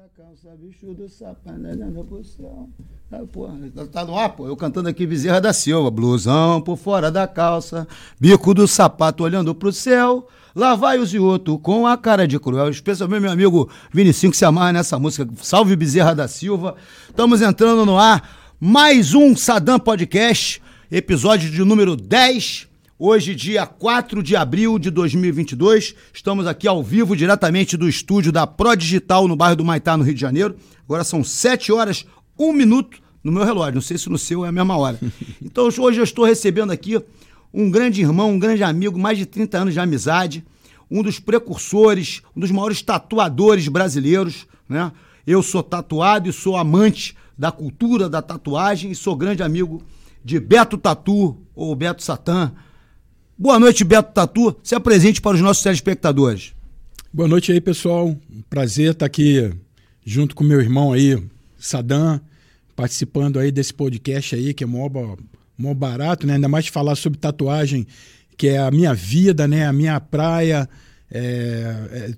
da calça, bicho do sapato, olhando pro céu. Ah, porra, tá no ar, pô. Eu cantando aqui Bezerra da Silva. Blusão por fora da calça, bico do sapato olhando pro céu. Lá vai o Zioto com a cara de cruel. Especialmente meu amigo Vinicinho que se amarra nessa música. Salve Bezerra da Silva. Estamos entrando no ar. Mais um Sadam Podcast, episódio de número 10. Hoje, dia 4 de abril de 2022, estamos aqui ao vivo, diretamente do estúdio da Pro Digital, no bairro do Maitá, no Rio de Janeiro. Agora são 7 horas, 1 minuto no meu relógio. Não sei se no seu é a mesma hora. Então, hoje eu estou recebendo aqui um grande irmão, um grande amigo, mais de 30 anos de amizade, um dos precursores, um dos maiores tatuadores brasileiros, né? Eu sou tatuado e sou amante da cultura da tatuagem e sou grande amigo de Beto Tatu, ou Beto Satã. Boa noite, Beto Tatu. Se apresente para os nossos telespectadores. Boa noite aí, pessoal. Prazer estar aqui junto com meu irmão aí, Sadam, participando aí desse podcast aí, que é mó, mó barato, né? Ainda mais falar sobre tatuagem, que é a minha vida, né? A minha praia, é, é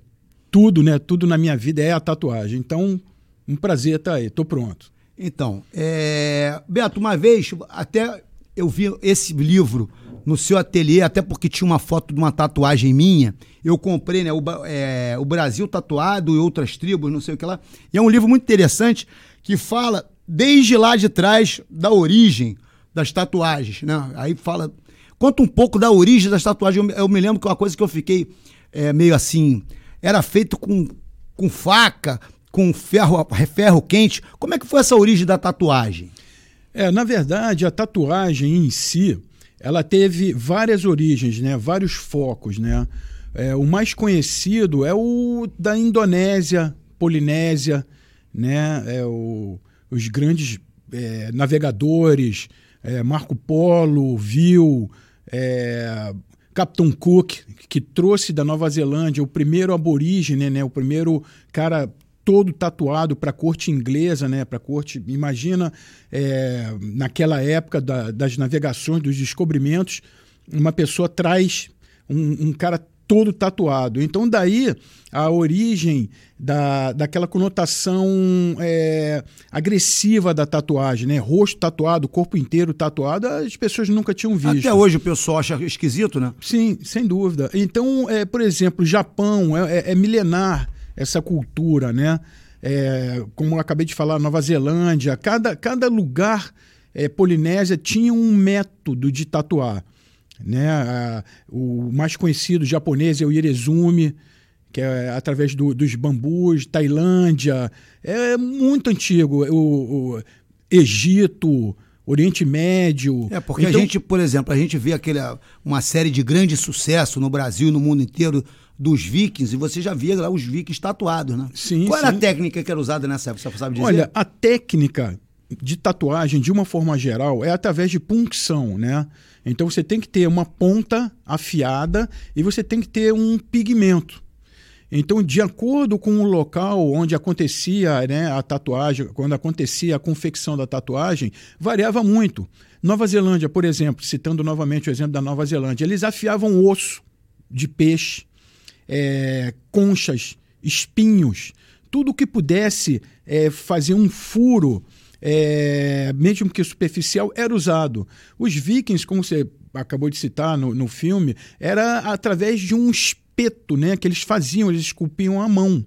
tudo, né? Tudo na minha vida é a tatuagem. Então, um prazer estar aí. Tô pronto. Então, é... Beto, uma vez, até eu vi esse livro no seu ateliê, até porque tinha uma foto de uma tatuagem minha. Eu comprei, né? O, é, o Brasil Tatuado e Outras Tribos, não sei o que lá. E é um livro muito interessante que fala desde lá de trás da origem das tatuagens, né? Aí fala. Conta um pouco da origem das tatuagens. Eu, eu me lembro que uma coisa que eu fiquei é, meio assim. Era feito com, com faca, com ferro, ferro quente. Como é que foi essa origem da tatuagem? É, na verdade, a tatuagem em si ela teve várias origens, né? vários focos. Né? É, o mais conhecido é o da Indonésia, Polinésia, né? É o, os grandes é, navegadores, é, Marco Polo, viu, é, Captain Cook, que trouxe da Nova Zelândia o primeiro aborígene, né? o primeiro cara todo tatuado para a corte inglesa, né? Para a corte. Imagina é, naquela época da, das navegações, dos descobrimentos, uma pessoa traz um, um, cara todo tatuado. Então daí a origem da, daquela conotação é, agressiva da tatuagem, né? Rosto tatuado, corpo inteiro tatuado, as pessoas nunca tinham visto. Até hoje o pessoal acha esquisito, né? Sim, sem dúvida. Então, é, por exemplo, Japão é, é, é milenar essa cultura, né? É, como eu acabei de falar, Nova Zelândia, cada, cada lugar é, Polinésia tinha um método de tatuar. Né? A, o mais conhecido japonês é o Irezumi, que é através do, dos bambus, Tailândia, é muito antigo. O, o Egito, Oriente Médio. É, porque então... a gente, por exemplo, a gente vê aquele, uma série de grande sucesso no Brasil e no mundo inteiro dos vikings, e você já via lá os vikings tatuados, né? Sim, Qual sim. era a técnica que era usada nessa época, você sabe dizer? Olha, a técnica de tatuagem, de uma forma geral, é através de punção, né? Então você tem que ter uma ponta afiada e você tem que ter um pigmento. Então, de acordo com o local onde acontecia né, a tatuagem, quando acontecia a confecção da tatuagem, variava muito. Nova Zelândia, por exemplo, citando novamente o exemplo da Nova Zelândia, eles afiavam osso de peixe, é, conchas, espinhos, tudo que pudesse é, fazer um furo, é, mesmo que superficial, era usado. Os vikings, como você acabou de citar no, no filme, era através de um espeto né, que eles faziam, eles esculpiam à mão.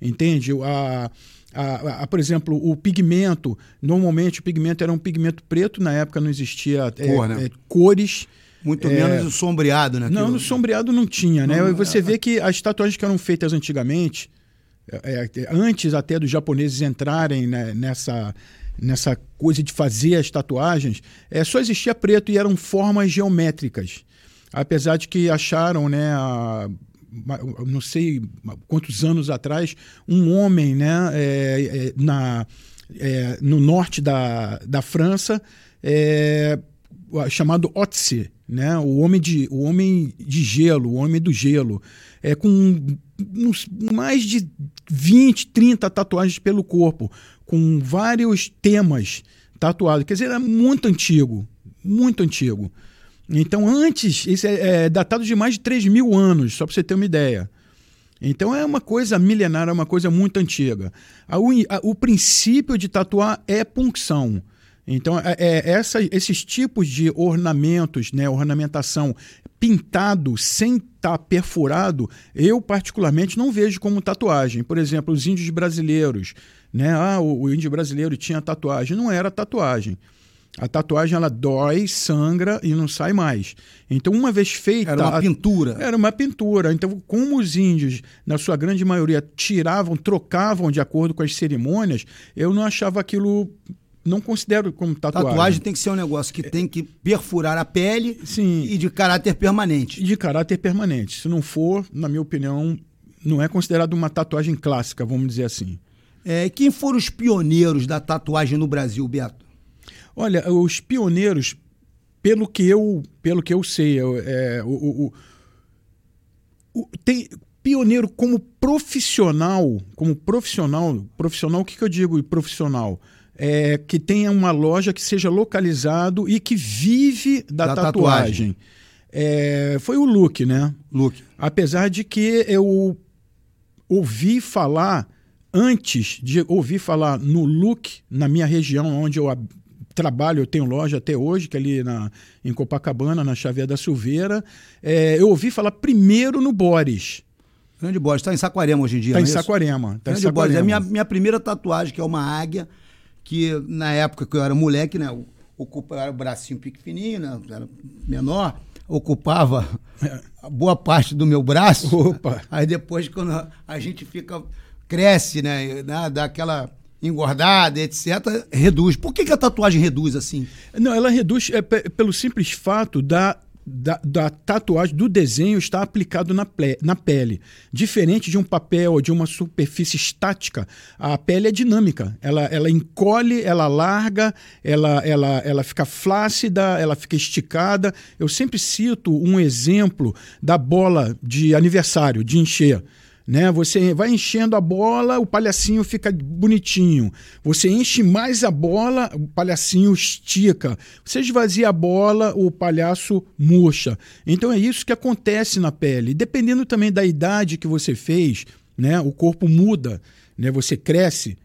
Entende? A, a, a, por exemplo, o pigmento, normalmente o pigmento era um pigmento preto, na época não existia Cor, né? é, cores. Muito é... menos o sombreado, né? Não, no sombreado não tinha, né? Não, Você é... vê que as tatuagens que eram feitas antigamente, é, é, antes até dos japoneses entrarem né, nessa, nessa coisa de fazer as tatuagens, é, só existia preto e eram formas geométricas. Apesar de que acharam, né, a, não sei quantos anos atrás, um homem né, é, é, na, é, no norte da, da França é, chamado Otzi, né? O homem de, o homem de gelo, o homem do gelo, é com mais de 20, 30 tatuagens pelo corpo, com vários temas tatuados. Quer dizer, é muito antigo, muito antigo. Então, antes, isso é, é datado de mais de 3 mil anos, só para você ter uma ideia. Então é uma coisa milenar, é uma coisa muito antiga. O princípio de tatuar é punção. Então, é, é, essa, esses tipos de ornamentos, né, ornamentação pintado sem estar tá perfurado, eu particularmente não vejo como tatuagem. Por exemplo, os índios brasileiros, né? Ah, o, o índio brasileiro tinha tatuagem. Não era tatuagem. A tatuagem ela dói, sangra e não sai mais. Então, uma vez feita. Era uma pintura. Era uma pintura. Então, como os índios, na sua grande maioria, tiravam, trocavam de acordo com as cerimônias, eu não achava aquilo não considero como tatuagem. Tatuagem tem que ser um negócio que tem que perfurar a pele Sim. e de caráter permanente. De caráter permanente. Se não for, na minha opinião, não é considerado uma tatuagem clássica, vamos dizer assim. É, quem foram os pioneiros da tatuagem no Brasil, Beto? Olha, os pioneiros, pelo que eu, pelo que eu sei, é, o, o, o, tem pioneiro como profissional, como profissional, profissional, o que, que eu digo profissional? É, que tenha uma loja que seja localizado e que vive da, da tatuagem. tatuagem. É, foi o Luke, né? Luke. Apesar de que eu ouvi falar antes de ouvir falar no Luke, na minha região onde eu trabalho, eu tenho loja até hoje, que é ali na, em Copacabana, na Xavier da Silveira, é, eu ouvi falar primeiro no Boris. Grande Boris, está em Saquarema hoje em dia, Está em é Saquarema. Tá Grande em Boris, é a minha, minha primeira tatuagem, que é uma águia, que na época que eu era moleque, né, ocupava o bracinho pequenininho, né, era menor, ocupava boa parte do meu braço. Opa. Aí depois, quando a gente fica, cresce, né, né dá aquela engordada, etc., reduz. Por que, que a tatuagem reduz assim? Não, ela reduz é, pelo simples fato da da, da, tatuagem, do desenho estar aplicado na, ple, na pele. Diferente de um papel ou de uma superfície estática, a pele é dinâmica. Ela, ela encolhe, ela larga, ela, ela, ela fica flácida, ela fica esticada. Eu sempre cito um exemplo da bola de aniversário, de encher. Né? Você vai enchendo a bola, o palhacinho fica bonitinho. Você enche mais a bola, o palhacinho estica. Você esvazia a bola, o palhaço murcha. Então é isso que acontece na pele. Dependendo também da idade que você fez, né? o corpo muda, né? você cresce,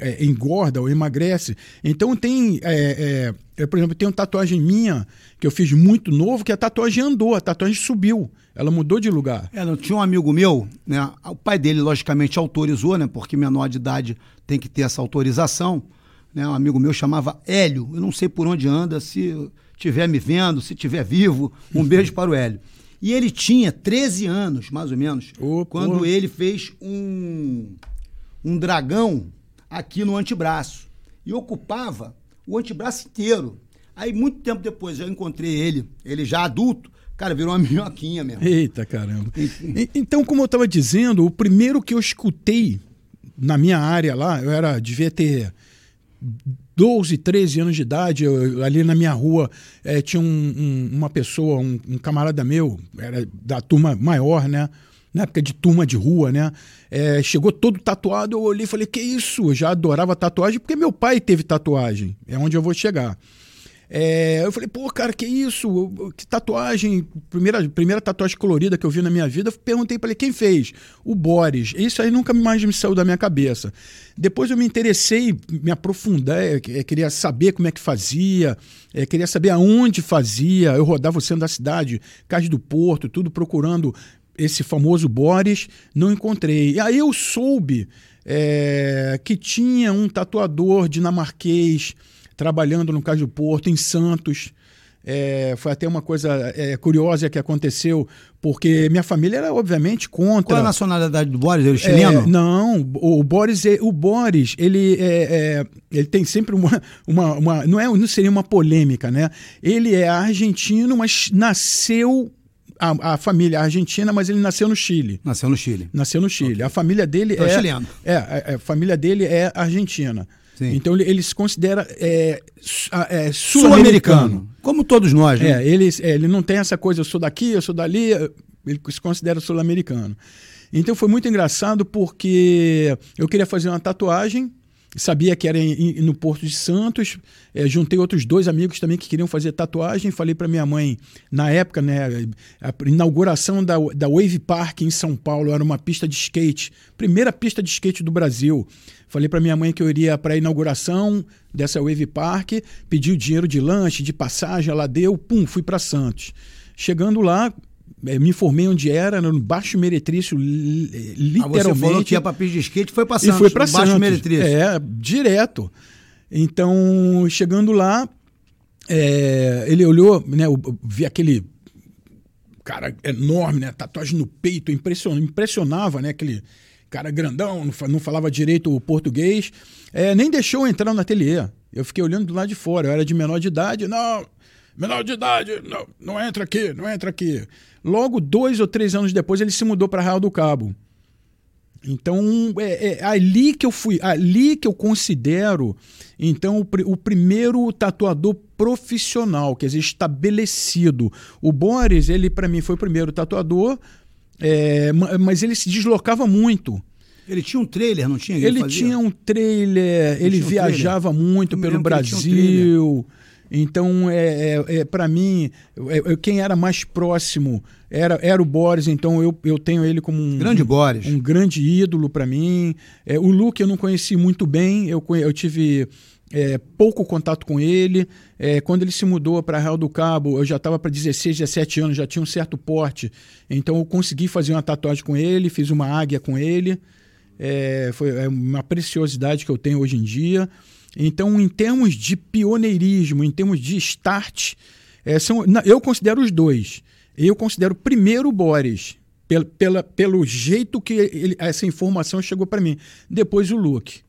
é, engorda ou emagrece. Então tem, é, é, por exemplo, tem uma tatuagem minha que eu fiz muito novo, que a tatuagem andou, a tatuagem subiu, ela mudou de lugar. É, não, tinha um amigo meu, né? O pai dele, logicamente, autorizou, né? Porque menor de idade tem que ter essa autorização. Né? Um amigo meu chamava Hélio. Eu não sei por onde anda, se estiver me vendo, se estiver vivo. Um beijo para o Hélio. E ele tinha 13 anos, mais ou menos, oh, quando ele fez um, um dragão aqui no antebraço. E ocupava o antebraço inteiro. Aí, muito tempo depois, eu encontrei ele, ele já adulto, cara, virou uma minhoquinha mesmo. Eita caramba. então, como eu estava dizendo, o primeiro que eu escutei na minha área lá, eu era, devia ter 12, 13 anos de idade, eu, ali na minha rua é, tinha um, um, uma pessoa, um, um, camarada meu, era da turma maior, né? Na época de turma de rua, né? É, chegou todo tatuado, eu olhei e falei, que isso? Eu já adorava tatuagem, porque meu pai teve tatuagem, é onde eu vou chegar. É, eu falei, pô, cara, que isso? Que tatuagem? Primeira, primeira tatuagem colorida que eu vi na minha vida. Perguntei para ele quem fez. O Boris. Isso aí nunca mais me saiu da minha cabeça. Depois eu me interessei, me aprofundei, queria saber como é que fazia, queria saber aonde fazia. Eu rodava o centro da cidade, Cais do Porto, tudo procurando esse famoso Boris, não encontrei. E aí eu soube é, que tinha um tatuador dinamarquês trabalhando no Cais do Porto, em Santos. É, foi até uma coisa é, curiosa que aconteceu, porque minha família era obviamente contra. Qual é a nacionalidade do Boris? Ele é chileno? É, não, o Boris, é, o Boris ele, é, é, ele tem sempre uma, uma, uma, não, é, não seria uma polêmica, né? Ele é argentino, mas nasceu a, a, família argentina, mas ele nasceu no Chile. Nasceu no Chile. Nasceu no Chile. Okay. A família dele então é, é chileno. É, a, a, família dele é argentina. Sim. Então ele, ele se considera é, é, sul-americano. Sul Como todos nós, né? É, ele, é, ele não tem essa coisa, eu sou daqui, eu sou dali, ele se considera sul-americano. Então foi muito engraçado porque eu queria fazer uma tatuagem sabia que era em, no Porto de Santos. É, juntei outros dois amigos também que queriam fazer tatuagem. Falei para minha mãe, na época, né, a inauguração da, da Wave Park em São Paulo era uma pista de skate, primeira pista de skate do Brasil. Falei para minha mãe que eu iria para a inauguração dessa Wave Park, pedi o dinheiro de lanche, de passagem, ela deu, pum, fui para Santos. Chegando lá, me informei onde era, no Baixo Meretrício, literalmente. Ah, você falou que ia para pista de skate foi para Santos. E foi para Santos. Baixo Meretrício. É, direto. Então, chegando lá, é, ele olhou, né, vi aquele cara enorme, né, tatuagem no peito, impressionava, impressionava né, aquele cara grandão, não falava direito o português, é, nem deixou eu entrar no ateliê. Eu fiquei olhando do lado de fora, eu era de menor de idade, não, menor de idade, não, não entra aqui, não entra aqui. Logo, dois ou três anos depois, ele se mudou para Real do Cabo. Então, é, é, ali que eu fui, ali que eu considero, então, o, o primeiro tatuador profissional, quer dizer, estabelecido. O Boris, ele para mim foi o primeiro tatuador, é, mas ele se deslocava muito. Ele tinha um trailer, não tinha? Ele, ele tinha um trailer, ele, ele viajava um trailer. muito pelo Brasil. Então, é, é, é para mim, é, é, quem era mais próximo era, era o Boris, então eu, eu tenho ele como um grande Boris, um grande ídolo para mim. É, o Luke eu não conheci muito bem, eu, eu tive é, pouco contato com ele. É, quando ele se mudou para Real do Cabo, eu já estava para 16, 17 anos, já tinha um certo porte, então eu consegui fazer uma tatuagem com ele, fiz uma águia com ele. É, foi uma preciosidade que eu tenho hoje em dia. Então, em termos de pioneirismo, em termos de start, é, são, eu considero os dois. Eu considero primeiro o Boris, pela, pela, pelo jeito que ele, essa informação chegou para mim. Depois o Luke.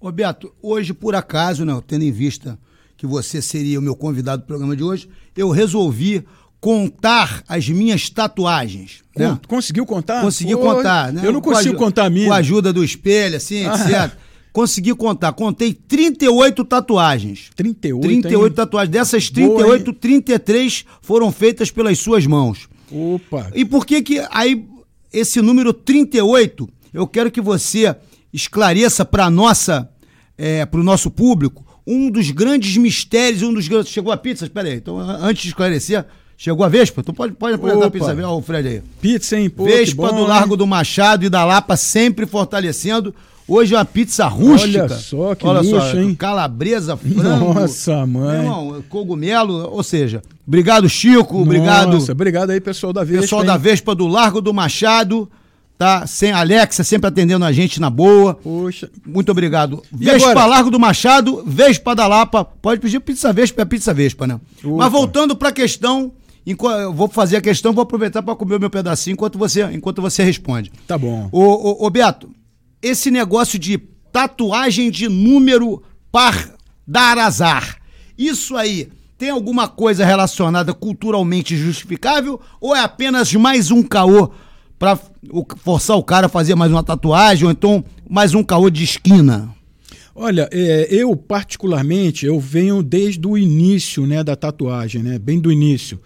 Ô Beto, hoje, por acaso, né, tendo em vista que você seria o meu convidado do programa de hoje, eu resolvi contar as minhas tatuagens. Né? Conseguiu contar? Consegui contar, né? Eu não consigo contar a minha. Com a ajuda do espelho, assim, etc. Consegui contar. Contei 38 tatuagens. 38? 38 hein? tatuagens. Dessas 38, Boa, 33 foram feitas pelas suas mãos. Opa! E por que que aí esse número 38, eu quero que você esclareça para nossa é, para o nosso público um dos grandes mistérios, um dos grandes. Chegou a pizza? Espera aí. Então, antes de esclarecer, chegou a Vespa? Tu pode, pode apresentar a pizza, o Fred aí. Pizza, hein? Pô, Vespa bom, do Largo hein? do Machado e da Lapa sempre fortalecendo Hoje é uma pizza rústica. Olha só que Olha luxo, só, hein? Calabresa, frango. Nossa, mãe. Irmão, cogumelo, ou seja, obrigado Chico, Nossa, obrigado. obrigado aí pessoal da Vespa. Pessoal hein? da Vespa do Largo do Machado, tá? Sem Alexa sempre atendendo a gente na boa. Poxa. Muito obrigado. E Vespa agora? Largo do Machado, Vespa da Lapa. Pode pedir pizza Vespa, é pizza Vespa, né? Opa. Mas voltando para a questão, eu vou fazer a questão, vou aproveitar para comer o meu pedacinho enquanto você, enquanto você responde. Tá bom. Ô, ô, ô Beto, esse negócio de tatuagem de número par dar azar. Isso aí tem alguma coisa relacionada culturalmente justificável ou é apenas mais um caô para forçar o cara a fazer mais uma tatuagem ou então mais um caô de esquina? Olha, é, eu particularmente eu venho desde o início né, da tatuagem, né, bem do início.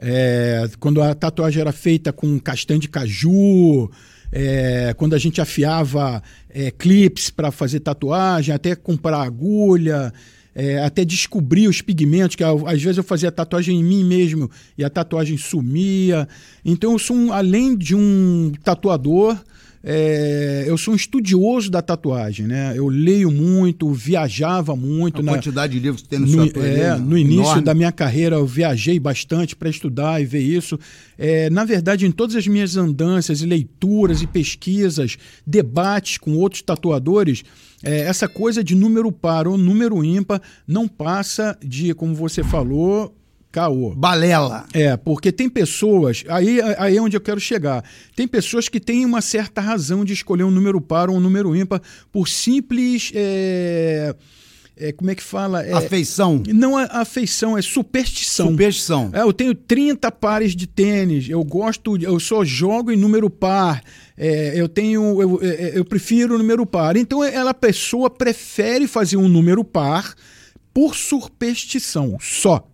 É, quando a tatuagem era feita com castanho de caju, é, quando a gente afiava é, clips para fazer tatuagem, até comprar agulha, é, até descobrir os pigmentos, que às vezes eu fazia tatuagem em mim mesmo e a tatuagem sumia. Então eu sou, um, além de um tatuador, é, eu sou um estudioso da tatuagem, né? Eu leio muito, viajava muito. A na, quantidade de livros que tem no, no seu é, No início enorme. da minha carreira, eu viajei bastante para estudar e ver isso. É, na verdade, em todas as minhas andanças e leituras e pesquisas, debates com outros tatuadores, é, essa coisa de número par ou número ímpar não passa de, como você falou, caô. Balela. É, porque tem pessoas, aí, aí é onde eu quero chegar. Tem pessoas que têm uma certa razão de escolher um número par ou um número ímpar por simples. É, é, como é que fala? É, afeição. Não é afeição, é superstição. Superstição. É, eu tenho 30 pares de tênis, eu gosto, eu só jogo em número par. É, eu tenho, eu, é, eu prefiro o número par. Então ela, a pessoa prefere fazer um número par por superstição, só.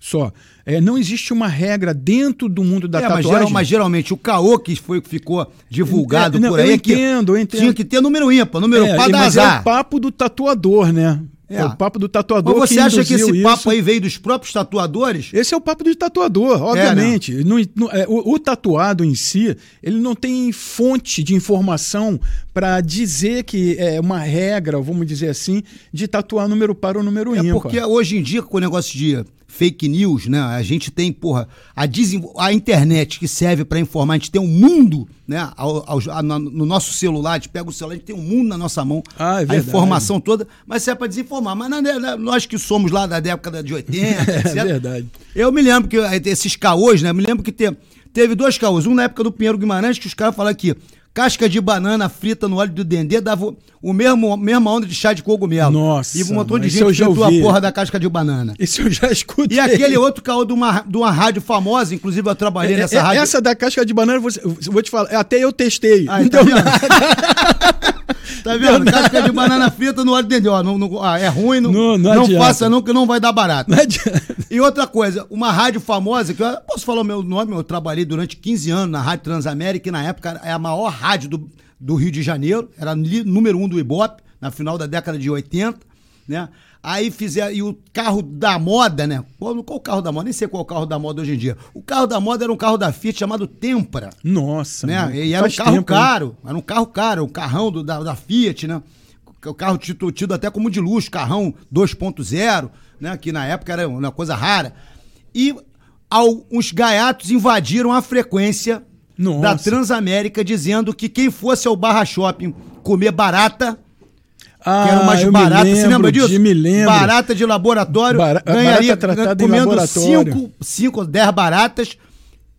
Só. É, não existe uma regra dentro do mundo da É, mas, tatuagem. geral- mas geralmente o caô que foi, ficou divulgado É, não, por aí eu é que entendo, eu entendo. tinha que ter número ímpar, número É, par mas é azar. o papo do tatuador, né? É, É. o papo do tatuador Mas você acha que esse isso. papo aí veio dos próprios tatuadores? Esse é o papo do tatuador, obviamente. Não- não- é, o, o tatuado em si, ele não tem fonte de informação para dizer que é uma regra, vamos dizer assim, de tatuar número par ou número É ímpar. porque hoje em dia, com o negócio de fake news, né? A gente tem, porra, a, a internet que serve para informar, a gente tem um mundo, né? Ao- ao- a- no nosso celular, a gente pega o celular, a gente tem um mundo na nossa mão. Ah, é a informação toda, mas serve para desinformar. Mas na- na- nós que somos lá da década de 80, É etc. verdade. Eu me lembro que eh, esses caôs, né? Eu me lembro que te- teve dois caôs. Um na época do Pinheiro Guimarães, que os caras falaram que casca de banana frita no óleo do dendê dava o mesmo, mesma onda de chá de cogumelo. Nossa, E um montão de gente fritou a porra da casca de banana. Isso eu já escutei. E aquele outro caô de uma, de uma rádio famosa, inclusive eu trabalhei É, nessa é, rádio. Essa da casca de banana, você- vou te falar, até eu testei. Aí, não tá deu vendo? nada. Tá vendo? Casca de banana frita no óleo do dendê. Ó, não, não- ah, é ruim, não, Não- não, não faça não, que não vai dar barato. Não adianta. E outra coisa, uma rádio famosa, que eu posso falar o meu nome, eu trabalhei durante 15 anos na Rádio Transamérica, e na época é a maior rádio do, do Rio de Janeiro, era li- número um do Ibope, na final da década de 80, né? Aí fizeram, e o carro da moda, né? Qual, qual o carro da moda? Nem sei qual é o carro da moda hoje em dia. O carro da moda era um carro da Fiat chamado Tempra Nossa. né? mano, E era um carro tempo, hein? caro, era um carro caro, um carrão do- da, da Fiat, né? O carro tido, tido até como de luxo, carrão 2.0, né? Que na época era uma coisa rara. E ao- uns gaiatos invadiram a frequência Nossa. da Transamérica, dizendo que quem fosse ao Barra Shopping comer barata, Ah, que eram umas eu me baratas, você lembra lembro disso? me lembro. Barata de laboratório, Bara- ganharia, barata comendo laboratório. 5, 5, 10 baratas,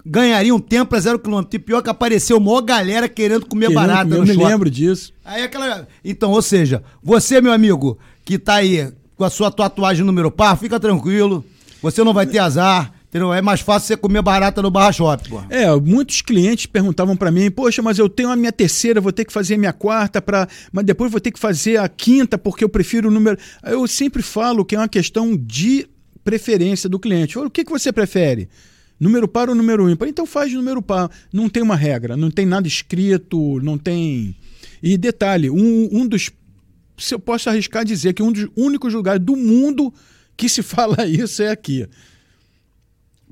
ganharia um tempo para zero quilômetro. E pior que apareceu maior galera querendo comer Querendo barata comer, no Eu me shopping. lembro disso. Aí aquela. Então, ou seja, você, meu amigo, que tá aí com a sua tatuagem número par, fica tranquilo. Você não vai ter azar. Entendeu? É mais fácil você comer barata no Barra pô. É, muitos clientes perguntavam pra mim, poxa, mas eu tenho a minha terceira, vou ter que fazer a minha quarta, pra... mas depois vou ter que fazer a quinta porque eu prefiro o número. Eu sempre falo que é uma questão de preferência do cliente. O que, que você prefere? Número par ou número ímpar? Então faz número par. Não tem uma regra, não tem nada escrito, não tem. E detalhe, um, um dos. Se eu posso arriscar dizer que um dos únicos lugares do mundo que se fala isso é aqui.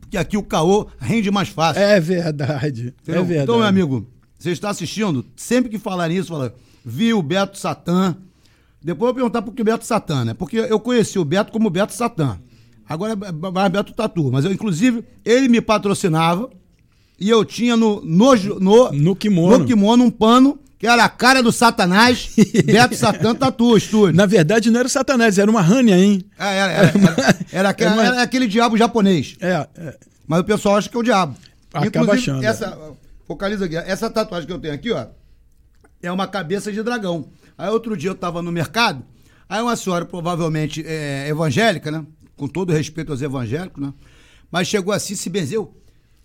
Porque aqui o caô rende mais fácil. É verdade. Entendeu? É verdade. Então, meu amigo, você está assistindo, sempre que falarem isso, fala, vi o Beto Satã. Depois eu vou perguntar por que Beto Satã, né? Porque eu conheci o Beto como Beto Satã. Agora é mais Beto Tatu. Mas eu, inclusive, ele me patrocinava e eu tinha no, no, no, No kimono. no kimono um pano que era a cara do Satanás, Beto Satã Tatu, estúdio. Na verdade, não era o Satanás, era uma rânia, hein? É, Era, era, era, era, aquele, Era uma- era aquele diabo japonês. É, é. Mas o pessoal acha que é o diabo. Acaba achando. Essa, focaliza aqui. Essa tatuagem que eu tenho aqui, ó, é uma cabeça de dragão. Aí outro dia eu tava no mercado, aí uma senhora, provavelmente é, evangélica, né? Com todo respeito aos evangélicos, né? Mas chegou assim, se benzeu.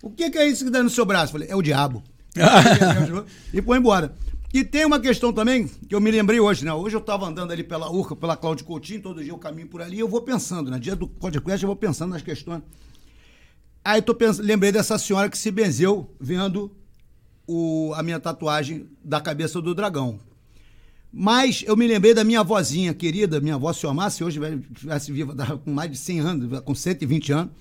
O que, que é isso que dá no seu braço? Falei, é o diabo. e foi embora. E tem uma questão também que eu me lembrei hoje, né? Hoje eu tava andando ali pela Urca, pela Cláudio Coutinho, todo dia eu caminho por ali eu vou pensando, né? Dia do podcast eu vou pensando nas questões. Aí tô pens... lembrei dessa senhora que se benzeu vendo o... a minha tatuagem da cabeça do dragão. Mas eu me lembrei da minha avózinha querida, minha avó se hoje estivesse viva, tava com mais de 100 anos, com 120 anos.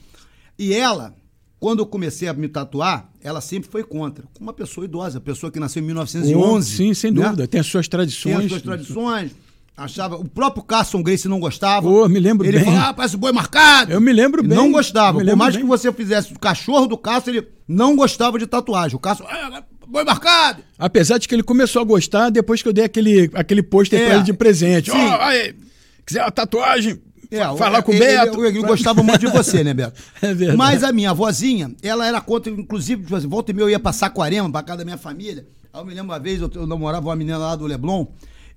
E ela, quando eu comecei a me tatuar, ela sempre foi contra. Uma pessoa idosa, pessoa que nasceu em 1911. Sim, sem né? dúvida. Tem as suas Tem tradições. as suas tradições. Achava. O próprio Carson Grace não gostava. Pô, me lembro ele bem. falava, ah, parece boi marcado. Eu me lembro Ele bem. Não gostava. Por mais bem. que você fizesse o cachorro do Carson, ele não gostava de tatuagem. O Carson, ah, boi marcado. Apesar de que ele começou a gostar depois que eu dei aquele, aquele pôster É, pra ele de presente. Ó, sim. aí, quiser uma tatuagem, É, falar o- com o ele, Beto. Ele, ele gostava muito de você, né, Beto? É verdade. Mas a minha avózinha, ela era contra, inclusive, tipo assim, volta e meia eu ia pra Saquarema, pra casa da minha família. Aí eu me lembro uma vez, eu, eu namorava uma menina lá do Leblon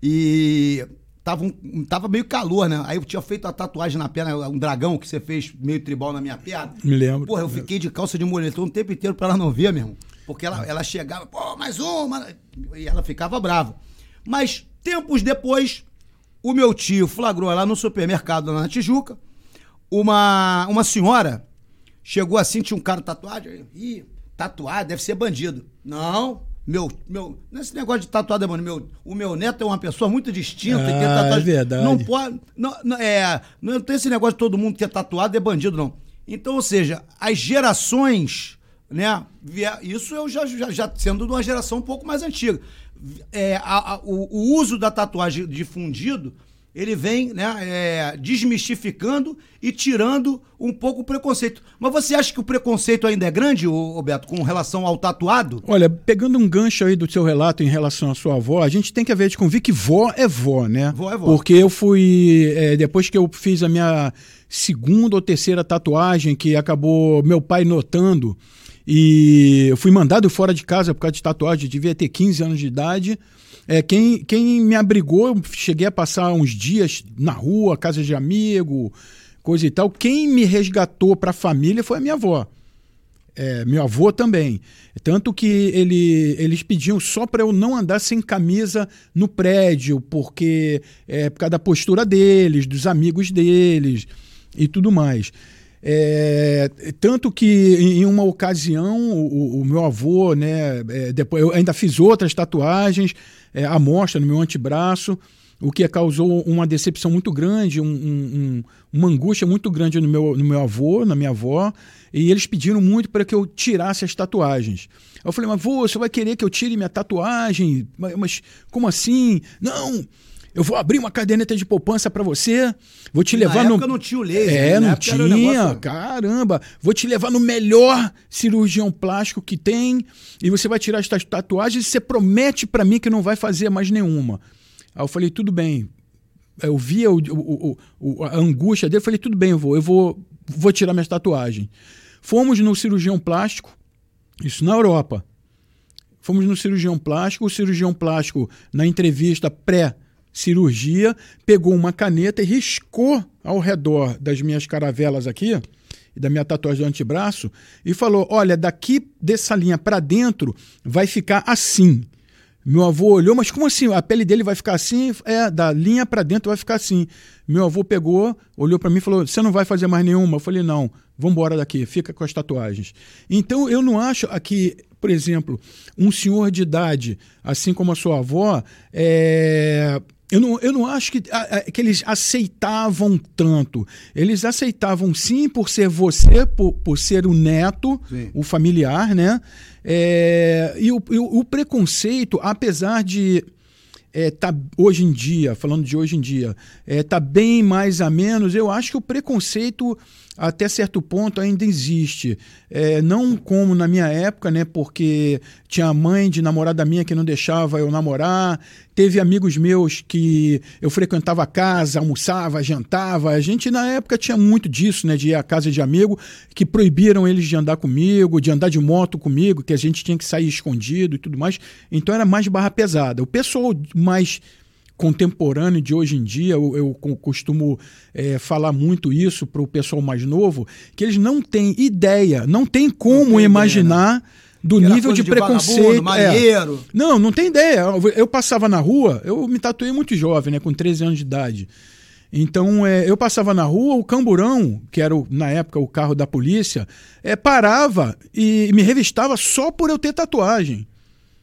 e tava, um, tava meio calor, né? Aí eu tinha feito a tatuagem na perna, um dragão que você fez meio tribal na minha perna. Me lembro. Porra, eu fiquei de calça de moletom o tempo inteiro pra ela não ver, meu irmão. Porque ela, ela chegava, pô, mais uma. E ela ficava brava. Mas tempos depois, o meu tio flagrou lá no supermercado lá na Tijuca uma, uma senhora chegou assim, tinha um cara tatuado. Ih, tatuado, deve ser bandido. Não, meu, meu, nesse negócio de tatuado é bandido. Meu, o meu neto é uma pessoa muito distinta. Ah, é verdade. Não pode. Não, não, é, não tem esse negócio de todo mundo que é tatuado é bandido, não. Então, ou seja, as gerações, né? Isso eu já, já, já sendo de uma geração um pouco mais antiga. É, a- a- o, o uso da tatuagem difundido, ele vem né, é, desmistificando e tirando um pouco o preconceito. Mas você acha que o preconceito ainda é grande, Beto, com relação ao tatuado? Olha, pegando um gancho aí do seu relato em relação à sua avó, a gente tem que haver de convir que vó é vó, né? Vó é vó. Porque eu fui. é, depois que eu fiz a minha segunda ou terceira tatuagem, que acabou meu pai notando, e eu fui mandado fora de casa por causa de tatuagem, devia ter 15 anos de idade. É, quem, quem me abrigou, eu cheguei a passar uns dias na rua, casa de amigo, coisa e tal. Quem me resgatou para a família foi a minha avó. É, meu avô também. Tanto que ele, eles pediam só para eu não andar sem camisa no prédio, porque é por causa da postura deles, dos amigos deles e tudo mais. É, tanto que em uma ocasião o, o meu avô, né, é, depois eu ainda fiz outras tatuagens, é, à mostra no meu antebraço, o que causou uma decepção muito grande, um- um- um- uma angústia muito grande no meu, no meu avô, na minha avó, e eles pediram muito para que eu tirasse as tatuagens. Eu falei, mas vô, você vai querer que eu tire minha tatuagem? Mas, mas como assim? Não, eu vou abrir uma caderneta de poupança para você, vou te levar na no... época não tinha o laser. É, não um tinha. negócio- Caramba, vou te levar no melhor cirurgião plástico que tem e você vai tirar as tuas tatuagens e você promete pra mim que não vai fazer mais nenhuma. Aí eu falei, tudo bem. Eu via o, o- o- a angústia dele, eu falei, tudo bem, eu vou, eu vou, vou tirar minhas tatuagens. Fomos no cirurgião plástico, isso na Europa. Fomos no cirurgião plástico, o cirurgião plástico, na entrevista pré-cirurgia, pegou uma caneta e riscou ao redor das minhas caravelas aqui, e da minha tatuagem do antebraço, e falou: Olha, daqui dessa linha para dentro vai ficar assim. Meu avô olhou, mas como assim? A pele dele vai ficar assim? É, da linha para dentro vai ficar assim. Meu avô pegou, olhou para mim e falou: Você não vai fazer mais nenhuma? Eu falei: Não, vamos embora daqui, fica com as tatuagens. Então eu não acho aqui, por exemplo, um senhor de idade, assim como a sua avó, é, eu não, eu não acho que, que eles aceitavam tanto. Eles aceitavam sim por ser você, por, por ser o neto, Sim. o familiar, né? É, e o, o- o preconceito, apesar de é, tá hoje em dia, falando de hoje em dia, é, tá bem mais a menos, eu acho que o preconceito até certo ponto ainda existe. É, não como na minha época, né? Porque tinha mãe de namorada minha que não deixava eu namorar, teve amigos meus que eu frequentava a casa, almoçava, jantava. A gente na época tinha muito disso, né? De ir à casa de amigo, que proibiram eles de andar comigo, de andar de moto comigo, que a gente tinha que sair escondido e tudo mais. Então era mais barra pesada. O pessoal mais contemporâneo de hoje em dia, eu, eu co- costumo é, falar muito isso para o pessoal mais novo, que eles não têm ideia, não tem como tem imaginar do Aquela nível coisa de, vagabundo, preconceito. é. Não, não tem ideia. Eu- Eu passava na rua, eu me tatuei muito jovem, né, com 13 anos de idade. Então, é, eu passava na rua, o camburão, que era o- na época o carro da polícia, é, parava e me revistava só por eu ter tatuagem.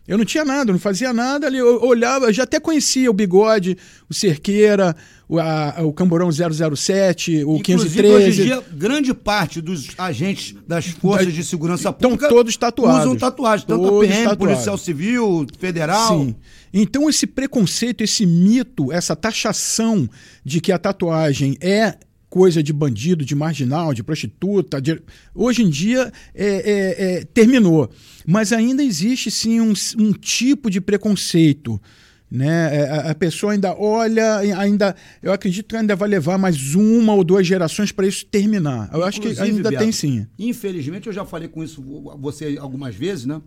Eu não tinha nada, não fazia nada ali. Eu olhava, eu já até conhecia o bigode, o cerqueira, o, a- o camburão 007, o Inclusive, hoje em 513. dia, grande parte dos agentes das forças Da- de segurança Estão pública todos tatuados. usam tatuagem. Tanto a Todos PM, tatuados. Policial Civil, Federal. Sim. Então esse preconceito, esse mito, essa taxação de que a tatuagem é coisa de bandido, de marginal, de prostituta, de- hoje em dia é, é, é, terminou. Mas ainda existe sim um, um tipo de preconceito. Né? É, A, pessoa ainda olha, ainda, eu acredito que ainda vai levar mais uma ou duas gerações para isso terminar. Eu acho que ainda Beto, tem sim. Infelizmente, eu já falei com isso você algumas vezes, né?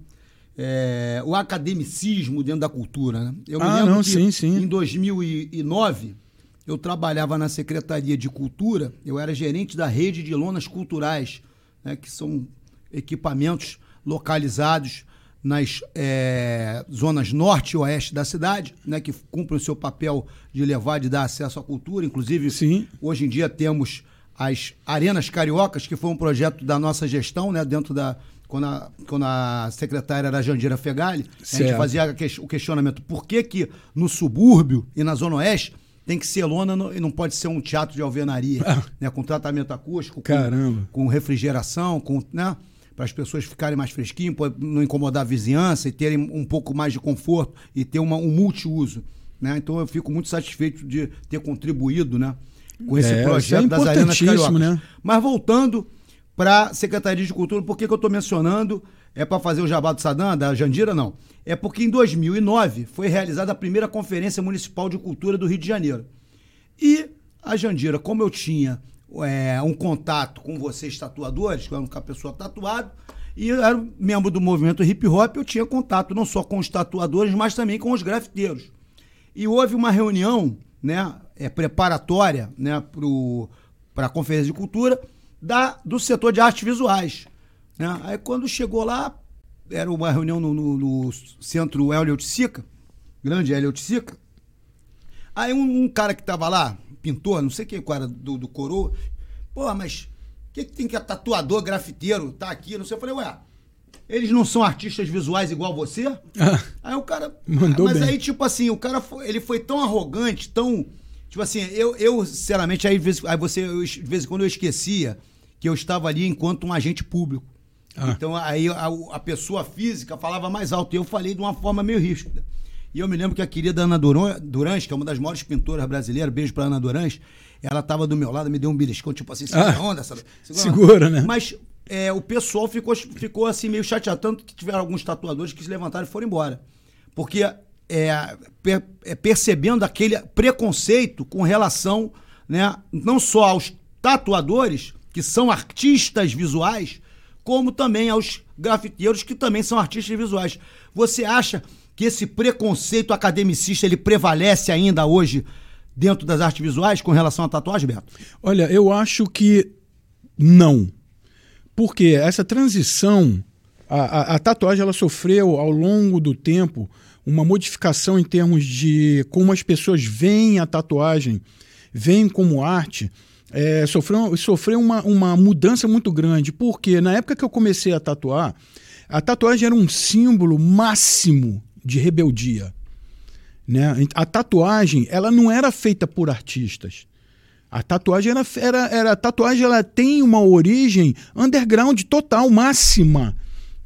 É, o academicismo dentro da cultura, né? Eu Ah, não, sim, sim. em 2009 eu trabalhava na Secretaria de Cultura, eu era gerente da rede de lonas culturais, né, que são equipamentos localizados nas é, zonas norte e oeste da cidade, né, que cumprem o seu papel de levar, de dar acesso à cultura. Inclusive, Sim. hoje em dia temos as Arenas Cariocas, que foi um projeto da nossa gestão, né, dentro da. Quando a, quando a secretária era Jandira Fegali, a gente fazia o questionamento por que, que no subúrbio e na Zona Oeste tem que ser lona no, e não pode ser um teatro de alvenaria, ah. né, com tratamento acústico, com, com, refrigeração, com, né, para as pessoas ficarem mais fresquinhas, não incomodar a vizinhança e terem um pouco mais de conforto e ter uma, um multiuso. Né? Então eu fico muito satisfeito de ter contribuído né, com esse é, projeto é das Arenas Cariocas. Né? Mas voltando para a Secretaria de Cultura, por que, que eu estou mencionando? É para fazer o jabá do Sadam, da Jandira? Não. É porque em 2009 foi realizada a primeira Conferência Municipal de Cultura do Rio de Janeiro. E a Jandira, como eu tinha é, um contato com vocês tatuadores, que eu uma pessoa tatuado, e eu era membro do movimento hip hop, eu tinha contato não só com os tatuadores, mas também com os grafiteiros. E houve uma reunião né, é, preparatória né, para a Conferência de Cultura da, do setor de artes visuais. Né? Aí quando chegou lá, era uma reunião no, no, no centro Elliot Sica, grande Elliot Sica. Aí um, um cara que estava lá, pintor, não sei quem era do, do coroa, pô, mas o que, que tem que é tatuador, grafiteiro, tá aqui, não sei. Eu falei, ué, eles não são artistas visuais igual você? Ah, aí o cara. Mandou mas bem. aí, tipo assim, o cara foi, ele foi tão arrogante, tão. Tipo assim, eu, eu sinceramente, aí, aí você, eu, de vez em quando eu esquecia que eu estava ali enquanto um agente público. Ah. Então aí a, a, pessoa física falava mais alto e eu falei de uma forma meio ríspida. E eu me lembro que a querida Ana Durães, que é uma das maiores pintoras brasileiras, beijo pra Ana Durães, ela estava do meu lado, me deu um beliscão, tipo assim, segura ah, onda, sabe? Segura, segura né? Mas é, o pessoal ficou, ficou assim meio chateado, tanto que tiveram alguns tatuadores que se levantaram e foram embora. Porque é, per, é, percebendo aquele preconceito com relação né, não só aos tatuadores, que são artistas visuais, como também aos grafiteiros, que também são artistas visuais. Você acha que esse preconceito academicista ele prevalece ainda hoje dentro das artes visuais com relação à tatuagem, Beto? Olha, eu acho que não. Porque essa transição, a, a, a, tatuagem ela sofreu ao longo do tempo uma modificação em termos de como as pessoas veem a tatuagem, veem como arte. É, sofreu sofreu uma, uma mudança muito grande, porque na época que eu comecei a tatuar, a tatuagem era um símbolo máximo de rebeldia. Né? A tatuagem ela não era feita por artistas. A tatuagem era, era, era a tatuagem ela tem uma origem underground total, máxima.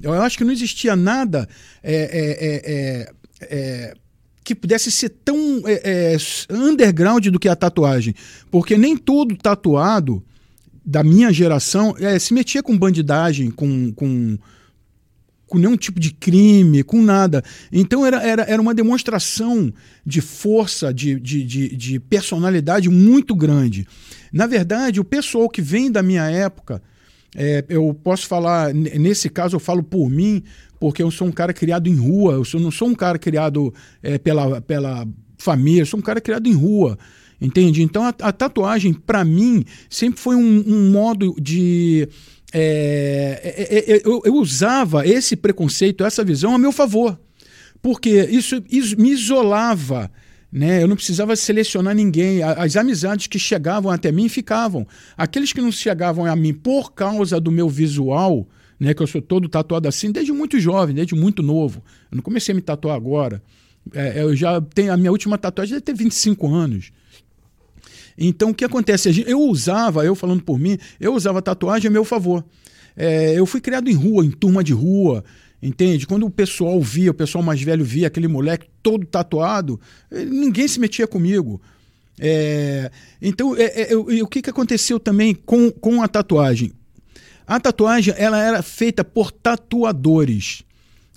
Eu acho que não existia nada é, é, é, é que pudesse ser tão é, é, underground do que a tatuagem. Porque nem todo tatuado da minha geração se metia com bandidagem, com, com com nenhum tipo de crime, com nada. Então era, era, era uma demonstração de força, de, de, de, de personalidade muito grande. Na verdade, o pessoal que vem da minha época, é, eu posso falar, nesse caso eu falo por mim, porque eu sou um cara criado em rua, eu sou, não sou um cara criado é, pela, pela família, eu sou um cara criado em rua. Entende? Então a, a tatuagem, para mim, sempre foi um, um modo de é, eu, eu, usava esse preconceito, essa visão a meu favor, porque isso, isso me isolava. Né? Eu não precisava selecionar ninguém. As amizades que chegavam até mim ficavam. Aqueles que não chegavam a mim por causa do meu visual, né? que eu sou todo tatuado assim desde muito jovem, desde muito novo. Eu não comecei a me tatuar agora. É, eu já tenho a minha última tatuagem deve ter 25 anos. Então, o que acontece? Eu usava, eu falando por mim, eu usava tatuagem a meu favor. É, eu fui criado em rua, em turma de rua, entende? Quando o pessoal via, o pessoal mais velho via aquele moleque todo tatuado, eh, ninguém se metia comigo. É, então, é, é, o que, que aconteceu também com, com a tatuagem? A tatuagem ela era feita por tatuadores.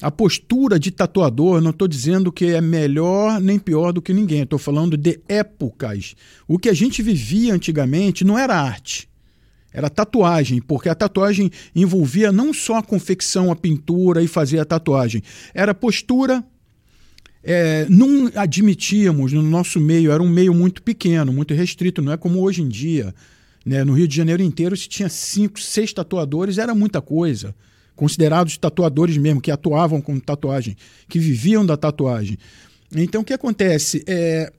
A postura de tatuador, não estou dizendo que é melhor nem pior do que ninguém, estou falando de épocas. O que a gente vivia antigamente não era arte, era tatuagem, porque a tatuagem envolvia não só a confecção, a pintura e fazer a tatuagem, era postura. É, não admitíamos no nosso meio, era um meio muito pequeno, muito restrito, não é como hoje em dia. Né? No Rio de Janeiro inteiro, se tinha cinco, seis tatuadores, era muita coisa considerados tatuadores mesmo, que atuavam com tatuagem, que viviam da tatuagem. Então, o que acontece? É,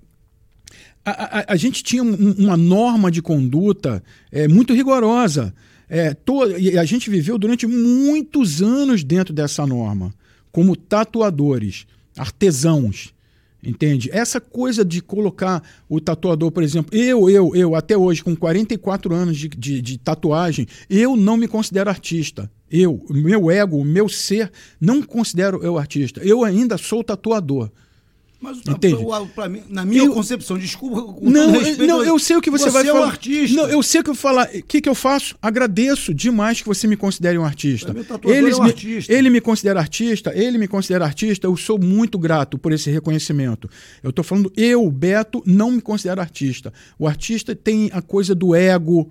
a, a, a gente tinha um, uma norma de conduta é, muito rigorosa. É, to, e a gente viveu durante muitos anos dentro dessa norma, como tatuadores, artesãos. Entende? Essa coisa de colocar o tatuador, por exemplo, eu, eu, eu, até hoje, com 44 anos de, de, de tatuagem, eu não me considero artista. Eu, meu ego, o meu ser, não considero eu artista. Eu ainda sou tatuador. Mas Entende? pra mim, na minha Eu- concepção, desculpa. Não, respeito, não, eu sei o que você, vai é um falar. artista. Não, eu sei o que eu vou falar. O que, que eu faço? Agradeço demais que você me considere um artista. Eles é um me- artista. Ele me considera artista, ele me considera artista, eu sou muito grato por esse reconhecimento. Eu estou falando, eu, Beto, não me considero artista. O artista tem a coisa do ego.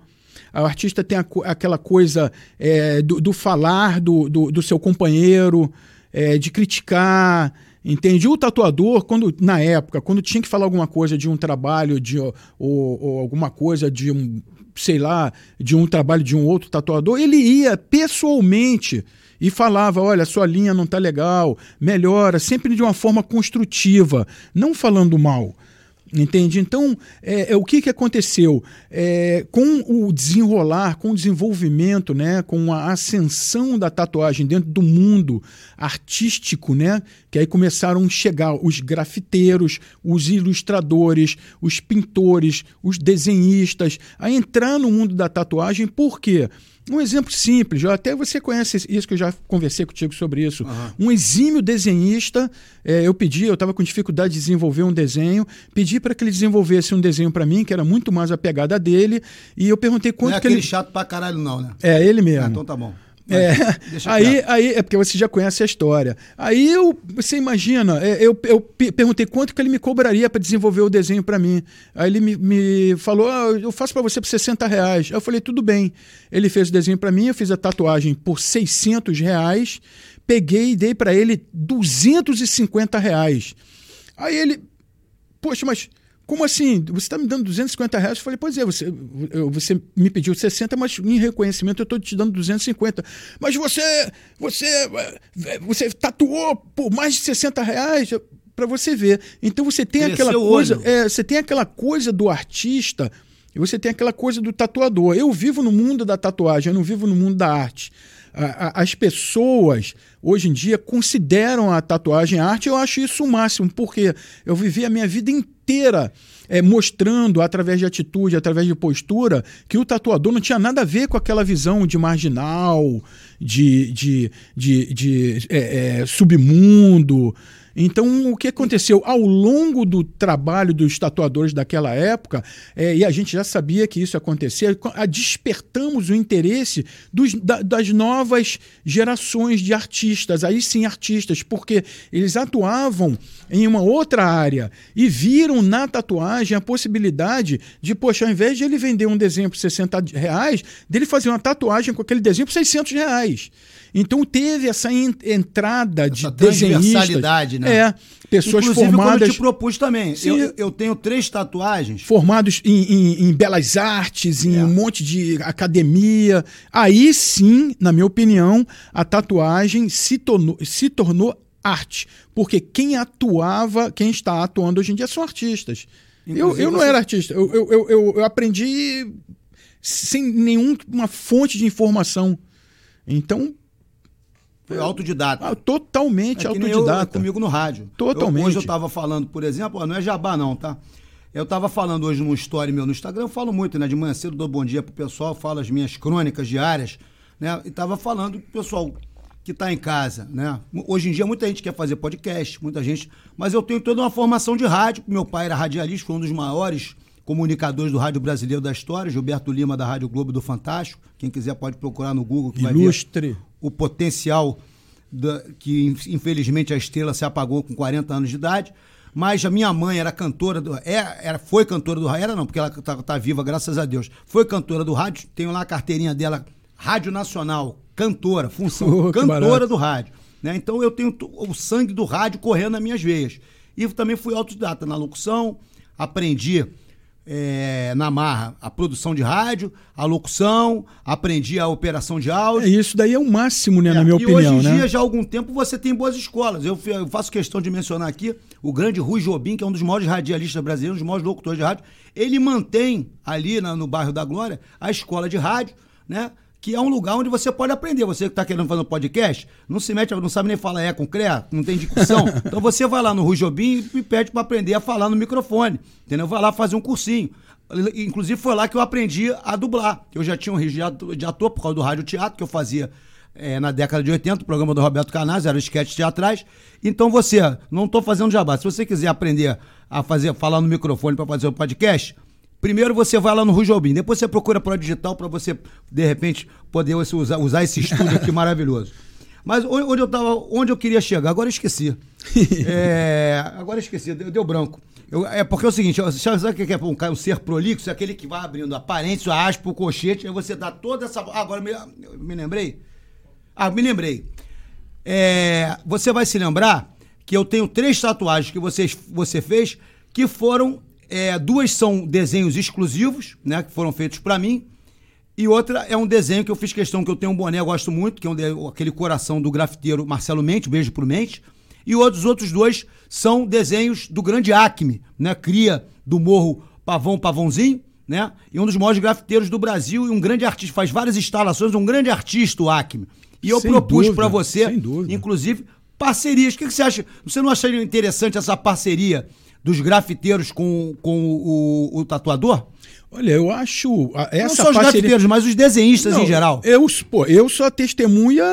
O artista tem a aquela coisa é, do, do falar do, do, do seu companheiro, é, de criticar, entende? O tatuador, quando na época, quando tinha que falar alguma coisa de um trabalho, de, ou, ou alguma coisa de um, sei lá, de um trabalho de um outro tatuador, ele ia pessoalmente e falava: olha, sua linha não tá legal, melhora, sempre de uma forma construtiva, não falando mal. Entende? Então, é, é, o que, que aconteceu? É, com o desenrolar, com o desenvolvimento, né, com a ascensão da tatuagem dentro do mundo artístico, né, que aí começaram a chegar os grafiteiros, os ilustradores, os pintores, os desenhistas, a entrar no mundo da tatuagem, por quê? Um exemplo simples, ó, até você conhece isso que eu já conversei contigo sobre isso. Um exímio desenhista, é, eu pedi, eu estava com dificuldade de desenvolver um desenho, pedi para que ele desenvolvesse um desenho para mim, que era muito mais a pegada dele, e eu perguntei Não quanto é que aquele ele. chato pra caralho, não, né? É, ele mesmo. Ah, então tá bom. É, aí, aí é porque você já conhece a história. Aí eu, você imagina, é, eu, eu pe- perguntei quanto que ele me cobraria para desenvolver o desenho para mim. Aí ele me, me falou, ah, eu faço para você por 60 reais. Aí eu falei, tudo bem. Ele fez o desenho para mim, eu fiz a tatuagem por 600 reais, peguei e dei para ele 250 reais. Aí ele, poxa, mas como assim? Você está me dando 250 reais? Eu falei, pois é, você, você me pediu 60, mas em reconhecimento eu estou te dando 250. Mas você, você, você tatuou por mais de 60 reais para você ver. Então você tem Cresceu aquela coisa, é, você tem aquela coisa do artista e você tem aquela coisa do tatuador. Eu vivo no mundo da tatuagem, eu não vivo no mundo da arte. As pessoas hoje em dia consideram a tatuagem arte, eu acho isso o máximo, porque eu vivi a minha vida inteira eh, mostrando, através de atitude, através de postura, que o tatuador não tinha nada a ver com aquela visão de marginal, de, de, de, de eh, eh, submundo. Então, o que aconteceu? Ao longo do trabalho dos tatuadores daquela época, eh, e a gente já sabia que isso ia acontecer, a- despertamos o interesse dos- da- das novas gerações de artistas, aí sim artistas, porque eles atuavam em uma outra área e viram na tatuagem a possibilidade de, poxa, ao invés de ele vender um desenho por 60 reais, dele fazer uma tatuagem com aquele desenho por 600 reais. Então teve essa en- entrada de Essa transversalidade, né? É, pessoas Inclusive, como formadas, eu te propus também. Sim. Eu, eu tenho três tatuagens. formados em, em- em belas artes, em É. um monte de academia. Aí sim, na minha opinião, a tatuagem se tornou, se tornou arte. Porque quem atuava, quem está atuando hoje em dia são artistas. Eu, Inclusive, eu não era artista. Eu, eu, eu- eu aprendi sem nenhuma fonte de informação. Então, Foi autodidata. ah, totalmente É autodidata. comigo no rádio. Totalmente. Eu- hoje eu estava falando, por exemplo, ó, não é jabá não, tá? Eu estava falando hoje num story meu no Instagram, eu falo muito, né? De manhã cedo dou bom dia pro pessoal, falo as minhas crônicas diárias, né? E estava falando pro pessoal que está em casa, né? Hoje em dia muita gente quer fazer podcast, muita gente, mas eu tenho toda uma formação de rádio. Meu pai era radialista, foi um dos maiores comunicadores do rádio brasileiro da história, Gilberto Lima da Rádio Globo do Fantástico. Quem quiser pode procurar no Google que vai ver Ilustre. O potencial da- que in- infelizmente a estrela se apagou com 40 anos de idade. Mas a minha mãe era cantora do. É, era, foi cantora do rádio. Era não, porque ela tá, tá viva, graças a Deus. Foi cantora do rádio. Tenho lá a carteirinha dela, Rádio Nacional, cantora, função, Oh, cantora do rádio. Né? Então eu tenho o sangue do rádio correndo nas minhas veias. E também fui autodidata na locução, aprendi é, na marra a produção de rádio, a locução, aprendi a operação de áudio. É, isso daí é o máximo, né, É, na minha e opinião, hoje em né? dia, já há algum tempo, você tem boas escolas. Eu, eu faço questão de mencionar aqui o grande Rui Jobim, que é um dos maiores radialistas brasileiros, um dos maiores locutores de rádio. Ele mantém ali na- no bairro da Glória a escola de rádio, né? Que é um lugar onde você pode aprender. Você que está querendo fazer um podcast, não se mete, não sabe nem falar é com CREA, não tem discussão. então você vai lá no Rui Jobim e pede para aprender a falar no microfone. Entendeu? Vai lá fazer um cursinho. Inclusive foi lá que eu aprendi a dublar. Eu já tinha um registro de ator- por causa do rádio teatro que eu fazia é, na década de 80, o programa do Roberto Canaz, era esquete teatrais. Então você, não estou fazendo jabá, se você quiser aprender a fazer, falar no microfone para fazer o podcast, primeiro você vai lá no Rui Jobim, depois você procura para digital para você, de repente, poder usar, usar esse estúdio aqui maravilhoso. Mas onde eu tava, onde eu queria chegar, agora eu esqueci. É, agora eu esqueci, deu, deu branco. Eu- é porque é o seguinte, sabe o que é um, um ser prolixo? É aquele que vai abrindo a parênteses, a aspa, o colchete, aí você dá toda essa. Ah, agora me, me lembrei? Ah, me lembrei. É, você vai se lembrar que eu tenho três tatuagens que vocês, você fez que foram. É, duas são desenhos exclusivos, né? Que foram feitos pra mim. E outra é um desenho que eu fiz questão, que eu tenho um boné, eu gosto muito, que é um aquele coração do grafiteiro Marcelo Mente, beijo pro Mente. E outros outros dois são desenhos do grande Acme, né? Cria do Morro Pavão Pavãozinho, né? E um dos maiores grafiteiros do Brasil e um grande artista, faz várias instalações, um grande artista, o Acme. E eu Sem propus pra você, inclusive, parcerias. O que, que você acha? Você não acharia interessante essa parceria dos grafiteiros com, com o, o tatuador? Olha, eu acho a- não essa só os parceria... grafiteiros, mas os desenhistas em Não, geral. Eu, pô, eu sou a testemunha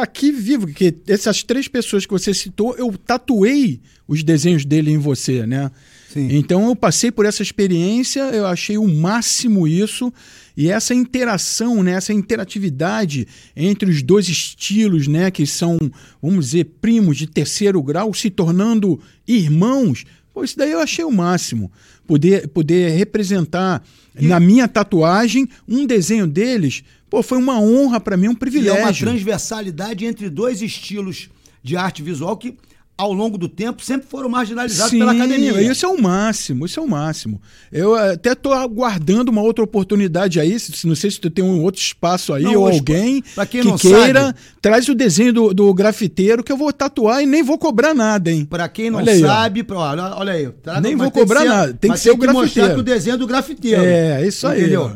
aqui vivo, que essas três pessoas que você citou, eu tatuei os desenhos dele em você, né? Sim. Então eu passei por essa experiência, eu achei o máximo isso, e essa interação, né, essa interatividade entre os dois estilos, né, que são, vamos dizer, primos de terceiro grau, se tornando irmãos, pô, isso daí eu achei o máximo. Poder, poder representar na minha tatuagem um desenho deles, pô, foi uma honra para mim, um E é privilégio. uma transversalidade entre dois estilos de arte visual que, ao longo do tempo, sempre foram marginalizados pela academia. Isso é o máximo, isso é o máximo. Eu até estou aguardando uma outra oportunidade aí, se- não sei se tu tem um outro espaço aí Não, ou alguém que não queira, sabe- traz o desenho do, do grafiteiro que eu vou tatuar e nem vou cobrar nada, hein? Pra quem não Olha aí, sabe, pra- olha, olha aí. traga- Nem vou tem que cobrar ser- nada, tem que ser o mostrar grafiteiro. que o desenho é do grafiteiro. É, isso aí, Entendeu?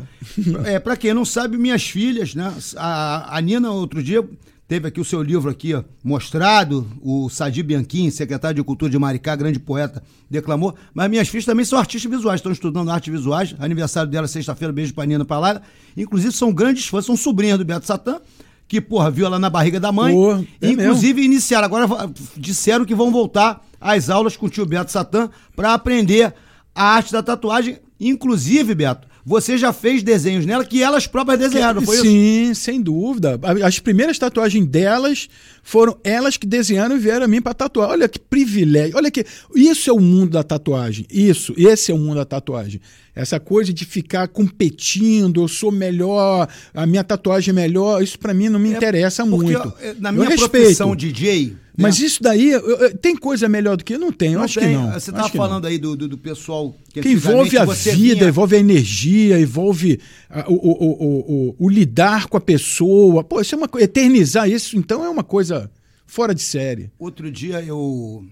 é, pra quem não sabe, minhas filhas, né? A, a Nina, outro dia, teve aqui o seu livro aqui, ó, mostrado, o Sadi Bianchini, secretário de Cultura de Maricá, grande poeta, declamou. Mas minhas filhas também são artistas visuais, estão estudando artes visuais. Aniversário dela sexta-feira, beijo pra Nina lá. Inclusive, são grandes fãs, são sobrinhas do Beto Satã. Que, porra, viu ela na barriga da mãe. Pô, é Inclusive, iniciaram. Agora disseram que vão voltar às aulas com o tio Beto Satã para aprender a arte da tatuagem. Inclusive, Beto, você já fez desenhos nela que elas próprias desenharam, foi isso? Sim, sem dúvida. As primeiras tatuagens delas foram elas que desenharam e vieram a mim para tatuar. Olha que privilégio. Olha que isso é o mundo da tatuagem. Isso, esse é o mundo da tatuagem. Essa coisa de ficar competindo, eu sou melhor, a minha tatuagem é melhor, isso para mim não me interessa É, Porque muito. eh, na Eu minha respeito. profissão DJ. Mas isso daí, eu- eu- tem coisa melhor do que? Não tem, eu não acho tem. que não. Você estava não. falando aí do, do, do pessoal que, que envolve a vida, vinha- envolve a energia, envolve a- o, o, o, o, lidar com a pessoa. Pô, isso é uma. Eternizar isso, então, é uma coisa fora de série. Outro dia eu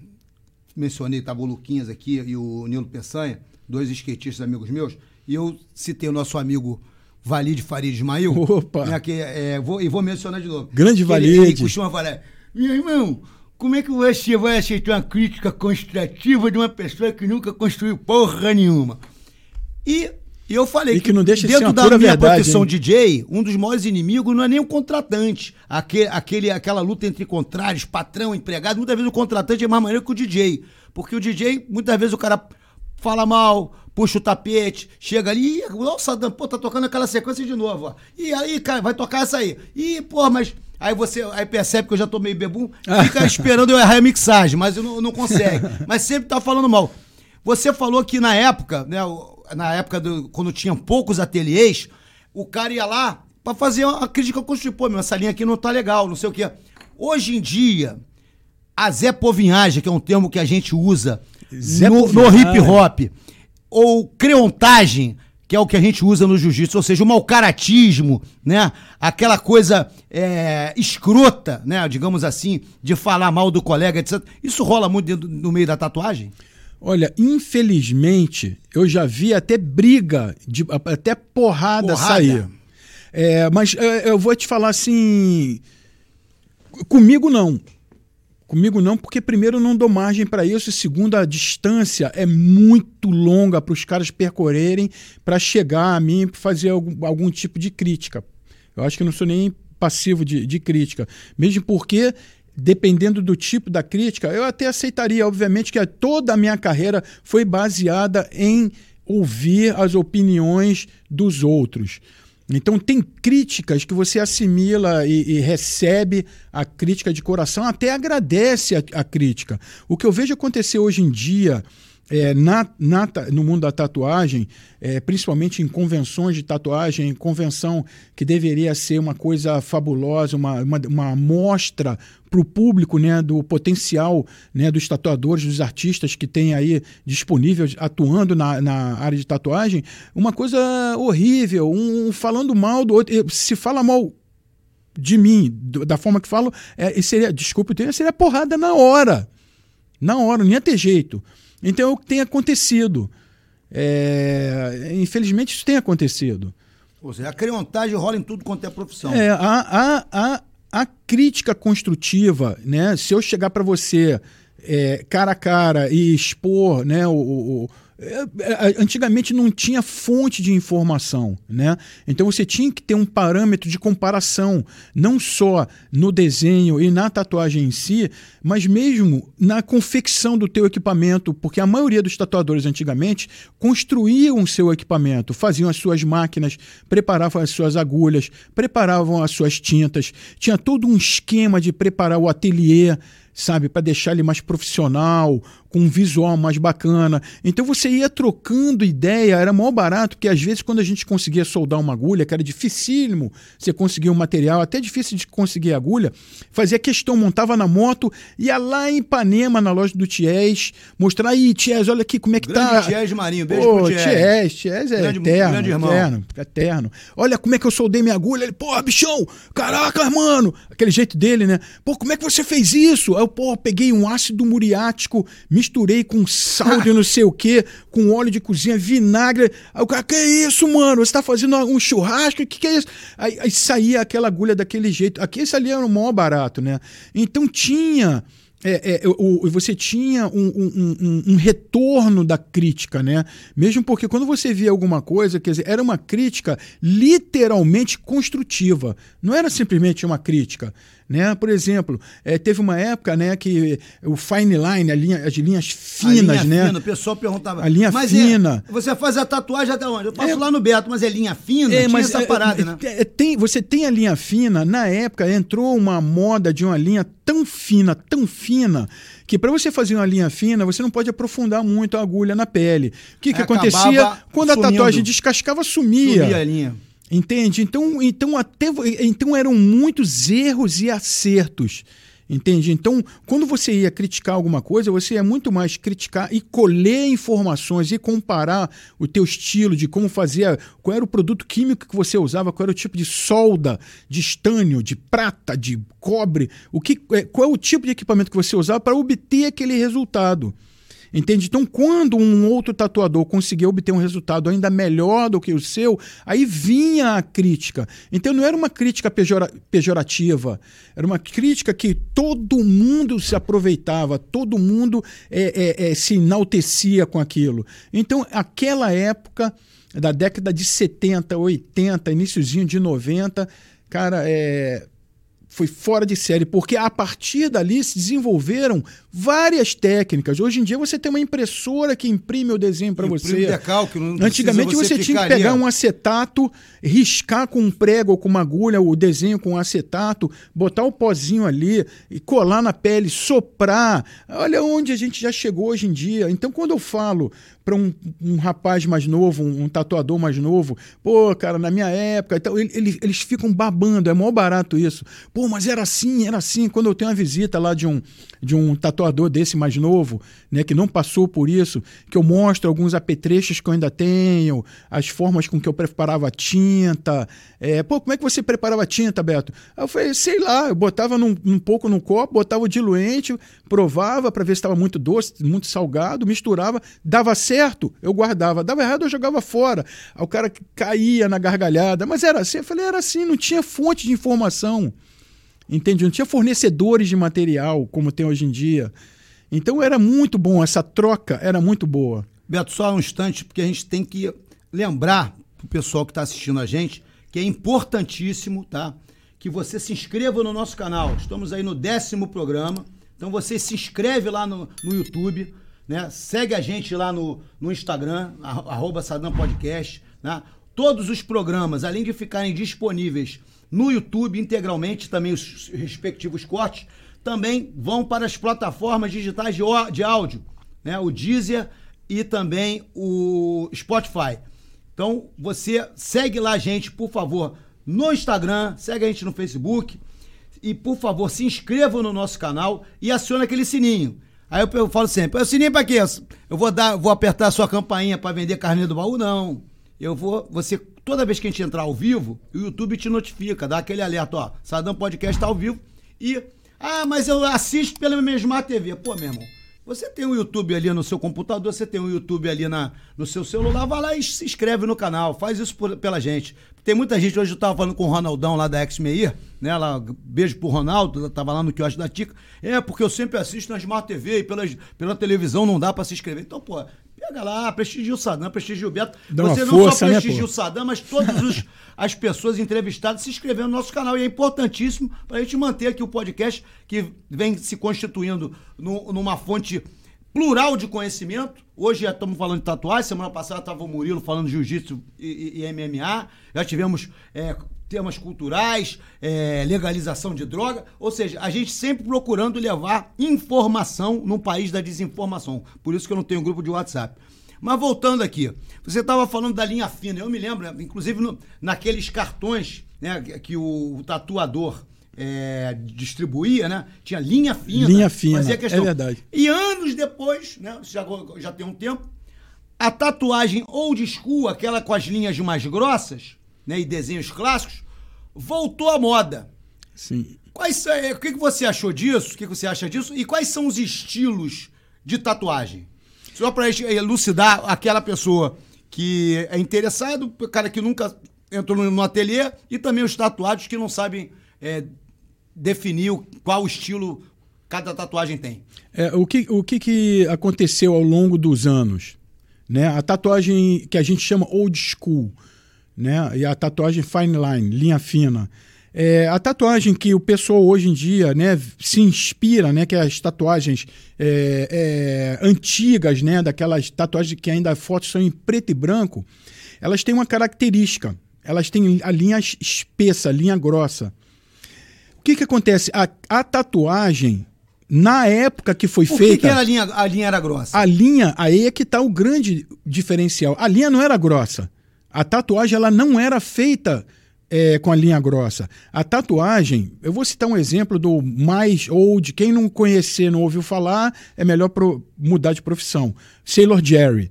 mencionei, tava o Luquinhas aqui e o Nilo Peçanha, dois skatistas amigos meus, e eu citei o nosso amigo Valide Farid Ismail. Opa! né, que, é, vou, e vou mencionar de novo. Grande Que ele- Valide. Ele costuma falar, meu irmão, como é que você vai aceitar uma crítica construtiva de uma pessoa que nunca construiu porra nenhuma? E e eu falei E que não deixa dentro da minha verdade, profissão hein? DJ, um dos maiores inimigos não é nem o contratante. Aquele, aquele, aquela luta entre contrários, patrão, empregado. Muitas vezes o contratante é mais maneiro que o DJ. Porque o DJ, muitas vezes o cara fala mal, puxa o tapete, chega ali, Ih, nossa, pô, tá tocando aquela sequência de novo, ó. E aí, cara, vai tocar essa aí. Ih, pô, mas. Aí você aí percebe que eu já tô meio bebum, fica esperando eu errar a mixagem, mas eu não, não consegue. Mas sempre tá falando mal. Você falou que na época, né, na época do, quando tinham poucos ateliês, o cara ia lá pra fazer uma crítica construtiva. Pô, meu, essa linha aqui não tá legal, não sei o quê. Hoje em dia, a Zé Povinhagem, que é um termo que a gente usa no, no hip hop, ou creontagem, que é o que a gente usa no jiu-jitsu, ou seja, o mau caratismo, né? Aquela coisa é, escrota, né? Digamos assim, de falar mal do colega, etc. Isso rola muito dentro, no meio da tatuagem? Olha, infelizmente, eu já vi até briga, de, até porrada, porrada. sair. É, mas é, eu vou te falar assim. Comigo não. Comigo não, porque primeiro não dou margem para isso, e segundo a distância é muito longa para os caras percorrerem para chegar a mim e fazer algum, algum, tipo de crítica. Eu acho que não sou nem passivo de, de crítica, mesmo porque dependendo do tipo da crítica, eu até aceitaria, obviamente, que toda a minha carreira foi baseada em ouvir as opiniões dos outros. Então, tem críticas que você assimila e, e recebe a crítica de coração, até agradece a, a crítica. O que eu vejo acontecer hoje em dia é, na, na, no mundo da tatuagem, é, principalmente em convenções de tatuagem, convenção que deveria ser uma coisa fabulosa, uma, uma, uma amostra para o público né, do potencial né, dos tatuadores, dos artistas que tem aí disponíveis atuando na, na área de tatuagem, uma coisa horrível, um, falando mal do outro. Se fala mal de mim, da forma que falo, é, seria, desculpe, seria porrada na hora. Na hora, não ia ter jeito. Então é o que tem acontecido. É, infelizmente isso tem acontecido. Ou seja, a creontagem rola em tudo quanto é profissão. É, a, a, a, a crítica construtiva, né? Se eu chegar para você é, cara a cara e expor né, o, o, antigamente não tinha fonte de informação, né? Então você tinha que ter um parâmetro de comparação, não só no desenho e na tatuagem em si, mas mesmo na confecção do teu equipamento, porque a maioria dos tatuadores antigamente construíam o seu equipamento, faziam as suas máquinas, preparavam as suas agulhas, preparavam as suas tintas, tinha todo um esquema de preparar o ateliê, sabe, para deixar ele mais profissional, com um visual mais bacana. Então você ia trocando ideia, era mó barato, porque às vezes quando a gente conseguia soldar uma agulha, que era dificílimo você conseguir um material, até difícil de conseguir agulha, fazia questão, montava na moto, ia lá em Ipanema, na loja do Ties, mostrar aí, Ties, olha aqui como é que grande tá. Ties Marinho, beijo Pô, pro Ties. Ties, Ties é grande, eterno, grande irmão. eterno, eterno. Olha como é que eu soldei minha agulha, ele, pô, bichão, caraca, mano, aquele jeito dele, né? Pô, como é que você fez isso? Aí eu, pô, peguei um ácido muriático, me misturei com sal de não sei o que, com óleo de cozinha, vinagre. Aí o cara, que é isso, mano? Você tá fazendo um churrasco? Que, que é isso? Aí, aí saía aquela agulha daquele jeito. Aqui esse ali era o maior barato, né? Então tinha é, é, o, você tinha um, um, um, um, retorno da crítica, né? Mesmo porque quando você via alguma coisa, quer dizer, era uma crítica literalmente construtiva. Não era simplesmente uma crítica. Né? Por exemplo, é, teve uma época né, que o fine line, a linha, as linhas finas, a linha né? Fina, o pessoal perguntava. A linha é, fina. Você faz a tatuagem até onde? Eu faço é, lá no Beto, mas é linha fina? É, mas essa é, parada, né? Tem, você tem a linha fina, na época entrou uma moda de uma linha tão fina, tão fina, que para você fazer uma linha fina, você não pode aprofundar muito a agulha na pele. O que, que acontecia? Quando sumindo. a tatuagem descascava, sumia. Sumia a linha. Entende? Então, então, até, então eram muitos erros e acertos. Entende? Então, quando você ia criticar alguma coisa, você ia muito mais criticar e colher informações e comparar o teu estilo de como fazer, qual era o produto químico que você usava, qual era o tipo de solda, de estânio, de prata, de cobre, o que, é, qual é o tipo de equipamento que você usava para obter aquele resultado. Entende? Então, quando um outro tatuador conseguia obter um resultado ainda melhor do que o seu, aí vinha a crítica. Então, não era uma crítica pejora pejorativa, era uma crítica que todo mundo se aproveitava, todo mundo é, é, é, se enaltecia com aquilo. Então, aquela época da década de 70, 80, iníciozinho de 90, cara, é, foi fora de série, porque a partir dali se desenvolveram várias técnicas. Hoje em dia você tem uma impressora que imprime o desenho para você. Decalque, Antigamente você, você tinha que pegar um acetato, riscar com um prego ou com uma agulha o desenho com acetato, botar o pozinho ali e colar na pele, soprar. Olha onde a gente já chegou hoje em dia. Então quando eu falo para um, um, rapaz mais novo, um, um, tatuador mais novo, pô, cara, na minha época, então, ele, ele, eles ficam babando, é mó barato isso. Pô, mas era assim, era assim. Quando eu tenho uma visita lá de um, de um tatuador desse mais novo, né, que não passou por isso, que eu mostro alguns apetrechos que eu ainda tenho, as formas com que eu preparava tinta. É, pô, como é que você preparava tinta, Beto? Eu falei, sei lá, eu botava num, um pouco no copo, botava o diluente, provava para ver se estava muito doce, muito salgado, misturava, dava certo, eu guardava, dava errado, eu jogava fora. Aí o cara caía na gargalhada, mas era assim, eu falei, era assim, não tinha fonte de informação. Entende? Não tinha fornecedores de material como tem hoje em dia. Então era muito bom, essa troca era muito boa. Beto, só um instante, porque a gente tem que lembrar para o pessoal que está assistindo a gente que é importantíssimo, tá? Que você se inscreva no nosso canal. Estamos aí no décimo programa. Então você se inscreve lá no, no YouTube, né? Segue a gente lá no, no Instagram, arroba Sadam Podcast, né? Todos os programas, além de ficarem disponíveis no YouTube integralmente, também os respectivos cortes, também vão para as plataformas digitais de, de áudio, né? o Deezer e também o Spotify. Então você segue lá a gente, por favor, no Instagram, segue a gente no Facebook e, por favor, se inscreva no nosso canal e acione aquele sininho. Aí eu, eu falo sempre, o sininho para quê? Eu vou dar, vou apertar a sua campainha para vender carne do baú? Não. Eu vou, você Toda vez que a gente entrar ao vivo, o YouTube te notifica, dá aquele alerta, ó, Sadam Podcast tá ao vivo e ah, mas eu assisto pela minha Smart TV. Pô, meu irmão, você tem um YouTube ali no seu computador, você tem um YouTube ali na, no seu celular, vai lá e se inscreve no canal, faz isso por, pela gente. Tem muita gente, hoje eu tava falando com o Ronaldão lá da X-Meir, né? Lá, beijo pro Ronaldo, tava lá no quiosque da Tica. É, porque eu sempre assisto na Smart TV e pela, pela televisão não dá para se inscrever. Então, pô, Pega lá, prestigia o Sadam, prestigia o Beto. Dá Você não força, só né, prestigia né, o Sadam, mas todas as pessoas entrevistadas se inscreveram no nosso canal. E é importantíssimo para a gente manter aqui o podcast que vem se constituindo no, numa fonte plural de conhecimento. Hoje estamos falando de tatuagem, semana passada estava o Murilo falando de jiu-jitsu e, e, e, MMA. Já tivemos é, temas culturais, é, legalização de droga, ou seja, a gente sempre procurando levar informação num país da desinformação. Por isso que eu não tenho grupo de WhatsApp. Mas voltando aqui, você estava falando da linha fina, eu me lembro, inclusive no, naqueles cartões né, que o, o tatuador é, distribuía, né? Tinha linha fina. Linha fina, é verdade. E anos depois, né? Já, já tem um tempo, a tatuagem old school, aquela com as linhas mais grossas, né? E desenhos clássicos, voltou à moda. Sim. Quais, o que, você achou disso? O que, você acha disso? E quais são os estilos de tatuagem? Só para elucidar aquela pessoa que é interessado, cara que nunca entrou no ateliê e também os tatuados que não sabem é, definir qual estilo cada tatuagem tem. É, o que, o que, que aconteceu ao longo dos anos? Né? A tatuagem que a gente chama old school né? E a tatuagem fine line, linha fina. É, a tatuagem que o pessoal hoje em dia né, se inspira, né, que é as tatuagens é, é, antigas, né, daquelas tatuagens que ainda fotos são em preto e branco, elas têm uma característica. Elas têm a linha espessa, a linha grossa. O que, que acontece? A, a tatuagem, na época que foi Por feita. Por que, que a, linha, a linha era grossa? A linha, aí é que está o grande diferencial. A linha não era grossa. A tatuagem ela não era feita é, com a linha grossa. A tatuagem, eu vou citar um exemplo do mais old, quem não conhecer, não ouviu falar, é melhor pro, mudar de profissão. Sailor Jerry.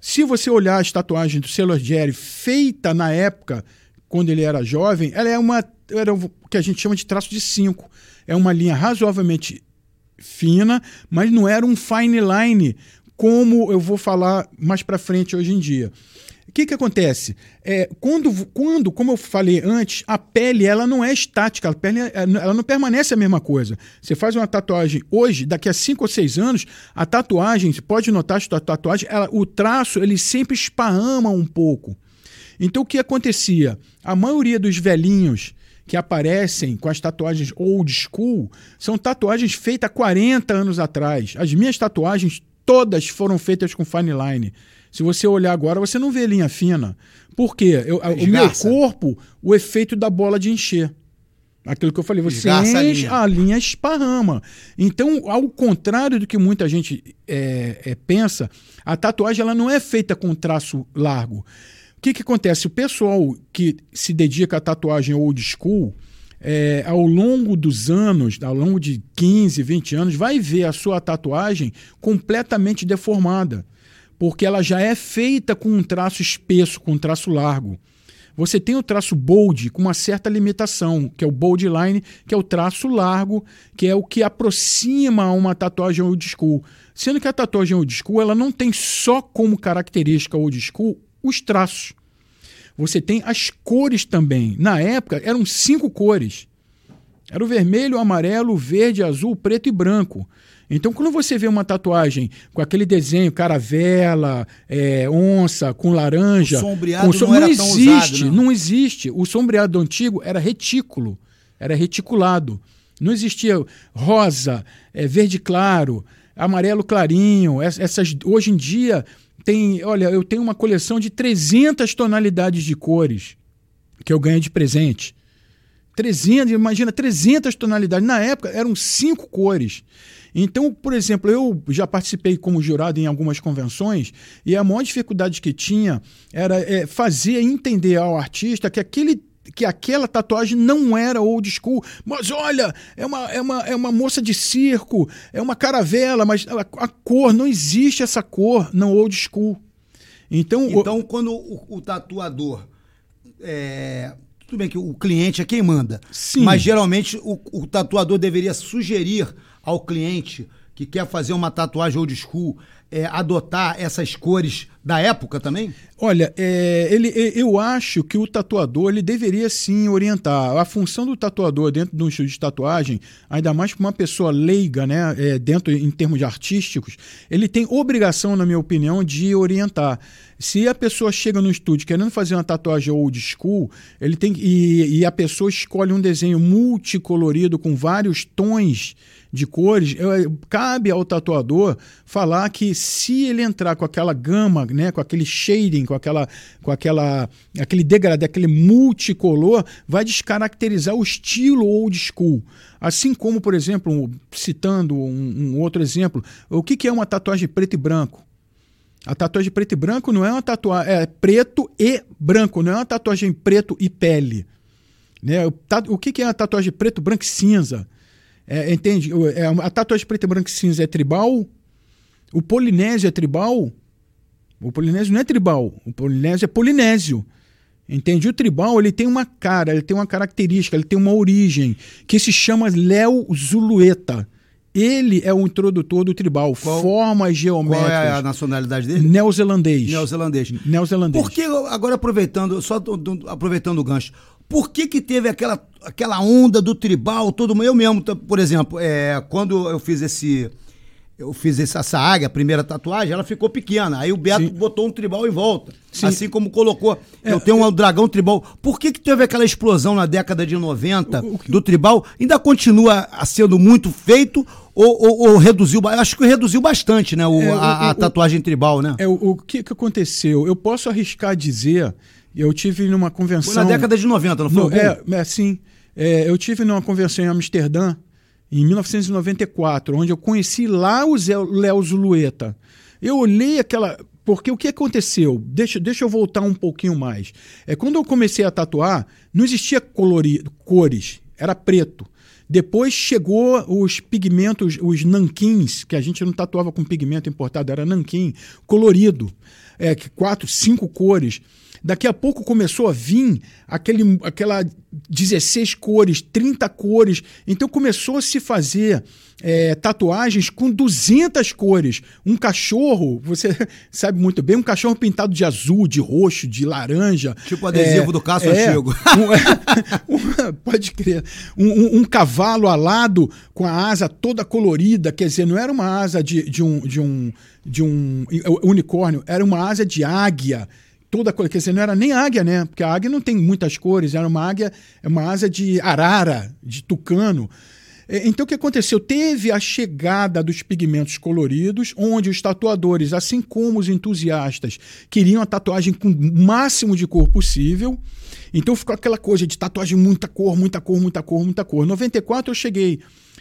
Se você olhar as tatuagens do Sailor Jerry feita na época, quando ele era jovem, ela é uma era o que a gente chama de traço de 5. É uma linha razoavelmente fina, mas não era um fine line como eu vou falar mais para frente hoje em dia. O que, que acontece? É, quando, quando, como eu falei antes, a pele ela não é estática, a pele ela não permanece a mesma coisa. Você faz uma tatuagem hoje, daqui a 5 ou 6 anos, a tatuagem, você pode notar que a tatuagem, ela, o traço ele sempre esparrama um pouco. Então o que acontecia? A maioria dos velhinhos que aparecem com as tatuagens old school são tatuagens feitas há 40 anos atrás. As minhas tatuagens todas foram feitas com fine line. Se você olhar agora, você não vê linha fina. Por quê? Eu, o meu corpo, o efeito da bola de encher. Aquilo que eu falei, você enche, a linha. a linha esparrama. Então, ao contrário do que muita gente é, é, pensa, a tatuagem ela não é feita com traço largo. O que, que acontece? O pessoal que se dedica à tatuagem old school, é, ao longo dos anos, ao longo de 15, 20 anos, vai ver a sua tatuagem completamente deformada, porque ela já é feita com um traço espesso, com um traço largo. Você tem o traço bold com uma certa limitação, que é o bold line, que é o traço largo, que é o que aproxima uma tatuagem old school. Sendo que a tatuagem old school ela não tem só como característica old school os traços. Você tem as cores também. Na época eram cinco cores. Era o vermelho, o amarelo, o verde, azul, preto e branco. Então, quando você vê uma tatuagem com aquele desenho caravela, é, onça, com laranja. O sombreado com so... não, não existe, usado, não. não existe. O sombreado antigo era retículo, era reticulado. Não existia rosa, é, verde claro, amarelo clarinho. Essas, hoje em dia tem, olha, eu tenho uma coleção de 300 tonalidades de cores que eu ganhei de presente. 300, imagina, 300 tonalidades. Na época eram cinco cores. Então, por exemplo, eu já participei como jurado em algumas convenções e a maior dificuldade que tinha era é, fazer entender ao artista que aquele que aquela tatuagem não era old school. Mas olha, é uma, é uma, é uma moça de circo, é uma caravela, mas a, a cor, não existe essa cor no old school. Então, então o... quando o, o tatuador. É, tudo bem que o cliente é quem manda. Sim. Mas geralmente o, o tatuador deveria sugerir ao cliente que quer fazer uma tatuagem old school é, adotar essas cores da época também? Olha, é, ele, eu acho que o tatuador ele deveria sim orientar. A função do tatuador dentro de um estúdio de tatuagem, ainda mais para uma pessoa leiga, né, é, dentro em termos de artísticos, ele tem obrigação, na minha opinião, de orientar. Se a pessoa chega no estúdio querendo fazer uma tatuagem old school, ele tem e, e a pessoa escolhe um desenho multicolorido com vários tons de cores, cabe ao tatuador falar que se ele entrar com aquela gama, né, com aquele shading, com aquela, com aquela, aquele degradê, aquele multicolor, vai descaracterizar o estilo old school. Assim como, por exemplo, citando um, um outro exemplo, o que, que é uma tatuagem preto e branco? A tatuagem preto e branco não é uma tatuagem. É preto e branco, não é uma tatuagem preto e pele. Né? O que é a tatuagem preto, branco e cinza? É, entende? É, a tatuagem preto e branco e cinza é tribal. O polinésio é tribal. O polinésio não é tribal. O polinésio é polinésio. Entende? O tribal ele tem uma cara, ele tem uma característica, ele tem uma origem que se chama Léo Zulueta. Ele é o introdutor do tribal, qual, formas geométricas. Qual é a nacionalidade dele? Neozelandês. Neozelandês. Neozelandês. Por que, agora aproveitando, só aproveitando o gancho, por que que teve aquela, aquela onda do tribal, todo mundo, eu mesmo, por exemplo, é, quando eu fiz esse, eu fiz essa águia, a primeira tatuagem, ela ficou pequena. Aí o Beto Sim. botou um tribal em volta. Sim. Assim como colocou. É, eu tenho um dragão tribal. Por que, que teve aquela explosão na década de 90 o, o, do tribal? Ainda continua sendo muito feito ou, ou, ou reduziu? Eu acho que reduziu bastante, né? O, é, a, a tatuagem tribal, né? É, o, o que, que aconteceu? Eu posso arriscar dizer. Eu tive numa convenção. Foi na década de 90, não foi? No, é, é, sim. É, eu tive numa convenção em Amsterdã em 1994, onde eu conheci lá o Léo Zulueta. Eu olhei aquela. Porque o que aconteceu? Deixa, deixa eu voltar um pouquinho mais. É quando eu comecei a tatuar, não existia colorido, cores, era preto. Depois chegou os pigmentos, os nanquins, que a gente não tatuava com pigmento importado, era nanquim, colorido. É, quatro, cinco cores. Daqui a pouco começou a vir aquele, aquela 16 cores, 30 cores. Então começou a se fazer é, tatuagens com 200 cores. Um cachorro, você sabe muito bem, um cachorro pintado de azul, de roxo, de laranja. Tipo adesivo é, do Cássio é, Antigo. Um, um, pode crer. Um, um, cavalo alado com a asa toda colorida. Quer dizer, não era uma asa de, de, um, de, um, de um unicórnio, era uma asa de águia toda coisa. Quer dizer, não era nem águia, né? Porque a águia não tem muitas cores, era uma águia, é uma asa de arara, de tucano. Então, o que aconteceu? Teve a chegada dos pigmentos coloridos, onde os tatuadores, assim como os entusiastas, queriam a tatuagem com o máximo de cor possível. Então, ficou aquela coisa de tatuagem muita cor, muita cor, muita cor, muita cor. Em 94, eu cheguei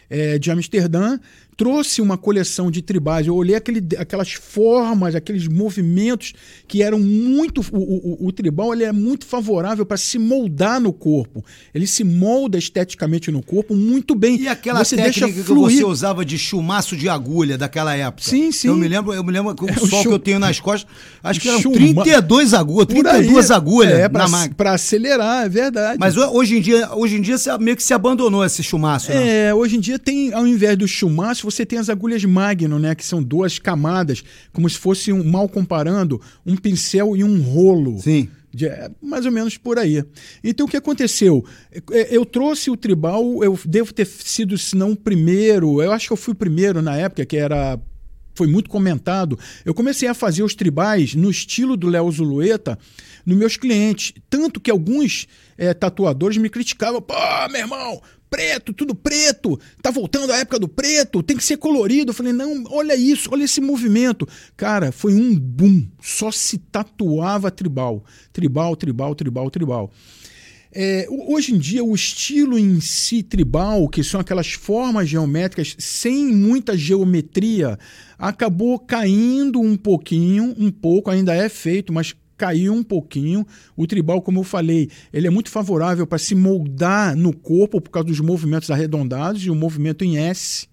é, de Amsterdã, trouxe uma coleção de tribais. Eu olhei aquele, aquelas formas, aqueles movimentos que eram muito. O, o, o tribal ele é muito favorável para se moldar no corpo. Ele se molda esteticamente no corpo muito bem. E aquela você técnica deixa que você usava de chumaço de agulha daquela época? Sim, sim. Eu me lembro, eu me lembro com o é, sol que eu tenho nas costas, acho que eram Chuma... 32 agulhas, 32 agulhas é, pra, na máquina. Para acelerar, é verdade. Mas hoje em dia, hoje em dia meio que se abandonou esse chumaço, né? É, hoje em dia tem, ao invés do chumaço, você tem as agulhas Magnum, né? Que são duas camadas, como se fosse, um, mal comparando, um pincel e um rolo. Sim. De, é, mais ou menos por aí. Então o que aconteceu? É, eu trouxe o tribal, eu devo ter sido, se não o primeiro, eu acho que eu fui o primeiro na época, que era. Foi muito comentado. Eu comecei a fazer os tribais no estilo do Léo Zulueta nos meus clientes. Tanto que alguns é, tatuadores me criticavam. Pô, meu irmão, preto, tudo preto, tá voltando a época do preto, tem que ser colorido. Eu falei, não, olha isso, olha esse movimento. Cara, foi um boom, só se tatuava tribal. Tribal, tribal, tribal, tribal. É, hoje em dia, o estilo em si tribal, que são aquelas formas geométricas sem muita geometria, acabou caindo um pouquinho, um pouco, ainda é feito, mas caiu um pouquinho. O tribal, como eu falei, ele é muito favorável para se moldar no corpo por causa dos movimentos arredondados e o movimento em S,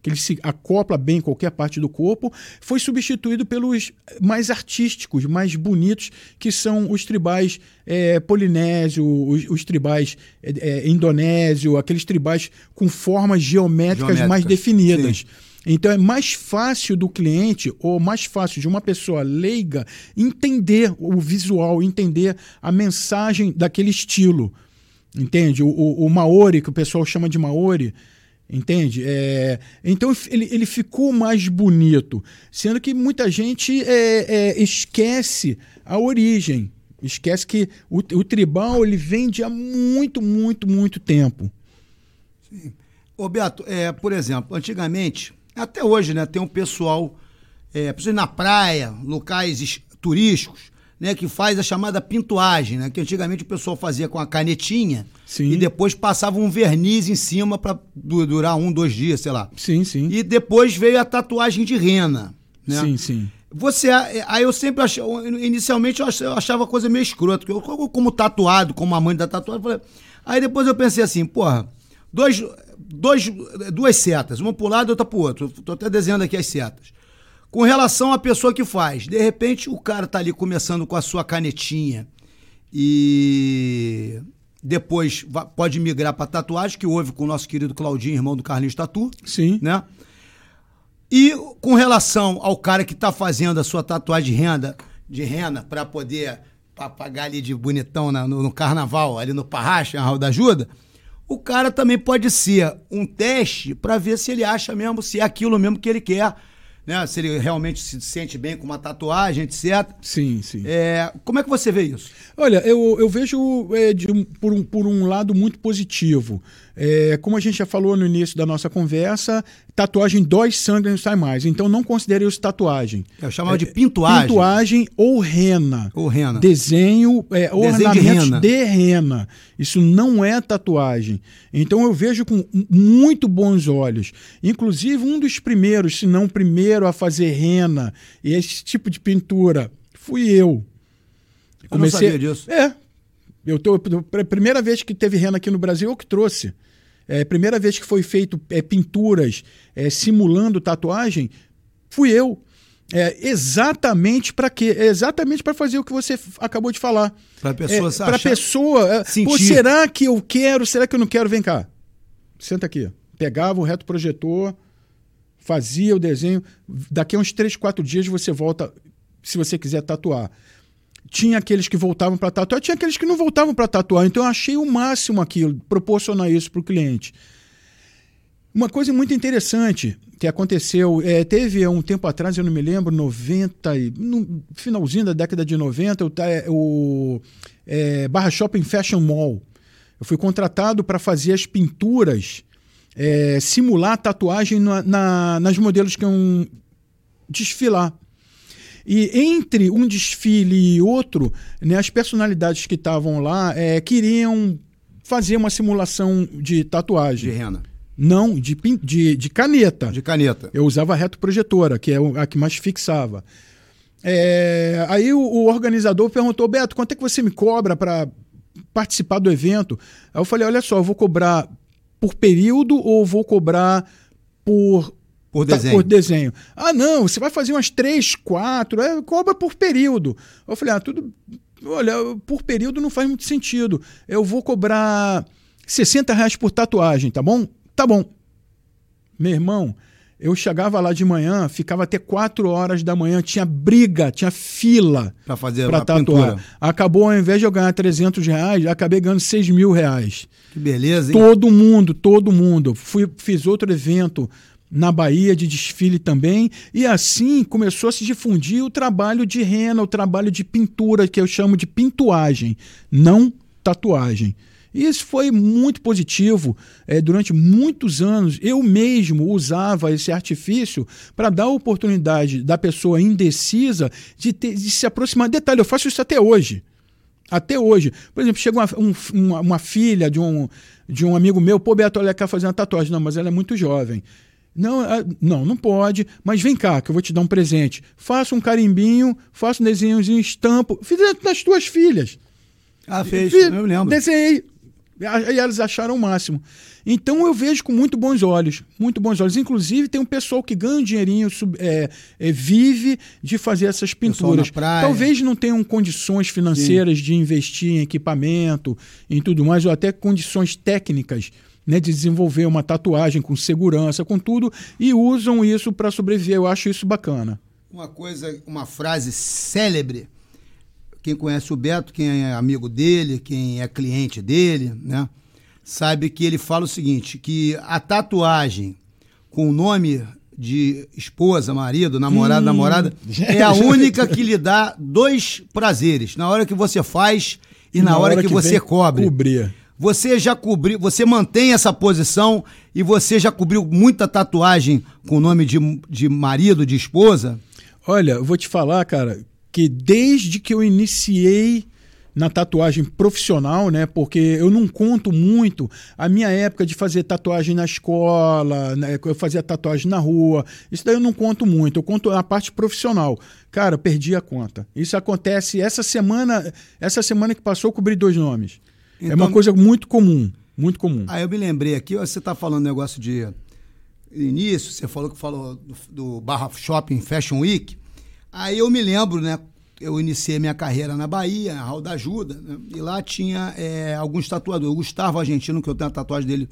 que ele se acopla bem em qualquer parte do corpo, foi substituído pelos mais artísticos, mais bonitos, que são os tribais é, polinésio, os, os tribais é, é, indonésio, aqueles tribais com formas geométricas mais definidas. Sim. Então é mais fácil do cliente ou mais fácil de uma pessoa leiga entender o visual, entender a mensagem daquele estilo. Entende? O, o, o Maori, que o pessoal chama de Maori, Entende? É, então ele, ele ficou mais bonito, sendo que muita gente é, é, esquece a origem, esquece que o, o, tribal ele vem há muito, muito, muito tempo. Sim. Ô Beto, é, por exemplo, antigamente até hoje, né? Tem um pessoal, é, pessoas na praia, locais turísticos, né? Que faz a chamada pintuagem, né? Que antigamente o pessoal fazia com a canetinha sim. e depois passava um verniz em cima para durar um, dois dias, sei lá. Sim, sim. E depois veio a tatuagem de rena, né? Sim, sim. Você, aí eu sempre achei, inicialmente eu achava a coisa meio escrota, eu, como tatuado, como amante da tatuagem, falei, aí depois eu pensei assim, porra, dois, dois, duas setas, uma para um lado e outra para o outro. Estou até desenhando aqui as setas. Com relação à pessoa que faz, de repente o cara está ali começando com a sua canetinha e depois pode migrar para tatuagem, que houve com o nosso querido Claudinho, irmão do Carlinhos Tatu. Sim. Né? E com relação ao cara que está fazendo a sua tatuagem de renda, de rena para poder pagar ali de bonitão na, no, no, carnaval, ali no Parracha, na Rua da Ajuda, o cara também pode ser um teste para ver se ele acha mesmo, se é aquilo mesmo que ele quer. Né? Se ele realmente se sente bem com uma tatuagem, etc. Sim, sim. É, como é que você vê isso? Olha, eu, eu vejo é, de, por, um, por um lado muito positivo. É, como a gente já falou no início da nossa conversa, tatuagem dói sangue não sai mais. Então não considere isso tatuagem. Eu chamava é, de pintuagem. Pintuagem ou rena. Ou rena. Desenho, é, Desenho de rena. de rena. Isso não é tatuagem. Então eu vejo com muito bons olhos. Inclusive, um dos primeiros, se não o primeiro, a fazer rena e esse tipo de pintura fui eu. Eu Comecei... não sabia disso. É. Eu tô, primeira vez que teve rena aqui no Brasil, eu que trouxe. É, primeira vez que foi feito é, pinturas é, simulando tatuagem, fui eu. É, exatamente para quê? É exatamente para fazer o que você acabou de falar. Para pessoa, é, para pessoa, é, pô, será que eu quero? Será que eu não quero? Vem cá, senta aqui. Pegava o reto projetor, fazia o desenho. Daqui a uns 3, 4 dias você volta, se você quiser tatuar tinha aqueles que voltavam para tatuar, tinha aqueles que não voltavam para tatuar. Então eu achei o máximo aquilo, proporcionar isso para o cliente. Uma coisa muito interessante que aconteceu, é, teve um tempo atrás, eu não me lembro, 90, no finalzinho da década de 90, o, o é, Barra Shopping Fashion Mall. Eu fui contratado para fazer as pinturas, é, simular tatuagem na, na, nas modelos que iam desfilar. E entre um desfile e outro, né, as personalidades que estavam lá é, queriam fazer uma simulação de tatuagem. De rena. Não, de, de, de caneta. De caneta. Eu usava a reto projetora, que é a que mais fixava. É, aí o, o, organizador perguntou, Beto, quanto é que você me cobra para participar do evento? Aí eu falei, olha só, eu vou cobrar por período ou vou cobrar por por desenho. Tá, por desenho. Ah, não, você vai fazer umas três, quatro, é, cobra por período. Eu falei, ah, tudo. Olha, por período não faz muito sentido. Eu vou cobrar 60 reais por tatuagem, tá bom? Tá bom. Meu irmão, eu chegava lá de manhã, ficava até 4 horas da manhã, tinha briga, tinha fila para fazer pra tatuar. Pintura. Acabou, ao invés de eu ganhar 300 reais, acabei ganhando 6 mil reais. Que beleza, hein? Todo mundo, todo mundo. Fui, fiz outro evento na Bahia de desfile também, e assim começou a se difundir o trabalho de rena, o trabalho de pintura, que eu chamo de pintuagem, não tatuagem. E isso foi muito positivo. É, durante muitos anos, eu mesmo usava esse artifício para dar a oportunidade da pessoa indecisa de, ter, de se aproximar. Detalhe, eu faço isso até hoje. Até hoje. Por exemplo, chega uma, um, uma, uma, filha de um, de um amigo meu, pô, Beto, olha, quer fazer uma tatuagem. Não, mas ela é muito jovem. Não, não, não pode, mas vem cá, que eu vou te dar um presente. Faça um carimbinho, faça um desenhozinho, estampo. Fiz nas tuas filhas. Ah, fez, Fiz, eu lembro. Desenhei. E elas acharam o máximo. Então eu vejo com muito bons olhos, muito bons olhos. Inclusive, tem um pessoal que ganha um dinheirinho, é, é, vive de fazer essas pinturas. Talvez não tenham condições financeiras Sim. de investir em equipamento, em tudo mais, ou até condições técnicas né, de desenvolver uma tatuagem com segurança, com tudo, e usam isso para sobreviver. Eu acho isso bacana. Uma coisa, uma frase célebre quem conhece o Beto, quem é amigo dele, quem é cliente dele, né? Sabe que ele fala o seguinte, que a tatuagem com o nome de esposa, marido, namorado, hum, namorada, é a única que lhe dá dois prazeres. Na hora que você faz e, e na, hora, hora que, que, você cobre. Cobrir. Você já cobriu, você mantém essa posição e você já cobriu muita tatuagem com o nome de, de marido, de esposa? Olha, eu vou te falar, cara, que desde que eu iniciei na tatuagem profissional, né? Porque eu não conto muito a minha época de fazer tatuagem na escola, né? eu fazia tatuagem na rua. Isso daí eu não conto muito. Eu conto a parte profissional. Cara, perdi a conta. Isso acontece essa semana, essa semana que passou, eu cobri dois nomes. Então, é uma coisa muito comum, muito comum. Aí eu me lembrei aqui, você está falando negócio de início, você falou que falou do, do Barra Shopping Fashion Week. Aí eu me lembro, né? Eu iniciei minha carreira na Bahia, na Raul da Ajuda, né, e lá tinha é, alguns tatuadores. O Gustavo Argentino, que eu tenho a tatuagem dele,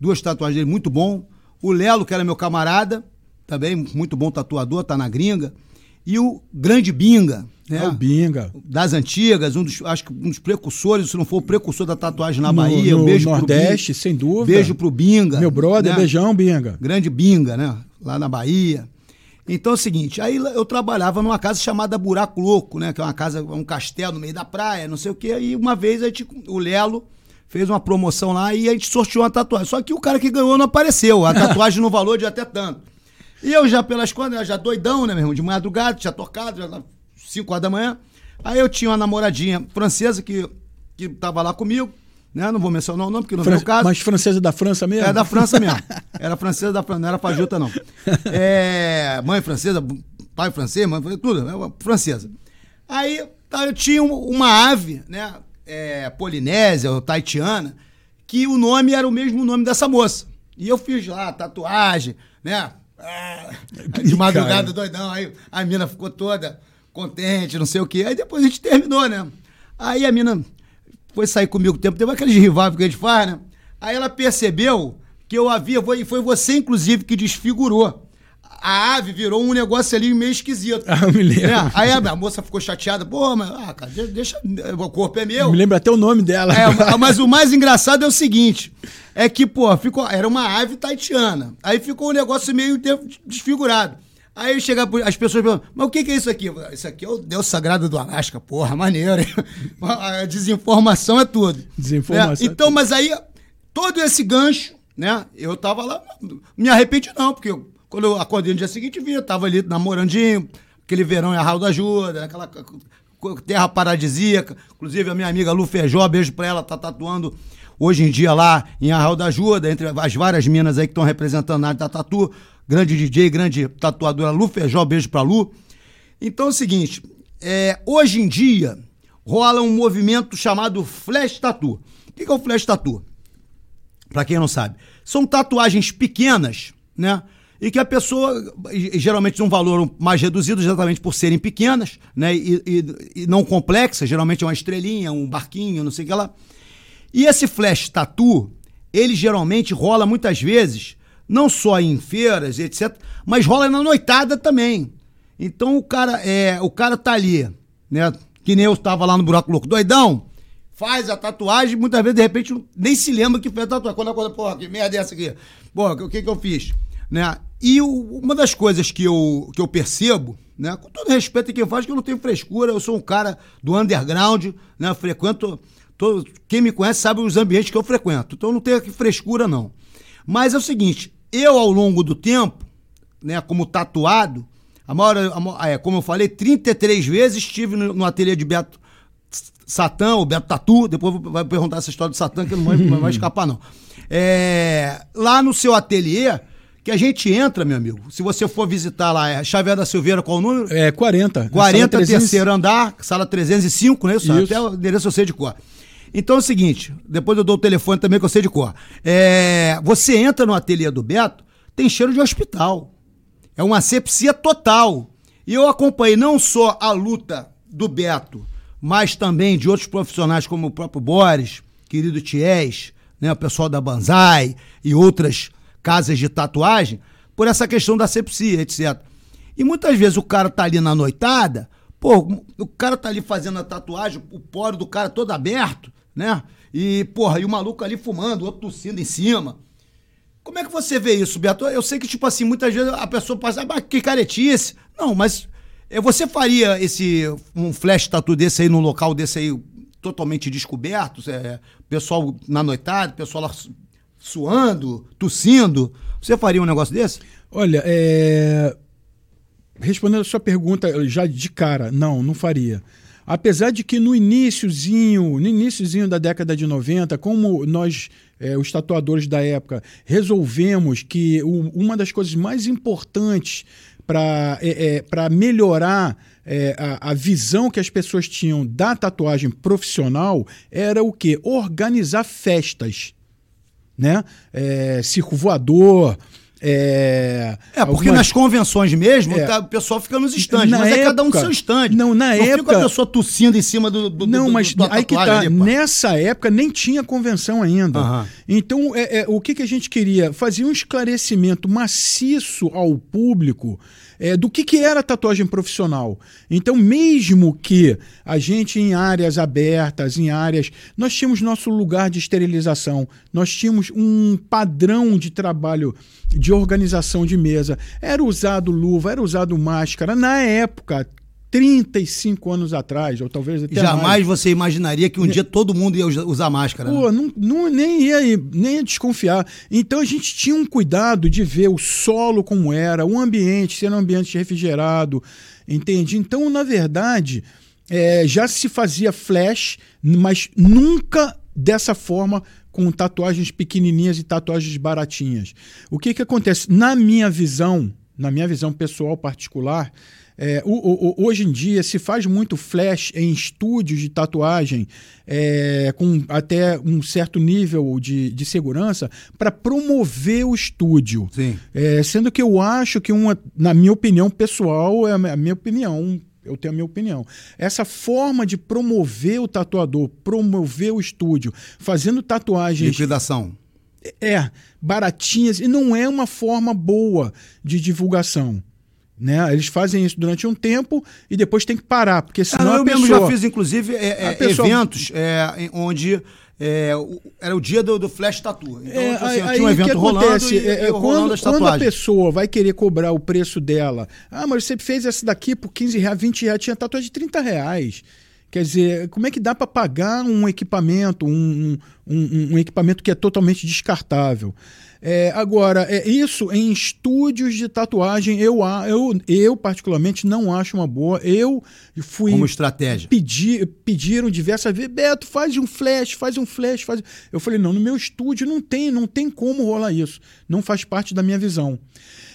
duas tatuagens dele, muito bom. O Lelo, que era meu camarada, também muito bom tatuador, tá na gringa. E o Grande Binga, né? É o Binga. Das antigas, um dos, acho que um dos precursores, se não for o precursor da tatuagem na Bahia. No, no beijo Nordeste, sem dúvida. Beijo pro Binga. Meu brother, né? beijão, Binga. Grande Binga, né? Lá na Bahia. Então é o seguinte, aí eu trabalhava numa casa chamada Buraco Louco, né? Que é uma casa, um castelo no meio da praia, não sei o quê. E uma vez a gente, o Lelo fez uma promoção lá e a gente sorteou uma tatuagem. Só que o cara que ganhou não apareceu. A tatuagem no valor de até tanto. E eu já pelas contas, já doidão, né, meu irmão? De madrugada, tinha tocado, já 5 horas da manhã. Aí eu tinha uma namoradinha francesa que, que tava lá comigo né? Não vou mencionar o nome, porque não Fran... é o caso. Mas francesa da França mesmo? É da França mesmo. Era francesa da França, não era fajuta, não. É, mãe francesa, pai francês, mãe, tudo, é francesa. Aí tá, eu tinha uma ave, né? É, polinésia ou taitiana, que o nome era o mesmo nome dessa moça. E eu fiz lá tatuagem, né? Ah, de madrugada, doidão. Aí a mina ficou toda contente, não sei o quê. Aí depois a gente terminou, né? Aí a mina foi sair comigo o tempo, teve aqueles rivais que a gente faz, né? Aí ela percebeu que eu havia, foi, foi você, inclusive, que desfigurou. A ave virou um negócio ali meio esquisito. Ah, eu me lembro. É, aí a, a, moça ficou chateada. Pô, mas, ah, cara, deixa. O corpo é meu. Eu me lembro até o nome dela. É, mas o mais engraçado é o seguinte: é que, pô, ficou, era uma ave taitiana. Aí ficou um negócio meio desfigurado. Aí chega as pessoas perguntam, mas o que, que é isso aqui? Isso aqui é o Deus Sagrado do Alasca, porra, maneiro. Hein? A desinformação é tudo. Desinformação. É, então, mas aí, todo esse gancho, né? Eu tava lá, me arrependi não, porque eu, quando eu acordei no dia seguinte, vi, eu tava ali namorandinho, aquele verão em Arraial da Ajuda, aquela terra paradisíaca. Inclusive a minha amiga Lu Feijó, beijo pra ela, tá tatuando hoje em dia lá em Arraial da Ajuda, entre as várias minas aí que estão representando a área da tatu. Grande DJ, grande tatuadora Lu Feijó, beijo pra Lu. Então é o seguinte, é, hoje em dia rola um movimento chamado Flash Tattoo. O que é o Flash Tattoo? Pra quem não sabe, são tatuagens pequenas, né? E que a pessoa, geralmente um valor mais reduzido, exatamente por serem pequenas, né? E, e, e não complexas, geralmente é uma estrelinha, um barquinho, não sei o que lá. E esse flash tattoo, ele geralmente rola muitas vezes, não só em feiras, etc., mas rola na noitada também. Então o cara é, o cara tá ali, né? Que nem eu estava lá no buraco louco, doidão. Faz a tatuagem, muitas vezes de repente nem se lembra que fez a tatuagem. Quando a coisa, porra, que merda é essa aqui? Porra, o que que eu fiz? Né? E o, uma das coisas que eu, que eu percebo, né, com todo respeito a quem faz, que eu não tenho frescura, eu sou um cara do underground, né, frequento, todo, quem me conhece sabe os ambientes que eu frequento, então eu não tenho frescura não. Mas é o seguinte, eu ao longo do tempo, né, como tatuado, a maior, a, é, como eu falei, 33 vezes estive no, no ateliê de Beto Satã, o Beto Tatu, depois vai perguntar essa história do Satã, que não vai, não vai escapar, não. É, lá no seu ateliê, que a gente entra, meu amigo, se você for visitar lá, é Xavier da Silveira, qual o número? É 40. 40, 300... terceiro andar, sala 305, né? Isso, Isso. Até o endereço eu sei de cor. Então é o seguinte, depois eu dou o telefone também que eu sei de cor. É, você entra no ateliê do Beto, tem cheiro de hospital. É uma asepsia total. E eu acompanhei não só a luta do Beto, mas também de outros profissionais como o próprio Boris, querido Ties, né, o pessoal da Banzai e outras casas de tatuagem, por essa questão da asepsia, etc. E muitas vezes o cara tá ali na noitada, pô, o cara tá ali fazendo a tatuagem, o poro do cara todo aberto, né? E, porra, e o maluco ali fumando, o outro tossindo em cima. Como é que você vê isso, Beto? Eu sei que, tipo assim, muitas vezes a pessoa passa, ah, que caretice. Não, mas eh, você faria esse um flash tatu desse aí num local desse aí totalmente descoberto? É, pessoal na noitada, pessoal lá suando, tossindo. Você faria um negócio desse? Olha, é... respondendo a sua pergunta já de cara, não, não faria. Apesar de que no iníciozinho, no iníciozinho da década de 90, como nós, é, os tatuadores da época, resolvemos que o, uma das coisas mais importantes para é, é, melhorar é, a, a, visão que as pessoas tinham da tatuagem profissional era o que? Organizar festas. Né? É, circo voador, é, é porque algumas... nas convenções mesmo, é. tá, o pessoal fica nos estandes, mas época, é cada um seu estande. Não, na não época. Fica a pessoa tossindo em cima do. do não, do, mas do, aí que tá. Ali, nessa época nem tinha convenção ainda. Uhum. Então, é, é, o que, que a gente queria? Fazer um esclarecimento maciço ao público é, do que, que era tatuagem profissional. Então, mesmo que a gente em áreas abertas, em áreas. Nós tínhamos nosso lugar de esterilização, nós tínhamos um padrão de trabalho de organização de mesa. Era usado luva, era usado máscara. Na época, 35 anos atrás, ou talvez até Jamais mais. você imaginaria que um dia todo mundo ia usar máscara. Pô, né? não, não, nem, ia, nem ia desconfiar. Então a gente tinha um cuidado de ver o solo como era, o ambiente, ser um ambiente refrigerado, entende? Então, na verdade, é, já se fazia flash, mas nunca dessa forma com tatuagens pequenininhas e tatuagens baratinhas. O que que acontece? Na minha visão, na minha visão pessoal particular, é, o, o, hoje em dia se faz muito flash em estúdios de tatuagem é, com até um certo nível de, de segurança para promover o estúdio. É, sendo que eu acho que, uma, na minha opinião pessoal, é a minha opinião, eu tenho a minha opinião. Essa forma de promover o tatuador, promover o estúdio, fazendo tatuagens. Liquidação. É, baratinhas, e não é uma forma boa de divulgação. Né? Eles fazem isso durante um tempo e depois tem que parar, porque senão ah, eu a pessoa... mesmo já fiz, inclusive, é, é, pessoa... eventos é, onde é, era o dia do, do Flash Tattoo. Então, é, tipo assim, aí, tinha um evento rolando e, é, e quando, quando, a pessoa vai querer cobrar o preço dela, ah, mas você fez essa daqui por 15 reais, 20 reais, tinha tatuagem de 30 reais. Quer dizer, como é que dá para pagar um equipamento, um, um, um, um, equipamento que é totalmente descartável? É, agora, é, isso em estúdios de tatuagem, eu, eu, eu particularmente não acho uma boa. Eu fui. Como estratégia. Pedi, pediram diversas vezes, Beto, faz um flash, faz um flash, faz. Eu falei, não, no meu estúdio não tem, não tem como rolar isso. Não faz parte da minha visão.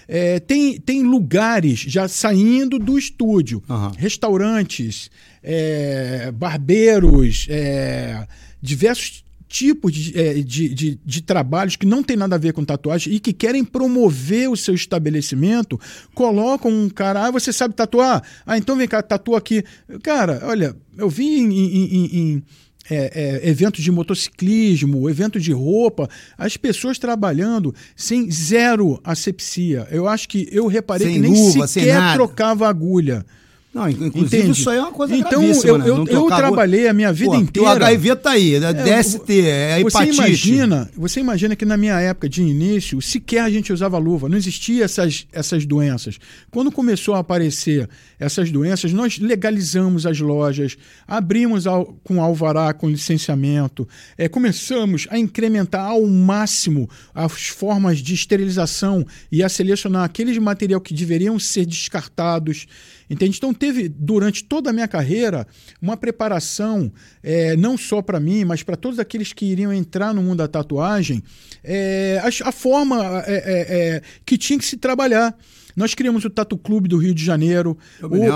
É, tem, tem lugares já saindo do estúdio, uhum. restaurantes, é, barbeiros, é, diversos tipos de, é, de, de, de, trabalhos que não tem nada a ver com tatuagem e que querem promover o seu estabelecimento, colocam um cara, ah, você sabe tatuar? Ah, então vem cá, tatua aqui. Cara, olha, eu vi em, em, em, em é, é, eventos de motociclismo, eventos de roupa, as pessoas trabalhando sem zero asepsia. Eu acho que eu reparei sem que nem luva, sequer trocava agulha. Não, inclusive Entende? isso aí é uma coisa então, eu, né? eu, eu trabalhei a minha vida Pô, inteira. O HIV tá aí, é, DST, é hepatite. Você imagina, você imagina que na minha época de início, sequer a gente usava luva, não existia essas, essas doenças. Quando começou a aparecer essas doenças, nós legalizamos as lojas, abrimos ao, com alvará, com licenciamento, é, começamos a incrementar ao máximo as formas de esterilização e a selecionar aqueles material que deveriam ser descartados. Entende? Então, teve, durante toda a minha carreira, uma preparação, é, não só para mim, mas para todos aqueles que iriam entrar no mundo da tatuagem, é, a, a, forma é, é, é, que tinha que se trabalhar. Nós criamos o Tatu Clube do Rio de Janeiro.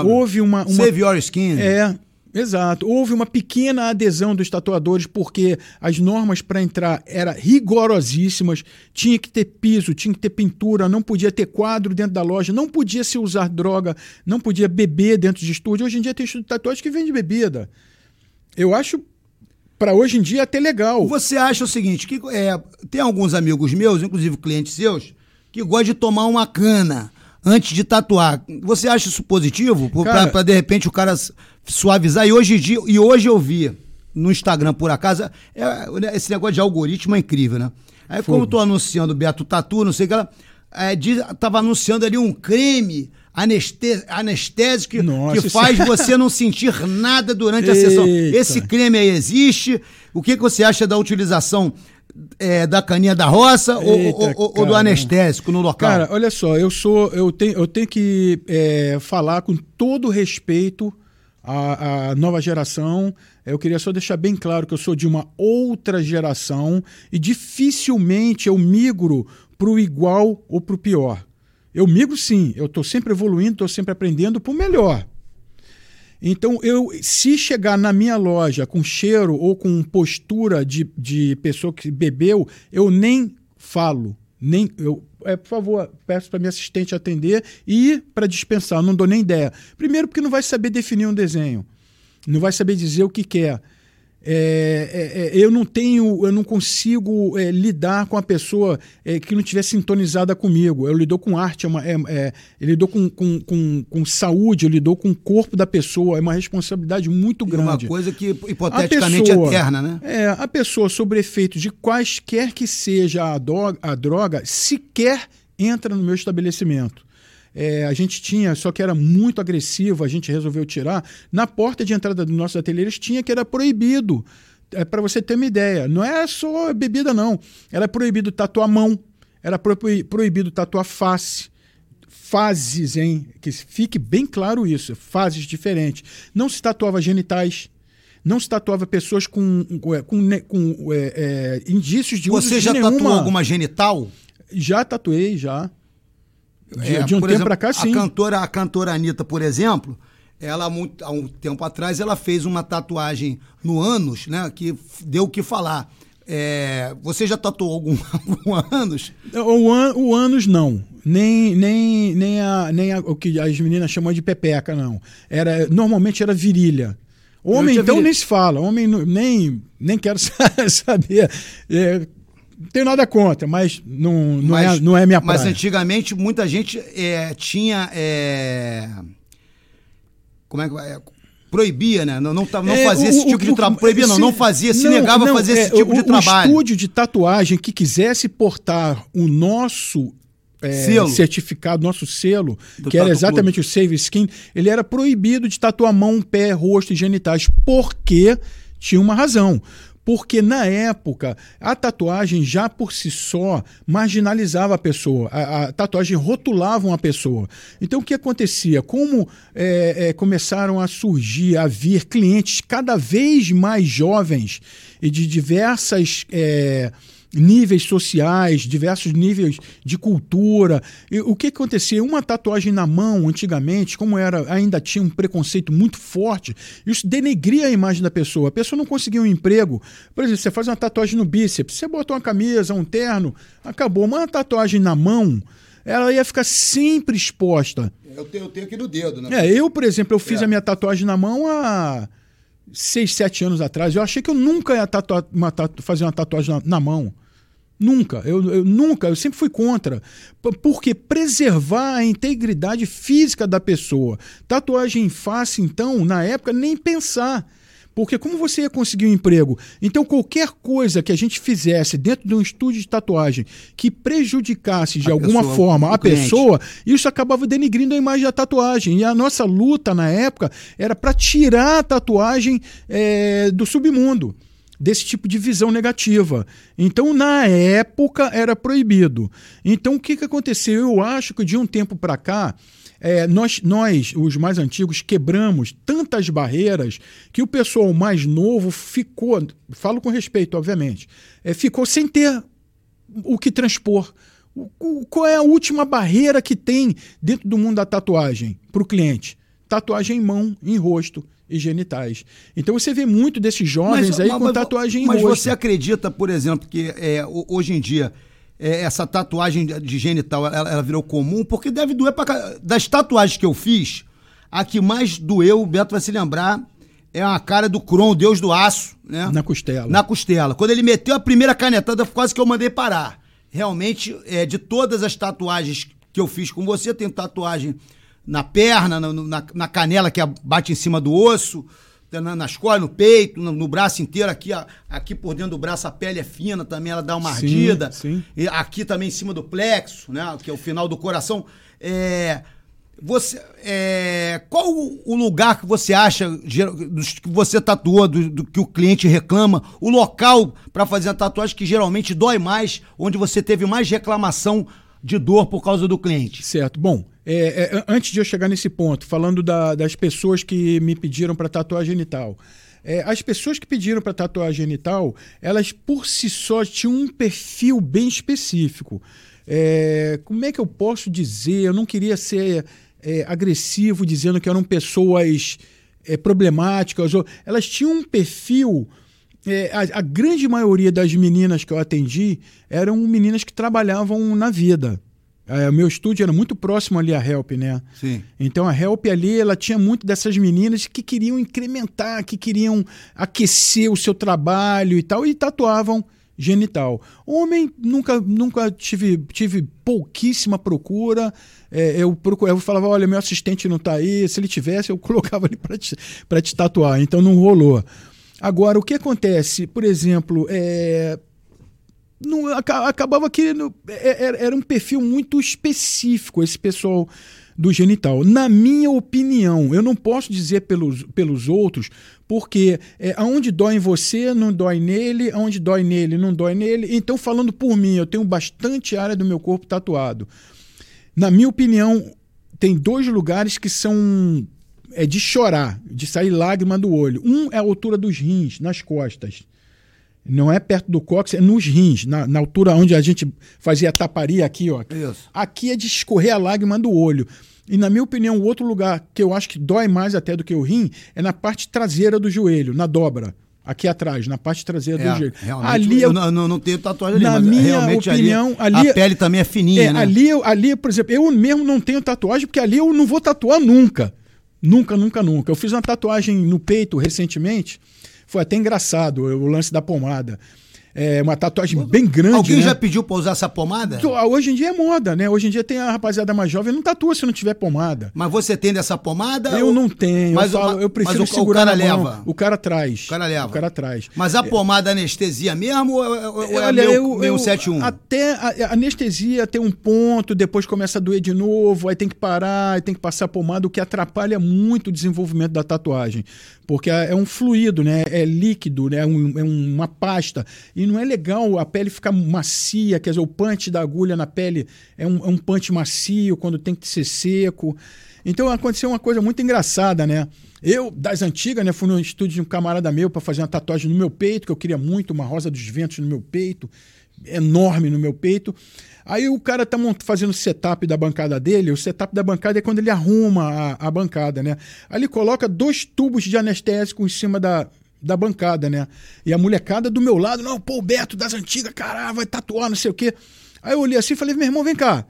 Houve uma, uma. Save Your Skin. É, Exato. Houve uma pequena adesão dos tatuadores porque as normas para entrar eram rigorosíssimas. Tinha que ter piso, tinha que ter pintura, não podia ter quadro dentro da loja, não podia se usar droga, não podia beber dentro de estúdio. Hoje em dia tem estúdio de tatuagem que vende bebida. Eu acho para hoje em dia até legal. Você acha o seguinte, que é, tem alguns amigos meus, inclusive clientes seus, que gostam de tomar uma cana antes de tatuar. Você acha isso positivo? Para de repente o cara suavizar. E hoje, dia, e hoje eu vi no Instagram, por acaso, é, esse negócio de algoritmo é incrível, né? Aí, como eu tô anunciando o Beto Tatu, não sei o que ela. É, diz, tava anunciando ali um creme anestésico que, Nossa, que faz você não sentir nada durante a sessão. Esse creme aí existe. O que, que você acha da utilização é, da caninha da roça Eita, ou, ou, ou, do anestésico no local? Cara, olha só, eu sou, eu tenho, eu tenho que é, falar com todo respeito à, à nova geração. Eu queria só deixar bem claro que eu sou de uma outra geração e dificilmente eu migro para o igual ou para o pior. Eu migro sim, eu estou sempre evoluindo, estou sempre aprendendo para o melhor. Então, eu, se chegar na minha loja com cheiro ou com postura de, de pessoa que bebeu, eu nem falo. Nem, eu, é, por favor, peço para minha assistente atender e para dispensar, não dou nem ideia. Primeiro, porque não vai saber definir um desenho, não vai saber dizer o que quer. É, é, é, eu não tenho, eu não consigo é, lidar com a pessoa é, que não estiver sintonizada comigo. Eu lido com arte, é uma, eu lido com, com, com, com, saúde, eu lido com o corpo da pessoa. É uma responsabilidade muito grande. uma coisa que hipoteticamente pessoa, é eterna, né? É, a pessoa, sobre efeito de quaisquer que seja a droga, a droga sequer entra no meu estabelecimento é, a gente tinha, só que era muito agressivo, a gente resolveu tirar. Na porta de entrada dos nossos ateliês tinha que era proibido. É, Para você ter uma ideia, não é só bebida, não. Era proibido tatuar mão, era proibido tatuar face. Fases, hein? Que fique bem claro isso, fases diferentes. Não se tatuava genitais, não se tatuava pessoas com, com, com, com é, é, indícios de Você já tatuou alguma genital? Já tatuei, já. De, é, de um tempo para cá, sim. A cantora, a cantora Anitta, por exemplo, ela muito, há um tempo atrás ela fez uma tatuagem no ânus, né? Que deu o que falar. É, você já tatuou algum, algum ânus? O, an, o ânus não. Nem, nem, nem, a, nem a, o que as meninas chamam de pepeca, não. Era, normalmente era virilha. Homem, então, nem se fala. Homem, nem, nem quero saber. É, não tenho nada contra, mas não, não, é, mas, é, não é minha praia. Mas antigamente muita gente é, tinha. É, como é que. É, proibia, né? Não, não, não é, fazia o, esse tipo o, de trabalho. Proibia, não, não fazia, se não, negava não, a fazer esse é, tipo de trabalho. O estúdio de tatuagem que quisesse portar o nosso é, certificado, nosso selo, Do que era exatamente Club. o Save Skin, ele era proibido de tatuar mão, pé, rosto e genitais, porque tinha uma razão. Porque na época a tatuagem já por si só marginalizava a pessoa, a, a tatuagem rotulava uma pessoa. Então o que acontecia? Como é, é, começaram a surgir, a vir clientes cada vez mais jovens e de diversas. É, níveis sociais, diversos níveis de cultura. E o que acontecia? Uma tatuagem na mão, antigamente, como era, ainda tinha um preconceito muito forte, isso denegria a imagem da pessoa. A pessoa não conseguia um emprego. Por exemplo, você faz uma tatuagem no bíceps, você bota uma camisa, um terno, acabou. Uma tatuagem na mão, ela ia ficar sempre exposta. Eu tenho, eu tenho aqui no dedo, né? É, eu, por exemplo, eu fiz é. a minha tatuagem na mão há seis, sete anos atrás, eu achei que eu nunca ia tatuar, uma tatu, fazer uma tatuagem na, na mão. Nunca, eu, eu, nunca, eu sempre fui contra. Porque preservar a integridade física da pessoa. Tatuagem em face, então, na época, nem pensar. Porque como você ia conseguir um emprego? Então, qualquer coisa que a gente fizesse dentro de um estúdio de tatuagem que prejudicasse de a alguma pessoa, forma a cliente. pessoa, isso acabava denigrindo a imagem da tatuagem. E a nossa luta na época era para tirar a tatuagem é, do submundo desse tipo de visão negativa. Então, na época, era proibido. Então, o que, que aconteceu? Eu acho que de um tempo para cá, é, nós, nós, os mais antigos, quebramos tantas barreiras que o pessoal mais novo ficou, falo com respeito, obviamente, é, ficou sem ter o que transpor. O, qual é a última barreira que tem dentro do mundo da tatuagem para o cliente? Tatuagem em mão, em rosto e genitais. Então você vê muito desses jovens mas, aí mas, com tatuagem em mas rosto. Mas você acredita, por exemplo, que é, hoje em dia é, essa tatuagem de genital ela, ela, virou comum? Porque deve doer para Das tatuagens que eu fiz, a que mais doeu, o Beto vai se lembrar, é a cara do Kron, Deus do Aço, né? Na costela. Na costela. Quando ele meteu a primeira canetada, quase que eu mandei parar. Realmente, é, de todas as tatuagens que eu fiz com você, tem tatuagem na perna, na, na, na canela que bate em cima do osso, na, nas costas, no peito, no, no, braço inteiro, aqui, aqui por dentro do braço a pele é fina também, ela dá uma sim, ardida. Sim. E aqui também em cima do plexo, né? Que é o final do coração. É, você, é, qual o lugar que você acha que você tatuou, do, do que o cliente reclama, o local para fazer a tatuagem que geralmente dói mais, onde você teve mais reclamação de dor por causa do cliente? Certo. Bom, é, é, antes de eu chegar nesse ponto, falando da, das pessoas que me pediram para tatuar genital. É, as pessoas que pediram para tatuar genital, elas por si só tinham um perfil bem específico. É, como é que eu posso dizer? Eu não queria ser é, agressivo dizendo que eram pessoas é, problemáticas. Ou, elas tinham um perfil. A, a, grande maioria das meninas que eu atendi eram meninas que trabalhavam na vida. É, o meu estúdio era muito próximo ali à Help, né? Sim. Então a Help ali, ela tinha muito dessas meninas que queriam incrementar, que queriam aquecer o seu trabalho e tal, e tatuavam genital. Homem, nunca, nunca tive, tive pouquíssima procura. É, eu, procurava, eu falava, olha, meu assistente não está aí. Se ele tivesse, eu colocava ele para te, te tatuar. Então não rolou. Agora, o que acontece? Por exemplo, é, não, acabava que é, é, era um perfil muito específico esse pessoal do genital. Na minha opinião, eu não posso dizer pelos, pelos outros, porque é, aonde dói em você, não dói nele, aonde dói nele, não dói nele. Então, falando por mim, eu tenho bastante área do meu corpo tatuado. Na minha opinião, tem dois lugares que são é de chorar, de sair lágrima do olho. Um é a altura dos rins, nas costas. Não é perto do cóccix, é nos rins, na, na, altura onde a gente fazia a taparia aqui, ó. Isso. Aqui é de escorrer a lágrima do olho. E na minha opinião, o outro lugar que eu acho que dói mais até do que o rim é na parte traseira do joelho, na dobra. Aqui atrás, na parte traseira é, do joelho. Ali eu, eu não, não, tenho tatuagem ali, na minha opinião, ali, ali, a pele também é fininha, é, né? Ali, ali, por exemplo, eu mesmo não tenho tatuagem porque ali eu não vou tatuar nunca. Nunca, nunca, nunca. Eu fiz uma tatuagem no peito recentemente foi até engraçado o lance da pomada. É uma tatuagem bem grande. Alguém né? já pediu pra usar essa pomada? Hoje em dia é moda, né? Hoje em dia tem a rapaziada mais jovem, não tatua se não tiver pomada. Mas você tem dessa pomada? Eu ou... não tenho. Mas, eu, falo, eu prefiro mas o, segurar o cara leva. O cara traz. O cara leva. O cara traz. Mas a pomada anestesia mesmo ou, ou é Olha, meu, eu, meu 71? Até a, a anestesia tem um ponto, depois começa a doer de novo, aí tem que parar, aí tem que passar pomada, o que atrapalha muito o desenvolvimento da tatuagem. Porque é um fluido, né? É líquido, né? É, um, é uma pasta. E não é legal a pele ficar macia, quer dizer, o punch da agulha na pele é um, é um punch macio quando tem que ser seco. Então aconteceu uma coisa muito engraçada, né? Eu, das antigas, né, fui no estúdio de um camarada meu para fazer uma tatuagem no meu peito, que eu queria muito, uma rosa dos ventos no meu peito, enorme no meu peito. Aí o cara tá fazendo o setup da bancada dele. O setup da bancada é quando ele arruma a, a bancada, né? Aí ele coloca dois tubos de anestésico em cima da, da bancada, né? E a molecada do meu lado, não, pô, o Beto das antigas, caralho, vai tatuar, não sei o quê. Aí eu olhei assim e falei, meu irmão, vem cá.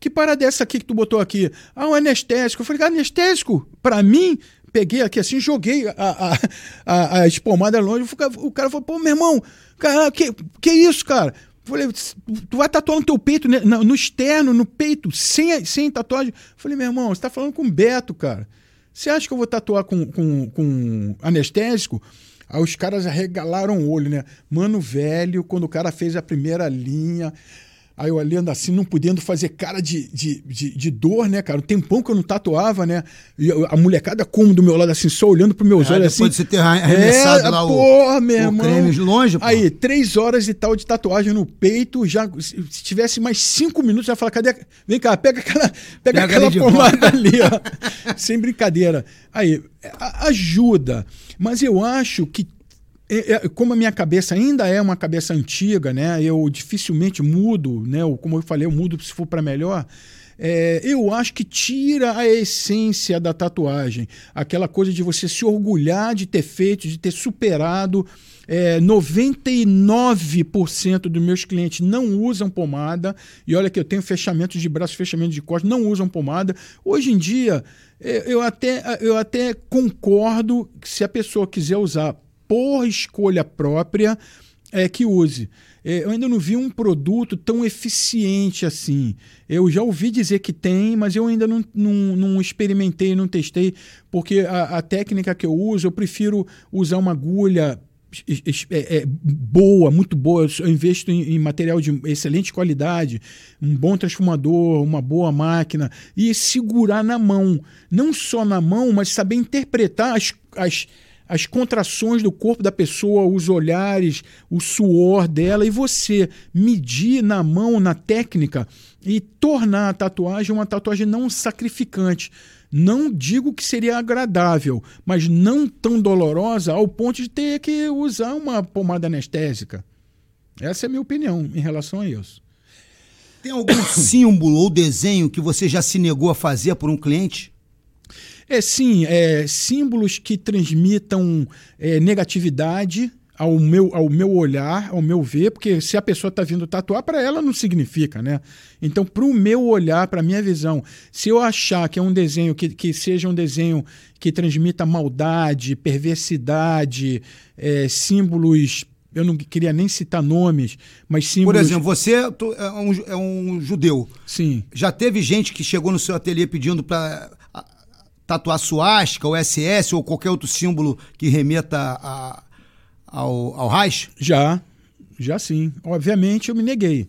Que parada é essa aqui que tu botou aqui? Ah, um anestésico. Eu falei, anestésico? Pra mim? Peguei aqui assim, joguei a, a, a, a longe. O cara falou, pô, meu irmão, cara, que, que isso, cara? Falei, tu vai tatuar no teu peito, né? no externo, no peito, sem, sem tatuagem. Falei, meu irmão, você tá falando com o Beto, cara. Você acha que eu vou tatuar com, com, com anestésico? Aí os caras arregalaram o olho, né? Mano velho, quando o cara fez a primeira linha, Aí eu olhando assim, não podendo fazer cara de, de, de, de, dor, né, cara? O tempão que eu não tatuava, né? E a molecada como do meu lado, assim, só olhando pros meus é, olhos depois assim. Depois de você ter arremessado é, lá porra, o, meu o irmão. creme longe, pô. Aí, três horas e tal de tatuagem no peito, já, se tivesse mais cinco minutos, já falar, cadê? Vem cá, pega aquela, pega, pega aquela pomada ali, ó. Sem brincadeira. Aí, ajuda. Mas eu acho que como a minha cabeça ainda é uma cabeça antiga, né? Eu dificilmente mudo, né? Como eu falei, eu mudo se for para melhor. É, eu acho que tira a essência da tatuagem. Aquela coisa de você se orgulhar de ter feito, de ter superado. É, 99% dos meus clientes não usam pomada. E olha que eu tenho fechamentos de braço, fechamento de costas, não usam pomada. Hoje em dia, é, eu até, eu até concordo que se a pessoa quiser usar por escolha própria, é, que use. É, eu ainda não vi um produto tão eficiente assim. Eu já ouvi dizer que tem, mas eu ainda não, não, não experimentei, não testei, porque a, a, técnica que eu uso, eu prefiro usar uma agulha é, é, boa, muito boa. Eu investo em, em, material de excelente qualidade, um bom transformador, uma boa máquina e segurar na mão. Não só na mão, mas saber interpretar as, as as contrações do corpo da pessoa, os olhares, o suor dela, e você medir na mão, na técnica, e tornar a tatuagem uma tatuagem não sacrificante. Não digo que seria agradável, mas não tão dolorosa ao ponto de ter que usar uma pomada anestésica. Essa é a minha opinião em relação a isso. Tem algum símbolo ou desenho que você já se negou a fazer por um cliente? É sim, é, símbolos que transmitam é, negatividade ao meu, ao meu olhar, ao meu ver, porque se a pessoa está vindo tatuar, para ela não significa, né? Então, para o meu olhar, para a minha visão, se eu achar que é um desenho que, que seja um desenho que transmita maldade, perversidade, é, símbolos eu não queria nem citar nomes, mas símbolos... Por exemplo, você é um, é um judeu. Sim. Já teve gente que chegou no seu ateliê pedindo para tatuar suástica, ou SS, ou qualquer outro símbolo que remeta a, ao, ao Reich? Já, já sim. Obviamente eu me neguei.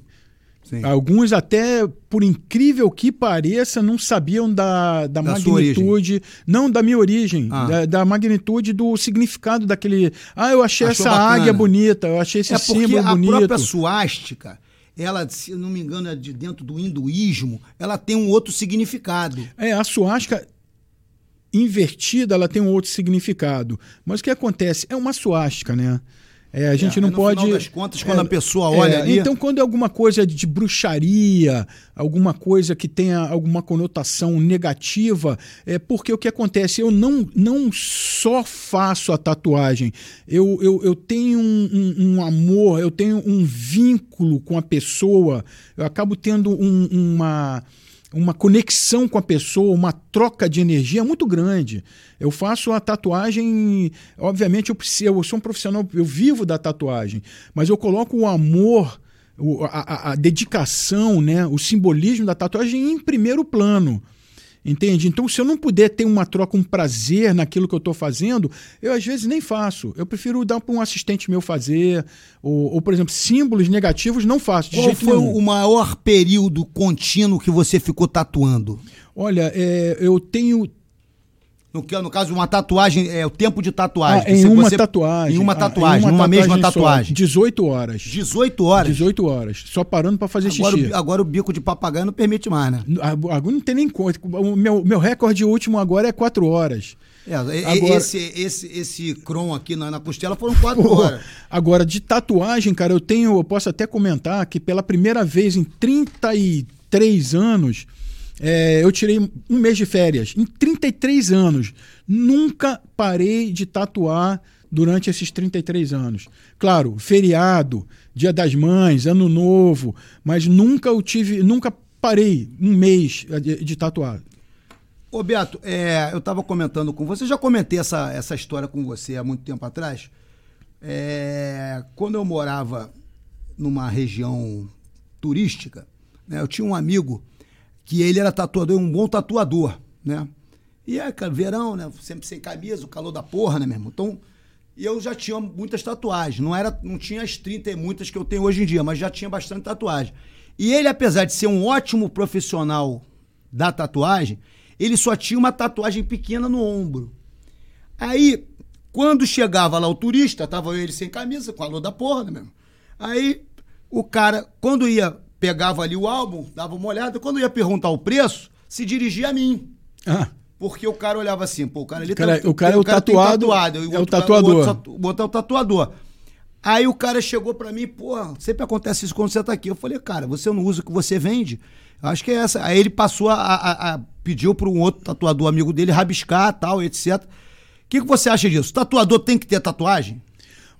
Sim. Alguns até, por incrível que pareça, não sabiam da, da, da magnitude, não da minha origem, ah. da, da, magnitude do significado daquele. Ah, eu achei Achou essa bacana. águia bonita, eu achei esse é símbolo bonito. A própria suástica, ela, se não me engano, é de dentro do hinduísmo, ela tem um outro significado. É, a suástica invertida, ela tem um outro significado. Mas o que acontece? É uma suástica, né? É, a gente é, não no pode. Final das contas, quando é, a pessoa olha é, ali. Então, quando é alguma coisa de bruxaria, alguma coisa que tenha alguma conotação negativa, é porque o que acontece? Eu não, não só faço a tatuagem, eu, eu, eu tenho um, um, um amor, eu tenho um vínculo com a pessoa, eu acabo tendo um, uma uma conexão com a pessoa, uma troca de energia muito grande. Eu faço a tatuagem, obviamente eu, eu sou um profissional, eu vivo da tatuagem, mas eu coloco o amor, a, a, a dedicação, né, o simbolismo da tatuagem em primeiro plano. Entende? Então, se eu não puder ter uma troca, um prazer naquilo que eu estou fazendo, eu às vezes nem faço. Eu prefiro dar para um assistente meu fazer. Ou, ou, por exemplo, símbolos negativos não faço. De Qual foi nenhum. o maior período contínuo que você ficou tatuando? Olha, é, eu tenho No, no caso, uma tatuagem, é o tempo de tatuagem. Ah, em uma você- tatuagem. Em uma Ah, tatuagem, numa mesma só. tatuagem. 18 horas. 18 horas. 18 horas. Só parando pra fazer Agora, xixi. o- agora o bico de papagaio não permite mais, né? Agora não tem nem conta. O meu, meu recorde último agora é 4 horas. É, Agora- esse, esse, esse cron aqui na, na costela foram 4 Pô, horas. Agora, de tatuagem, cara, eu tenho, eu posso até comentar que pela primeira vez em 33 anos, é, eu tirei um mês de férias. Em 33 anos. Nunca parei de tatuar durante esses 33 anos. Claro, feriado, Dia das Mães, Ano Novo, mas nunca eu tive, nunca parei um mês de, de tatuar. Ô Beto, é, eu estava comentando com você, já comentei essa, essa história com você há muito tempo atrás. É, quando eu morava numa região turística, né, eu tinha um amigo que ele era tatuador, um bom tatuador, né? E é, verão, né? Sempre sem camisa, o calor da porra, né, meu irmão? Então, eu já tinha muitas tatuagens. Não era, não tinha as 30 e muitas que eu tenho hoje em dia, mas já tinha bastante tatuagem. E ele, apesar de ser um ótimo profissional da tatuagem, ele só tinha uma tatuagem pequena no ombro. Aí, quando chegava lá o turista, tava ele sem camisa, com lua da porra, né, mesmo? Aí, o cara, quando ia, pegava ali o álbum, dava uma olhada, quando ia perguntar o preço, se dirigia a mim. Ah, Porque o cara olhava assim, pô, o cara ali Cara, tá- o cara é o tem tatuado, tatuado, e é o outro cara- tatuador. O outro, o outro é o tatuador. Aí o cara chegou pra mim, pô, sempre acontece isso quando você tá aqui. Eu falei, cara, você não usa o que você vende? Eu acho que é essa. Aí ele passou a. a- a- pediu para um outro tatuador amigo dele rabiscar tal, etc. O que, que você acha disso? Tatuador tem que ter tatuagem?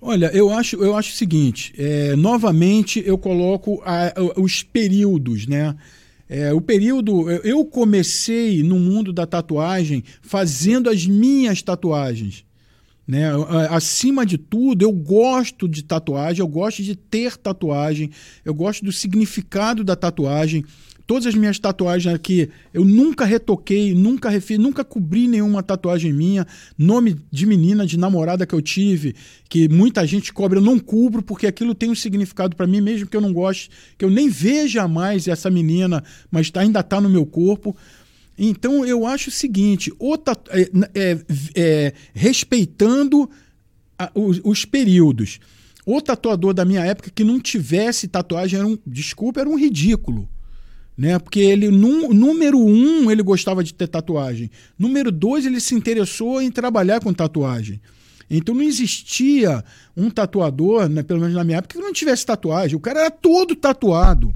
Olha, eu acho, eu acho o seguinte: é, novamente eu coloco a- os períodos, né? É, o período. eu- comecei no mundo da tatuagem fazendo as minhas tatuagens. Né? A- Acima de tudo, eu gosto de tatuagem, eu gosto de ter tatuagem, eu gosto do significado da tatuagem. Todas as minhas tatuagens aqui, eu nunca retoquei, nunca refiz, nunca cobri nenhuma tatuagem minha. Nome de menina, de namorada que eu tive, que muita gente cobra, eu não cubro, porque aquilo tem um significado para mim, mesmo que eu não goste, que eu nem veja mais essa menina, mas tá- ainda está no meu corpo. Então eu acho o seguinte: tatu- é, é, é, respeitando a- os, os períodos. O tatuador da minha época que não tivesse tatuagem era um, desculpa, era um ridículo. Né? Porque ele, número um, ele gostava de ter tatuagem. Número dois, ele se interessou em trabalhar com tatuagem. Então não existia um tatuador, né, pelo menos na minha época, que não tivesse tatuagem. O cara era todo tatuado.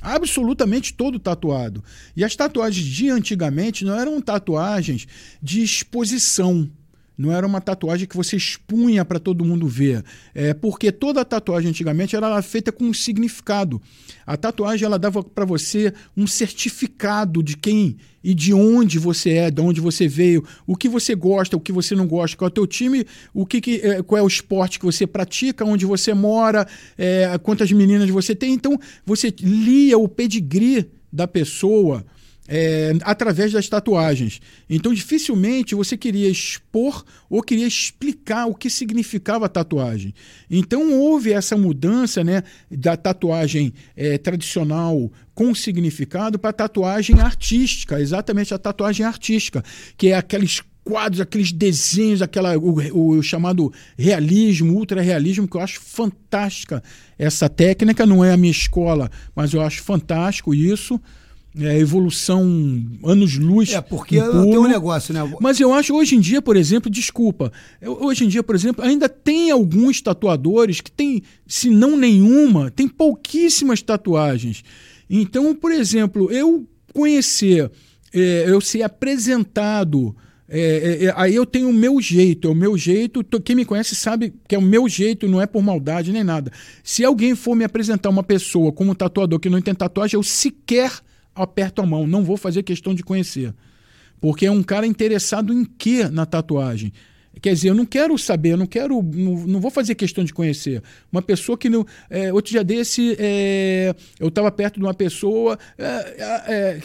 Absolutamente todo tatuado. E as tatuagens de antigamente não eram tatuagens de exposição. Não era uma tatuagem que você expunha para todo mundo ver. É porque toda tatuagem antigamente era feita com um significado. A tatuagem ela dava para você um certificado de quem e de onde você é, de onde você veio, o que você gosta, o que você não gosta, qual é o teu time, o que, que é, qual é o esporte que você pratica, onde você mora, é, quantas meninas você tem. Então você lia o pedigree da pessoa é, através das tatuagens. Então, dificilmente você queria expor ou queria explicar o que significava a tatuagem. Então, houve essa mudança né, da tatuagem é, tradicional com significado para a tatuagem artística, exatamente a tatuagem artística, que é aqueles quadros, aqueles desenhos, aquela, o, o chamado realismo, ultra-realismo, que eu acho fantástica essa técnica. Não é a minha escola, mas eu acho fantástico isso é, evolução anos-luz. É, porque tem um negócio, né? Mas eu acho, hoje em dia, por exemplo, desculpa, eu, hoje em dia, por exemplo, ainda tem alguns tatuadores que tem, se não nenhuma, tem pouquíssimas tatuagens. Então, por exemplo, eu conhecer, é, eu ser apresentado. É, é, aí eu tenho o meu jeito, é o meu jeito. Quem me conhece sabe que é o meu jeito, não é por maldade nem nada. Se alguém for me apresentar uma pessoa como tatuador que não tem tatuagem, eu sequer aperto a mão, não vou fazer questão de conhecer. Porque é um cara interessado em quê na tatuagem? Quer dizer, eu não quero saber, eu não quero, não, não vou fazer questão de conhecer. Uma pessoa que não. É, outro dia desse, é, eu estava perto de uma pessoa, é,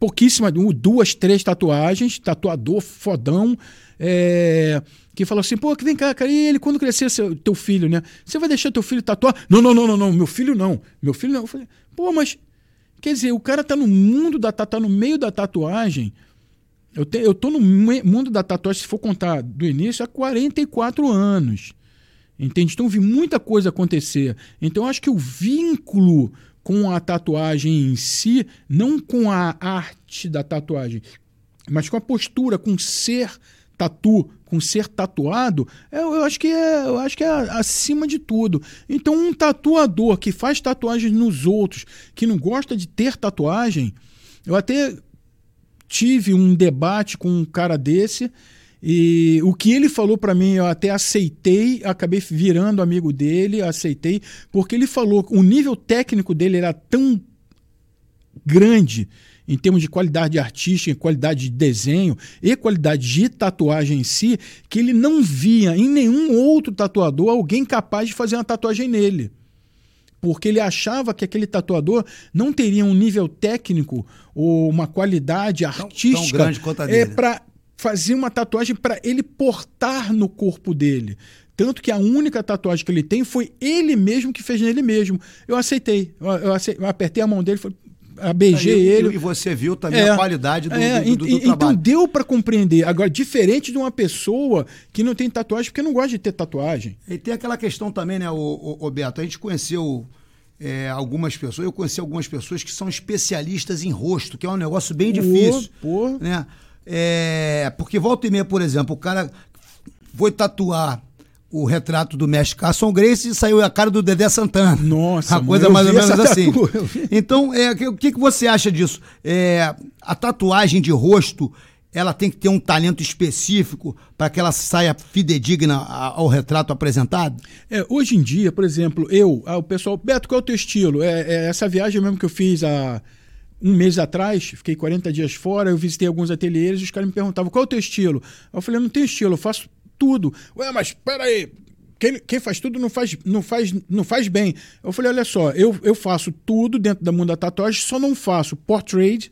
pouquíssima, duas, três tatuagens, tatuador fodão, que falou assim: pô, que vem cá, cara, e ele quando crescer seu, teu filho, né? Você vai deixar teu filho tatuar? Não, não, não, não, não, meu filho não. Meu filho não. Eu falei, pô, mas Quer dizer, o cara tá no mundo da tá no meio da tatuagem. Eu, te, eu tô no mundo da tatuagem, se for contar do início, há 44 anos. Entende? Então vi muita coisa acontecer. Então acho que o vínculo com a tatuagem em si, não com a arte da tatuagem, mas com a postura, com ser tatu, com ser tatuado, eu, eu, acho que é, eu acho que é acima de tudo. Então, um tatuador que faz tatuagens nos outros, que não gosta de ter tatuagem, eu até tive um debate com um cara desse e o que ele falou para mim, eu até aceitei, acabei virando amigo dele, aceitei, porque ele falou, o nível técnico dele era tão grande em termos de qualidade artística, qualidade de desenho e qualidade de tatuagem em si, que ele não via em nenhum outro tatuador alguém capaz de fazer uma tatuagem nele. Porque ele achava que aquele tatuador não teria um nível técnico ou uma qualidade artística tão, tão grande quanto a dele. É para fazer uma tatuagem para ele portar no corpo dele. Tanto que a única tatuagem que ele tem foi ele mesmo que fez nele mesmo. Eu aceitei. Eu, eu, aceitei, eu apertei a mão dele, falei, beijei e, ele. E você viu também é, a qualidade do, é, do, do, do então trabalho. Então deu para compreender. Agora, diferente de uma pessoa que não tem tatuagem porque não gosta de ter tatuagem. E tem aquela questão também, né, o, o, o Beto? A gente conheceu é, algumas pessoas, eu conheci algumas pessoas que são especialistas em rosto, que é um negócio bem difícil. Pô, Né? É, porque volta e meia, por exemplo, o cara foi tatuar o retrato do mestre Carson Grace e saiu a cara do Dedé Santana. Nossa, a coisa mais ou menos assim. Então, é, o que, que você acha disso? É, a tatuagem de rosto, ela tem que ter um talento específico para que ela saia fidedigna ao retrato apresentado? É, hoje em dia, por exemplo, eu, ah, o pessoal, Beto, qual é o teu estilo? É, é essa viagem mesmo que eu fiz a um mês atrás, fiquei 40 dias fora, eu visitei alguns ateliês e os caras me perguntavam qual é o teu estilo. Eu falei, não tenho estilo, eu faço tudo. Ué, mas peraí, quem, quem faz tudo não faz, não, faz, não faz bem. Eu falei, olha só, eu, eu faço tudo dentro do mundo da tatuagem, só não faço portrait,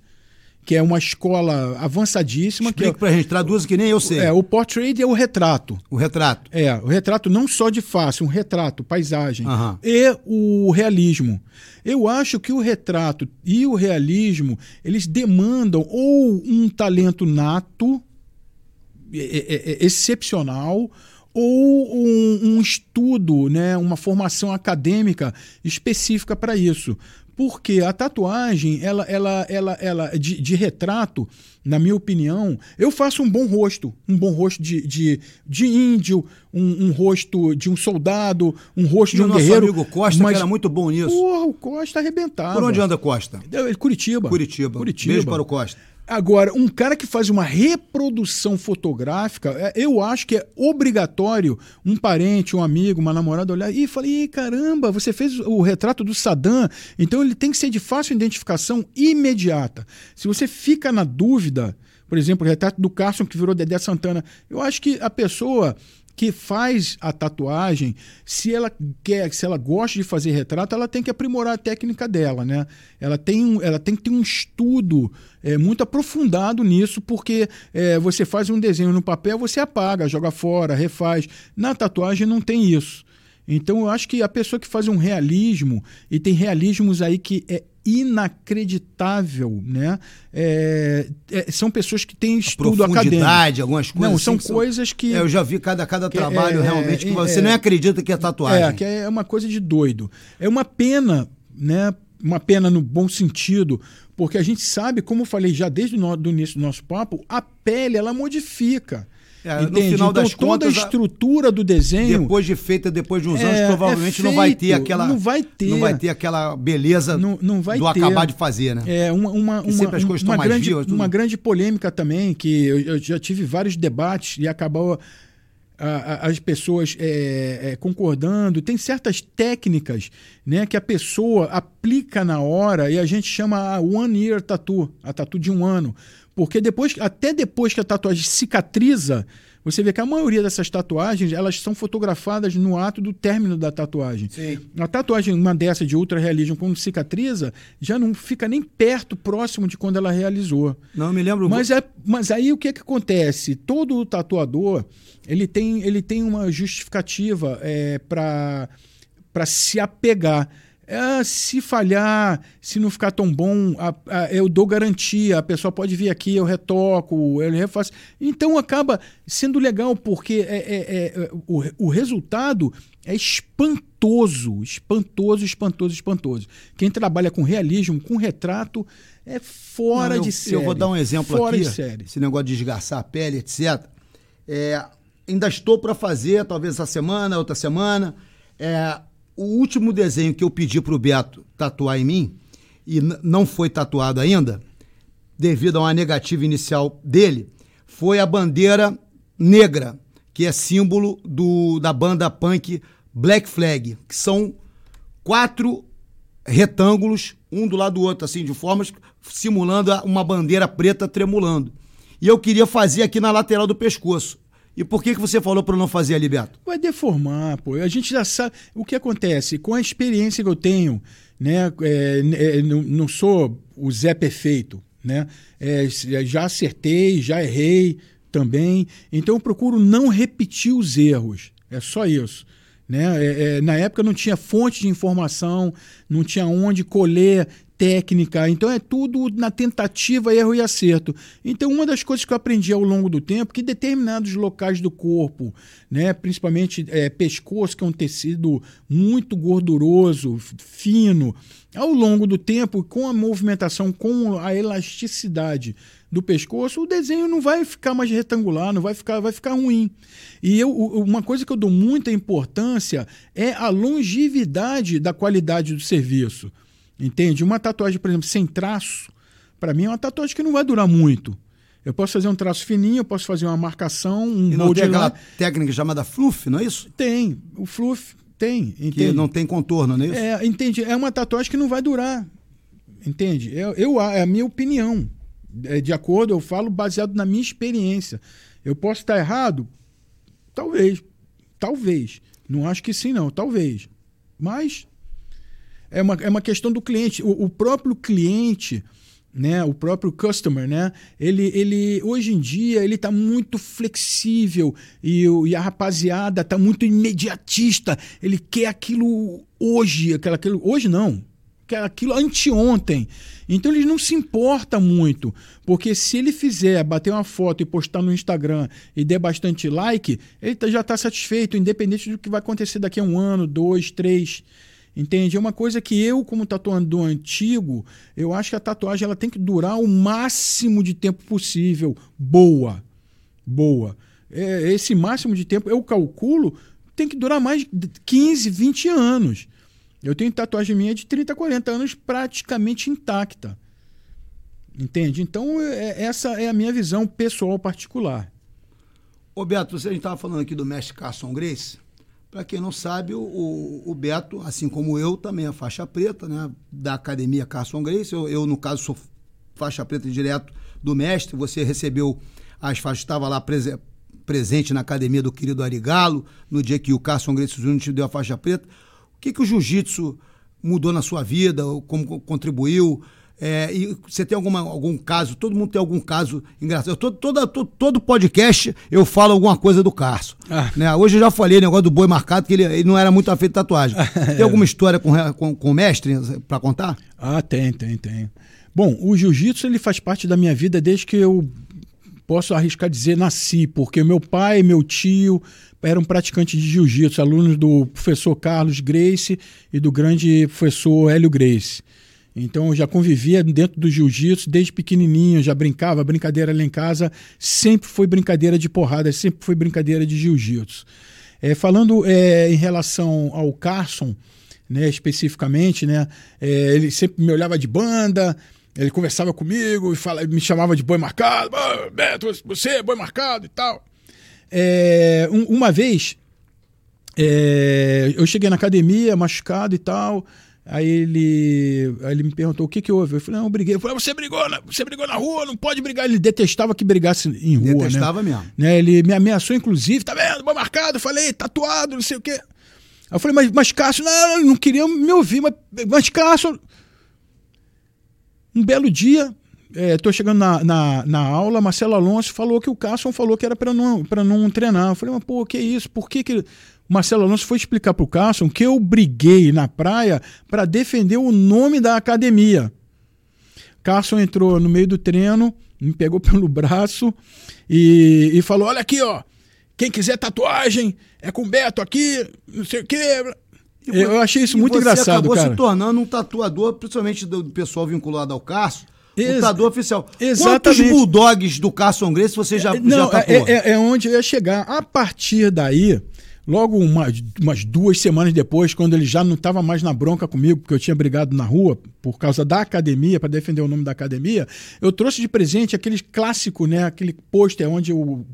que é uma escola avançadíssima. Explica que é, pra gente, traduz que nem eu sei. É, o portrait é o retrato. O retrato. É, o retrato não só de face, um retrato, paisagem. Aham. E o realismo. Eu acho que o retrato e o realismo, eles demandam ou um talento nato, é, é, é, excepcional, ou um, um estudo, né, uma formação acadêmica específica para isso. Porque a tatuagem, ela, ela, ela, ela de, de, retrato, na minha opinião, eu faço um bom rosto. Um bom rosto de, de, de índio, um, um rosto de um soldado, um rosto E de o um nosso guerreiro. amigo Costa, mas- que era muito bom nisso. Porra, o Costa arrebentava. Por onde anda Costa? Curitiba. Curitiba. Curitiba. Beijo para o Costa. Agora, um cara que faz uma reprodução fotográfica, é, eu acho que é obrigatório um parente, um amigo, uma namorada olhar e falar: Ih, caramba, você fez o retrato do Saddam, então ele tem que ser de fácil identificação imediata. Se você fica na dúvida, por exemplo, o retrato do Carson que virou Dedé Santana, eu acho que a pessoa que faz a tatuagem, se ela quer, se ela gosta de fazer retrato, ela tem que aprimorar a técnica dela, né? Ela tem, um, ela tem que ter um estudo é, muito aprofundado nisso, porque é, você faz um desenho no papel, você apaga, joga fora, refaz. Na tatuagem não tem isso. Então eu acho que a pessoa que faz um realismo, e tem realismos aí que é inacreditável, né? É, é, são pessoas que têm estudo acadêmico. Profundidade, algumas coisas. Não, são que coisas que. É, eu já vi cada, cada que trabalho é- realmente que é- você é- nem acredita que é tatuagem. É, que é uma coisa de doido. É uma pena, né? Uma pena no bom sentido, porque a gente sabe, como eu falei já desde o no- do início do nosso papo, a pele ela modifica. É, no entende? final então das toda contas, a a- estrutura do desenho Depois de feita, depois de uns anos, É, provavelmente é não vai ter feito, aquela. não vai ter. não vai ter aquela beleza não, não vai do ter. acabar de fazer, né? É uma, uma, Que sempre as uma, coisas uma estão grande, vivas, tudo. uma grande polêmica também, que eu, eu já tive vários debates e acabou as pessoas é, é, concordando. Tem certas técnicas né, que a pessoa aplica na hora e a gente chama a one year tattoo, a tatu de um ano. Porque depois, até depois que a tatuagem cicatriza, você vê que a maioria dessas tatuagens elas são fotografadas no ato do término da tatuagem. Sim. A tatuagem, uma dessa de ultra realismo, quando cicatriza, já não fica nem perto, próximo de quando ela realizou. Não, me lembro. Mas, é, mas aí o que, que acontece? Todo tatuador ele tem, ele tem uma justificativa é, para se apegar. É, se falhar, se não ficar tão bom, a, a, eu dou garantia, a pessoa pode vir aqui, eu retoco, eu refaço. Então acaba sendo legal, porque é, é, é o, o resultado é espantoso, espantoso, espantoso, espantoso. Quem trabalha com realismo, com retrato, é fora não, eu, de série. Eu vou dar um exemplo fora aqui. De série. Esse negócio de desgastar a pele, etc. É, ainda estou para fazer, talvez essa semana, outra semana. É, o último desenho que eu pedi para o Beto tatuar em mim, e não foi tatuado ainda, devido a uma negativa inicial dele, foi a bandeira negra, que é símbolo do, da banda punk Black Flag, que são quatro retângulos, um do lado do outro, assim, de formas simulando uma bandeira preta tremulando. E eu queria fazer aqui na lateral do pescoço. E por que, que você falou para não fazer ali, Beto? Vai deformar, pô. A gente já sabe o que acontece. Com a experiência que eu tenho, né? É, é, não, sou o Zé perfeito, né? É, já acertei, já errei também. Então eu procuro não repetir os erros. É só isso. Né? É, é, na época não tinha fonte de informação, não tinha onde colher técnica, então é tudo na tentativa, erro e acerto. Então, uma das coisas que eu aprendi ao longo do tempo, que determinados locais do corpo, né, principalmente é, pescoço, que é um tecido muito gorduroso, fino, ao longo do tempo, com a movimentação, com a elasticidade do pescoço, o desenho não vai ficar mais retangular, não vai ficar, vai ficar ruim. E eu, uma coisa que eu dou muita importância é a longevidade da qualidade do serviço. Entende? Uma tatuagem, por exemplo, sem traço, para mim é uma tatuagem que não vai durar muito. Eu posso fazer um traço fininho, eu posso fazer uma marcação, um e não tem aquela técnica chamada fluff, não é isso? Tem. O fluff tem. Entende? Que não tem contorno, não é isso? É, entende? É uma tatuagem que não vai durar. Entende? Eu, eu, é a minha opinião. É, de acordo, eu falo baseado na minha experiência. Eu posso estar errado? Talvez. Talvez. Não acho que sim, não. Talvez. Mas é uma, é uma questão do cliente. O, o próprio cliente, né, o próprio customer, né, ele, ele hoje em dia ele está muito flexível e, e a rapaziada está muito imediatista. Ele quer aquilo hoje, aquilo, aquilo hoje não, aquilo anteontem. Então ele não se importa muito, porque se ele fizer, bater uma foto e postar no Instagram e der bastante like, ele tá, já está satisfeito, independente do que vai acontecer daqui a um ano, dois, três. Entende? É uma coisa que eu, como tatuador antigo, eu acho que a tatuagem ela tem que durar o máximo de tempo possível. Boa. Boa. É, esse máximo de tempo, eu calculo, tem que durar mais de 15, 20 anos. Eu tenho tatuagem minha de 30, 40 anos praticamente intacta. Entende? Então, é, essa é a minha visão pessoal particular. Ô Beto, você, estava falando aqui do mestre Carson Grace. Para quem não sabe, o, o, Beto, assim como eu, também é faixa preta, né? Da Academia Carson Grace. Eu, eu, no caso, sou faixa preta direto do mestre. Você recebeu as faixas, estava lá prese, presente na academia do querido Arigalo, no dia que o Carson Grace Júnior te deu a faixa preta. O que, que o jiu-jitsu mudou na sua vida? Como contribuiu? É, e você tem alguma, algum caso? Todo mundo tem algum caso engraçado. Todo, todo, todo podcast eu falo alguma coisa do Carso. Ah. Né? Hoje eu já falei negócio do boi marcado, que ele, ele não era muito afeito de tatuagem. tem alguma história com, com, com o mestre para contar? Ah, tem, tem, tem. Bom, o jiu-jitsu ele faz parte da minha vida desde que eu posso arriscar dizer nasci, porque meu pai, meu tio eram praticantes de jiu-jitsu, alunos do professor Carlos Grace e do grande professor Hélio Grace. Então eu já convivia dentro do jiu-jitsu desde pequenininho, já brincava, brincadeira lá em casa, sempre foi brincadeira de porrada, sempre foi brincadeira de jiu-jitsu. É, falando é, em relação ao Carson, né, especificamente, né, é, ele sempre me olhava de banda, ele conversava comigo e fala, me chamava de boi marcado, oh, Beto, você é boi marcado e tal. É, um, uma vez é, eu cheguei na academia machucado e tal, Aí ele, aí ele me perguntou o que que houve. Eu falei, não, eu briguei. Eu falei, você brigou, na, você brigou na rua, não pode brigar. Ele detestava que brigasse em rua. Né? Detestava né? mesmo. Né? Ele me ameaçou, inclusive, tá vendo? Bom marcado. Eu falei, tatuado, não sei o quê. Aí eu falei, mas, mas Cássio, não, não queria me ouvir, mas, mas Cássio. Um belo dia, estou é, chegando na, na, na, aula, Marcelo Alonso falou que o Cássio falou que era para não, não treinar. Eu falei, mas pô, que isso? Por que, que Marcelo Alonso foi explicar para o Carson que eu briguei na praia para defender o nome da academia. Carson entrou no meio do treino, me pegou pelo braço e, e falou: Olha aqui, ó. Quem quiser tatuagem, é com Beto aqui, não sei o quê. Eu achei isso muito você engraçado, acabou cara. se tornando um tatuador, principalmente do pessoal vinculado ao Carso, tatuador oficial. Exatamente. Quantos bulldogs do Carson Grace você já, já Não, tatuou? é, é- é onde eu ia chegar. A partir daí, logo uma- umas duas semanas depois, quando ele já não estava mais na bronca comigo, porque eu tinha brigado na rua por causa da academia, para defender o nome da academia, eu trouxe de presente aquele clássico, né? Aquele pôster onde o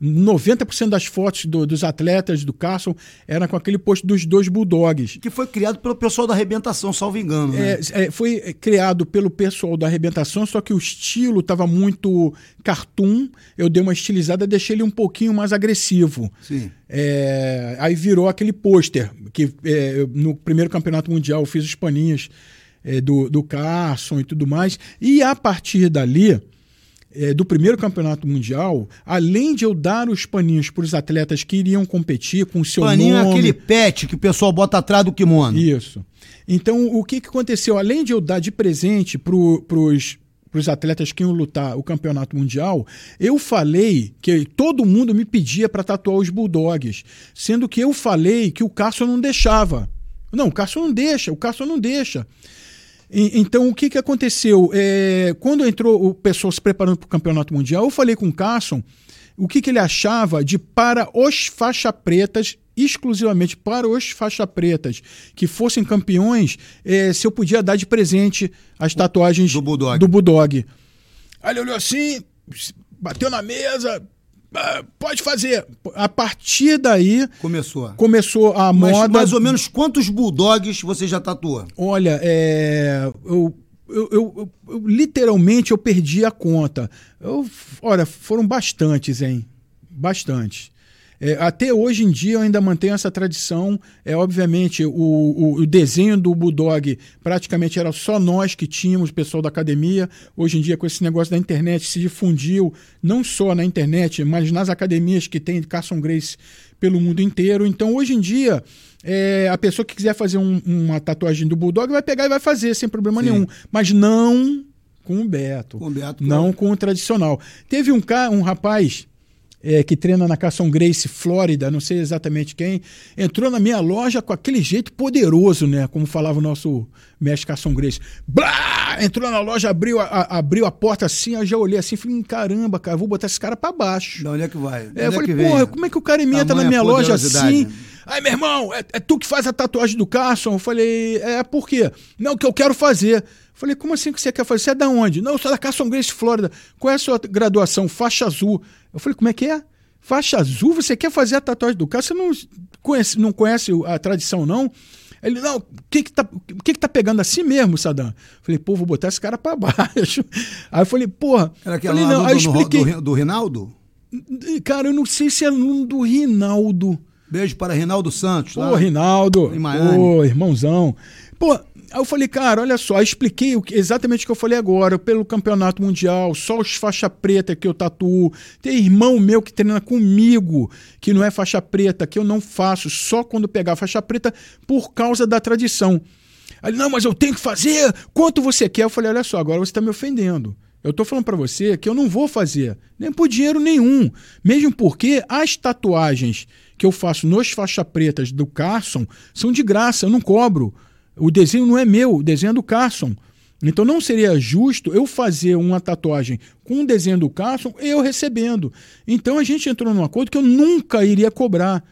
90% das fotos do- dos atletas do Carson era com aquele pôster dos dois bulldogs. Que foi criado pelo pessoal da arrebentação, salvo engano. né? É, é, foi criado pelo pessoal da arrebentação, só que o estilo estava muito cartoon. Eu dei uma estilizada, deixei ele um pouquinho mais agressivo. Sim. É, aí virou aquele pôster que é, no primeiro campeonato mundial eu fiz os paninhos é, do, do Carson e tudo mais. E a partir dali, é, do primeiro campeonato mundial, além de eu dar os paninhos para os atletas que iriam competir com o seu Paninho é nome, aquele pet que o pessoal bota atrás do kimono. isso. Então, o que, que aconteceu? Além de eu dar de presente para os atletas que iam lutar o campeonato mundial, eu falei que todo mundo me pedia para tatuar os Bulldogs, sendo que eu falei que o Cássio não deixava. Não, o Cássio não deixa, o Cássio não deixa. E- Então, o que, que aconteceu? É, quando entrou o pessoal se preparando para o campeonato mundial, eu falei com o Carson o que, que ele achava de para os faixa pretas, exclusivamente para os faixa pretas que fossem campeões, é, se eu podia dar de presente as tatuagens do Bulldog. do Bulldog. Aí ele olhou assim, bateu na mesa, "Ah, pode fazer. A partir daí Começou. começou a Mas moda. mais ou menos quantos bulldogs você já tatuou? Olha, é, eu, eu, eu- eu- literalmente eu perdi a conta. Eu, olha, foram bastantes, hein? Bastante. É, até hoje em dia eu ainda mantenho essa tradição. É obviamente o, o, o desenho do Bulldog praticamente era só nós que tínhamos, o pessoal da academia. Hoje em dia, com esse negócio da internet, se difundiu não só na internet, mas nas academias que tem Carson Grace pelo mundo inteiro. Então, hoje em dia, é, a pessoa que quiser fazer um- uma tatuagem do Bulldog vai pegar e vai fazer sem problema Sim. nenhum. Mas não com o Beto. Com o Beto, Não com o tradicional. Teve um, ca- um rapaz é, que treina na Carson Grace, Flórida, não sei exatamente quem, entrou na minha loja com aquele jeito poderoso, né? Como falava o nosso mestre Carson Grace. Blá! Entrou na loja, abriu a, a- abriu a porta assim, eu já olhei assim, falei, caramba, cara, vou botar esse cara pra baixo. De onde é que vai? De É, eu é falei, que vem? porra, como é que o cara entra na minha loja assim? Aí, meu irmão, é, é tu que faz a tatuagem do Carson? Eu falei, é, por quê? Não, que eu quero fazer. Falei, como assim que você quer fazer? Você é da onde? Não, eu sou da Carson Grace, Flórida. Qual é a sua graduação? Faixa azul. Eu falei, como é que é? Faixa azul? Você quer fazer a tatuagem do Carson? Você não conhece, não conhece a tradição, não? Ele, não, o que que tá, o que que tá pegando assim mesmo, Sadam? Eu Falei, pô, vou botar esse cara pra baixo. Aí eu falei, porra. Era aquele não, do, expliquei. do- do Rinaldo? Cara, eu não sei se é aluno do Rinaldo. Beijo para Rinaldo Santos. Lá. Rinaldo. Em Miami. Pô, irmãozão. Pô, aí eu falei, cara, olha só, expliquei o que- exatamente o que eu falei agora, pelo campeonato mundial, só os faixa preta que eu tatuo. Tem irmão meu que treina comigo, que não é faixa preta, que eu não faço, só quando pegar faixa preta por causa da tradição. Aí não, mas eu tenho que fazer, quanto você quer? Eu falei, olha só, agora você está me ofendendo. Eu tô falando para você que eu não vou fazer, nem por dinheiro nenhum. Mesmo porque as tatuagens que eu faço nos faixa pretas do Carson são de graça, eu não cobro. O desenho não é meu, o desenho é do Carson. Então não seria justo eu fazer uma tatuagem com o desenho do Carson e eu recebendo. Então a gente entrou num acordo que eu nunca iria cobrar.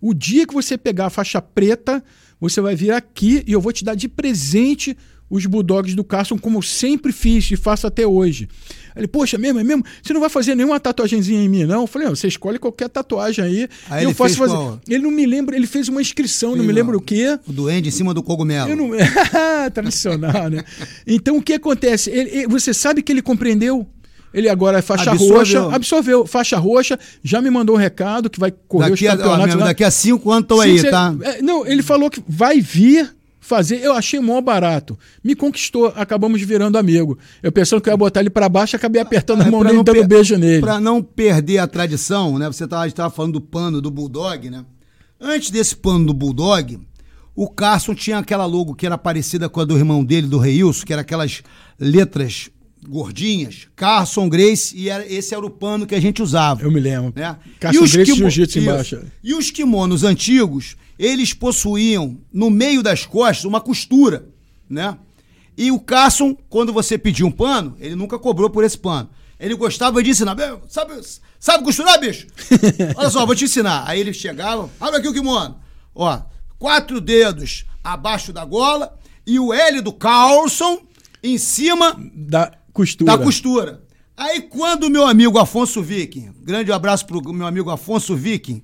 O dia que você pegar a faixa preta, você vai vir aqui e eu vou te dar de presente os Bulldogs do Carson, como eu sempre fiz e faço até hoje. Ele, poxa, mesmo, é mesmo? Você não vai fazer nenhuma tatuagenzinha em mim, não? Eu falei, não, você escolhe qualquer tatuagem aí. Aí eu ele faço fazer. qual? Ele não me lembra, ele fez uma inscrição, não me lembro o quê. O duende em cima do cogumelo. Eu não... Tradicional, né? Então o que acontece? Ele- ele- você sabe que ele compreendeu? Ele agora é faixa Absorveu. roxa, absorveu, faixa roxa, já me mandou um recado que vai correr Daqui os a, ó, campeonatos mesmo, daqui a cinco anos estão Sim, aí, tá? é, não, ele falou que vai vir fazer. Eu achei mó barato. Me conquistou, acabamos virando amigo. Eu pensando que eu ia botar ele pra baixo, acabei apertando a mão É, Pra dele e dando per- beijo nele. Pra não perder a tradição, né? Você estava falando do pano do Bulldog, né? Antes desse plano do Bulldog, o Carson tinha aquela logo que era parecida com a do irmão dele, do Reilson, que era aquelas letras gordinhas, Carson Grace, e era, esse era o pano que a gente usava. Eu me lembro. Né? Carson os Grace kimo- Jiu-Jitsu embaixo. E os kimonos antigos, eles possuíam no meio das costas uma costura, né? E o Carson, quando você pedia um pano, ele nunca cobrou por esse pano. Ele gostava de ensinar. "Bem, Sabe, sabe costurar, bicho? Olha só, vou te ensinar. Aí ele chegava, abre aqui o kimono. Ó, quatro dedos abaixo da gola e o L do Carlson em cima Da costura. da costura. Aí quando o meu amigo Afonso Viking, grande abraço pro meu amigo Afonso Viking,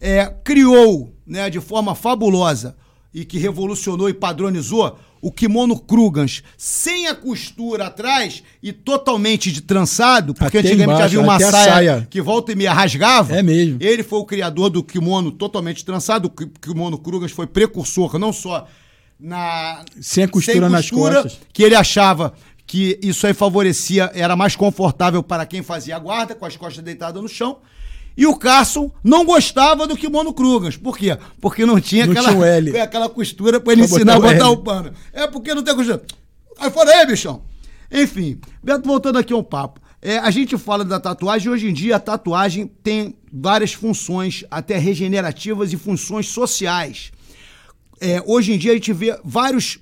é, criou, né, de forma fabulosa e que revolucionou e padronizou o kimono Krugans sem a costura atrás e totalmente de trançado, porque Até antigamente embaixo, havia uma saia, saia. que volta e meia rasgava. É mesmo. Ele foi o criador do kimono totalmente trançado. O ki- kimono Krugans foi precursor, não só na Sem a costura nas costas. que ele achava que isso aí favorecia, era mais confortável para quem fazia a guarda, com as costas deitadas no chão. E o Carson não gostava do kimono Krugans. Por quê? Porque não tinha Não aquela, tinha o L. aquela costura para ele Pra ensinar a botar o botar L. o pano. É porque não tem costura. Aí fora aí, bichão. Enfim, Beto, voltando aqui ao papo. É, a gente fala da tatuagem, hoje em dia a tatuagem tem várias funções, até regenerativas e funções sociais. É, hoje em dia a gente vê vários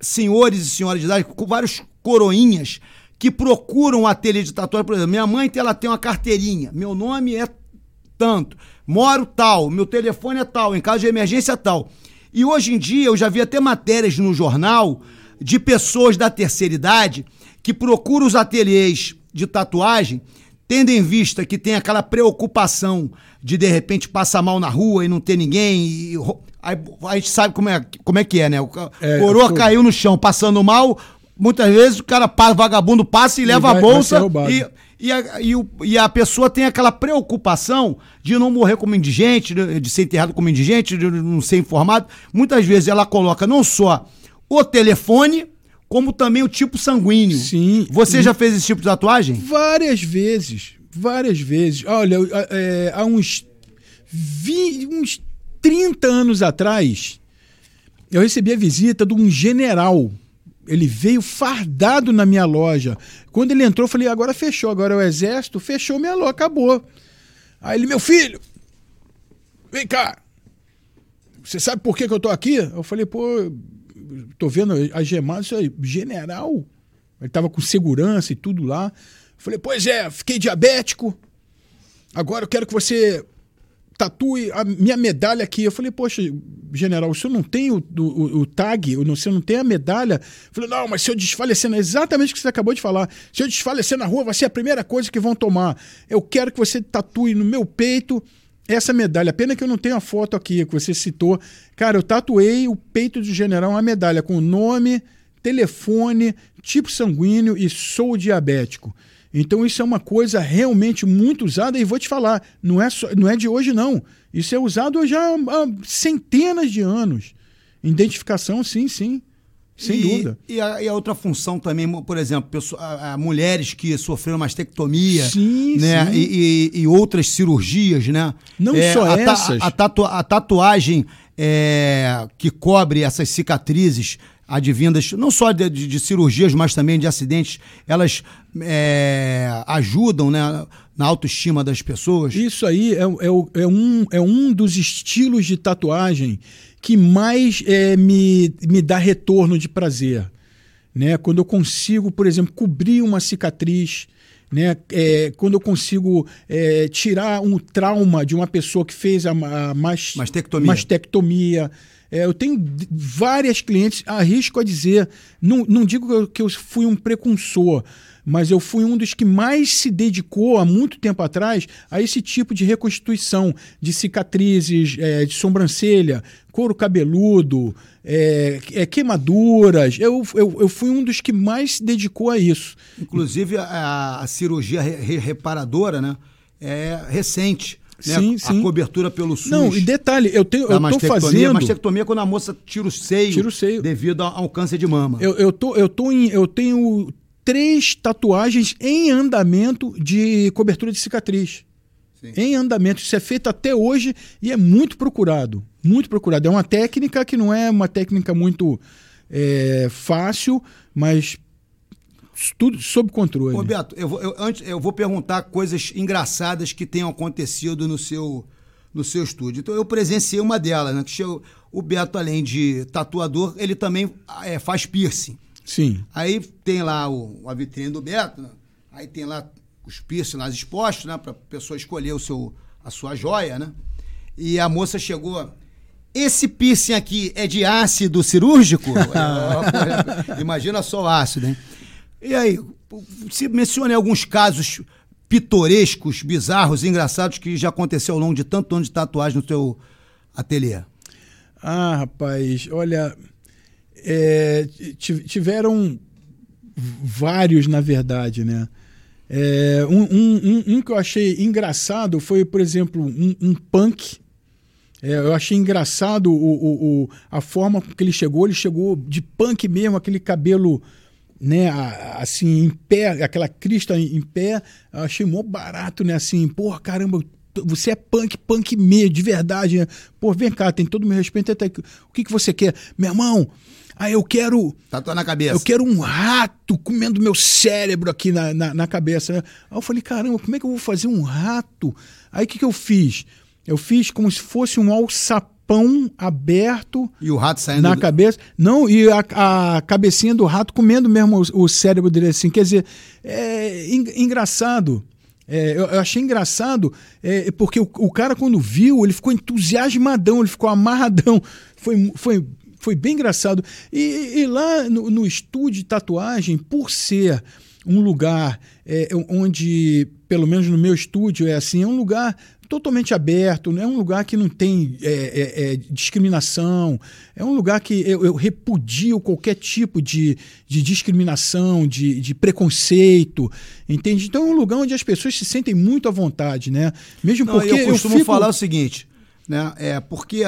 senhores e senhoras de idade, com vários coroinhas, que procuram um ateliê de tatuagem. Por exemplo, minha mãe ela tem uma carteirinha, meu nome é tanto, moro tal, meu telefone é tal, em caso de emergência é tal. E hoje em dia eu já vi até matérias no jornal de pessoas da terceira idade que procuram os ateliês de tatuagem, tendo em vista que tem aquela preocupação de de repente passar mal na rua e não ter ninguém. E, aí a gente sabe como é, como é que é, né? O ca- É, coroa caiu no chão passando mal, muitas vezes o cara vagabundo passa e, leva vai- a bolsa e, e, a, e, o- e a pessoa tem aquela preocupação de não morrer como indigente, de, ser enterrado como indigente, de não ser informado. Muitas vezes ela coloca não só o telefone, como também o tipo sanguíneo. Sim. Você já fez esse tipo de tatuagem? Várias vezes. Várias vezes. Olha, é, há uns, vi, uns 30 anos atrás, eu recebi a visita de um general. Ele veio fardado na minha loja. Quando ele entrou, eu falei: agora fechou, agora é o exército, fechou minha loja, acabou. Aí ele, meu filho, vem cá. Você sabe por que, que eu tô aqui? Eu falei, pô, tô vendo a gemada, isso aí, general. Ele tava com segurança e tudo lá. Eu falei, pois é, fiquei diabético. Agora eu quero que você tatue a minha medalha aqui. Eu falei, poxa, general, o senhor não tem o, o, o tag, o senhor não tem a medalha? Eu falei, não, mas se eu desfalecer, exatamente o que você acabou de falar. Se eu desfalecer na rua, vai ser a primeira coisa que vão tomar. Eu quero que você tatue no meu peito essa medalha. Pena que eu não tenho a foto aqui que você citou. Cara, eu tatuei o peito do general, uma medalha com nome, telefone, tipo sanguíneo e sou diabético. Então isso é uma coisa realmente muito usada e vou te falar, não é, só, não é de hoje não. Isso é usado já há centenas de anos. Identificação, sim, sim. Sem e, dúvida. E a, e a outra função também, por exemplo, pessoa- a- a mulheres que sofreram mastectomia, Sim, né? sim. E, e- outras cirurgias, né? Não só a essas. A, tatu- a tatuagem é, que cobre essas cicatrizes advindas, não só de, de- cirurgias, mas também de acidentes, elas é, ajudam né, na autoestima das pessoas. Isso aí é, é é um, é um dos estilos de tatuagem que mais é, me, me dá retorno de prazer. Né? Quando eu consigo, por exemplo, cobrir uma cicatriz, né? É, quando eu consigo é, tirar um trauma de uma pessoa que fez a, a mas- Mastectomia. mastectomia. É, eu tenho várias clientes, arrisco a dizer, não, não digo que eu, fui um precursor, mas eu fui um dos que mais se dedicou há muito tempo atrás a esse tipo de reconstituição de cicatrizes, é, de sobrancelha, couro cabeludo, é, é, queimaduras. Eu, eu, eu fui um dos que mais se dedicou a isso. Inclusive, a, a cirurgia re- reparadora, né? É recente. Né? Sim, a sim. cobertura pelo SUS. Não, e detalhe, eu, tenho, eu tô fazendo. Mastectomia é quando a moça tira o seio, Tira o seio. devido a, a um câncer de mama. Eu, eu, tô, eu, tô em, eu tenho três tatuagens em andamento de cobertura de cicatriz. Sim. Em andamento. Isso é feito até hoje e é muito procurado. Muito procurado. É uma técnica que não é uma técnica muito é, fácil, mas tudo sob controle. Roberto, eu vou, eu, antes, eu vou perguntar coisas engraçadas que tenham acontecido no seu, no seu estúdio. Então, eu presenciei uma delas, né? Que chegou, o Beto, além de tatuador, ele também é, faz piercing. Sim. Aí tem lá o, a vitrine do Beto, né? aí tem lá os piercing lá expostos, né? Para a pessoa escolher o seu, a sua joia, né? E a moça chegou. Esse piercing aqui é de ácido cirúrgico? Imagina só o ácido, hein? E aí, se mencione alguns casos pitorescos, bizarros, engraçados que já aconteceu ao longo de tanto ano de tatuagem no seu ateliê. Ah, rapaz, olha, é, tiveram vários, na verdade, né? É, um, um, um, que eu achei engraçado foi, por exemplo, um, um punk. É, eu achei engraçado o, o, o, a forma que ele chegou. Ele chegou de punk mesmo, aquele cabelo né, assim, em pé, aquela crista em pé, eu achei mó barato, né, assim, porra, caramba, você é punk, punk meio, de verdade, né? Pô, vem cá, tem todo o meu respeito, até o que, que você quer? Meu irmão, aí eu quero... Tatuar na cabeça. Eu quero um rato comendo meu cérebro aqui na, na, na cabeça, né? Aí eu falei, caramba, como é que eu vou fazer um rato? Aí o que, que eu fiz? Eu fiz como se fosse um alçapão pão aberto e o rato saindo na do... cabeça. Não, e a, a, cabecinha do rato comendo mesmo o, o cérebro dele assim. Quer dizer, é engraçado. É, eu, eu, achei engraçado é, porque o, o, cara, quando viu, ele ficou entusiasmadão, ele ficou amarradão. Foi, foi, foi bem engraçado. E, e lá no, no estúdio de tatuagem, por ser um lugar é, onde, pelo menos no meu estúdio, é assim, é um lugar totalmente aberto, não é um lugar que não tem é, é, é, discriminação, é um lugar que eu, eu repudio qualquer tipo de, de discriminação, de, de, preconceito, entende? Então é um lugar onde as pessoas se sentem muito à vontade, né? Mesmo não, porque eu costumo eu fico... falar o seguinte, né? É porque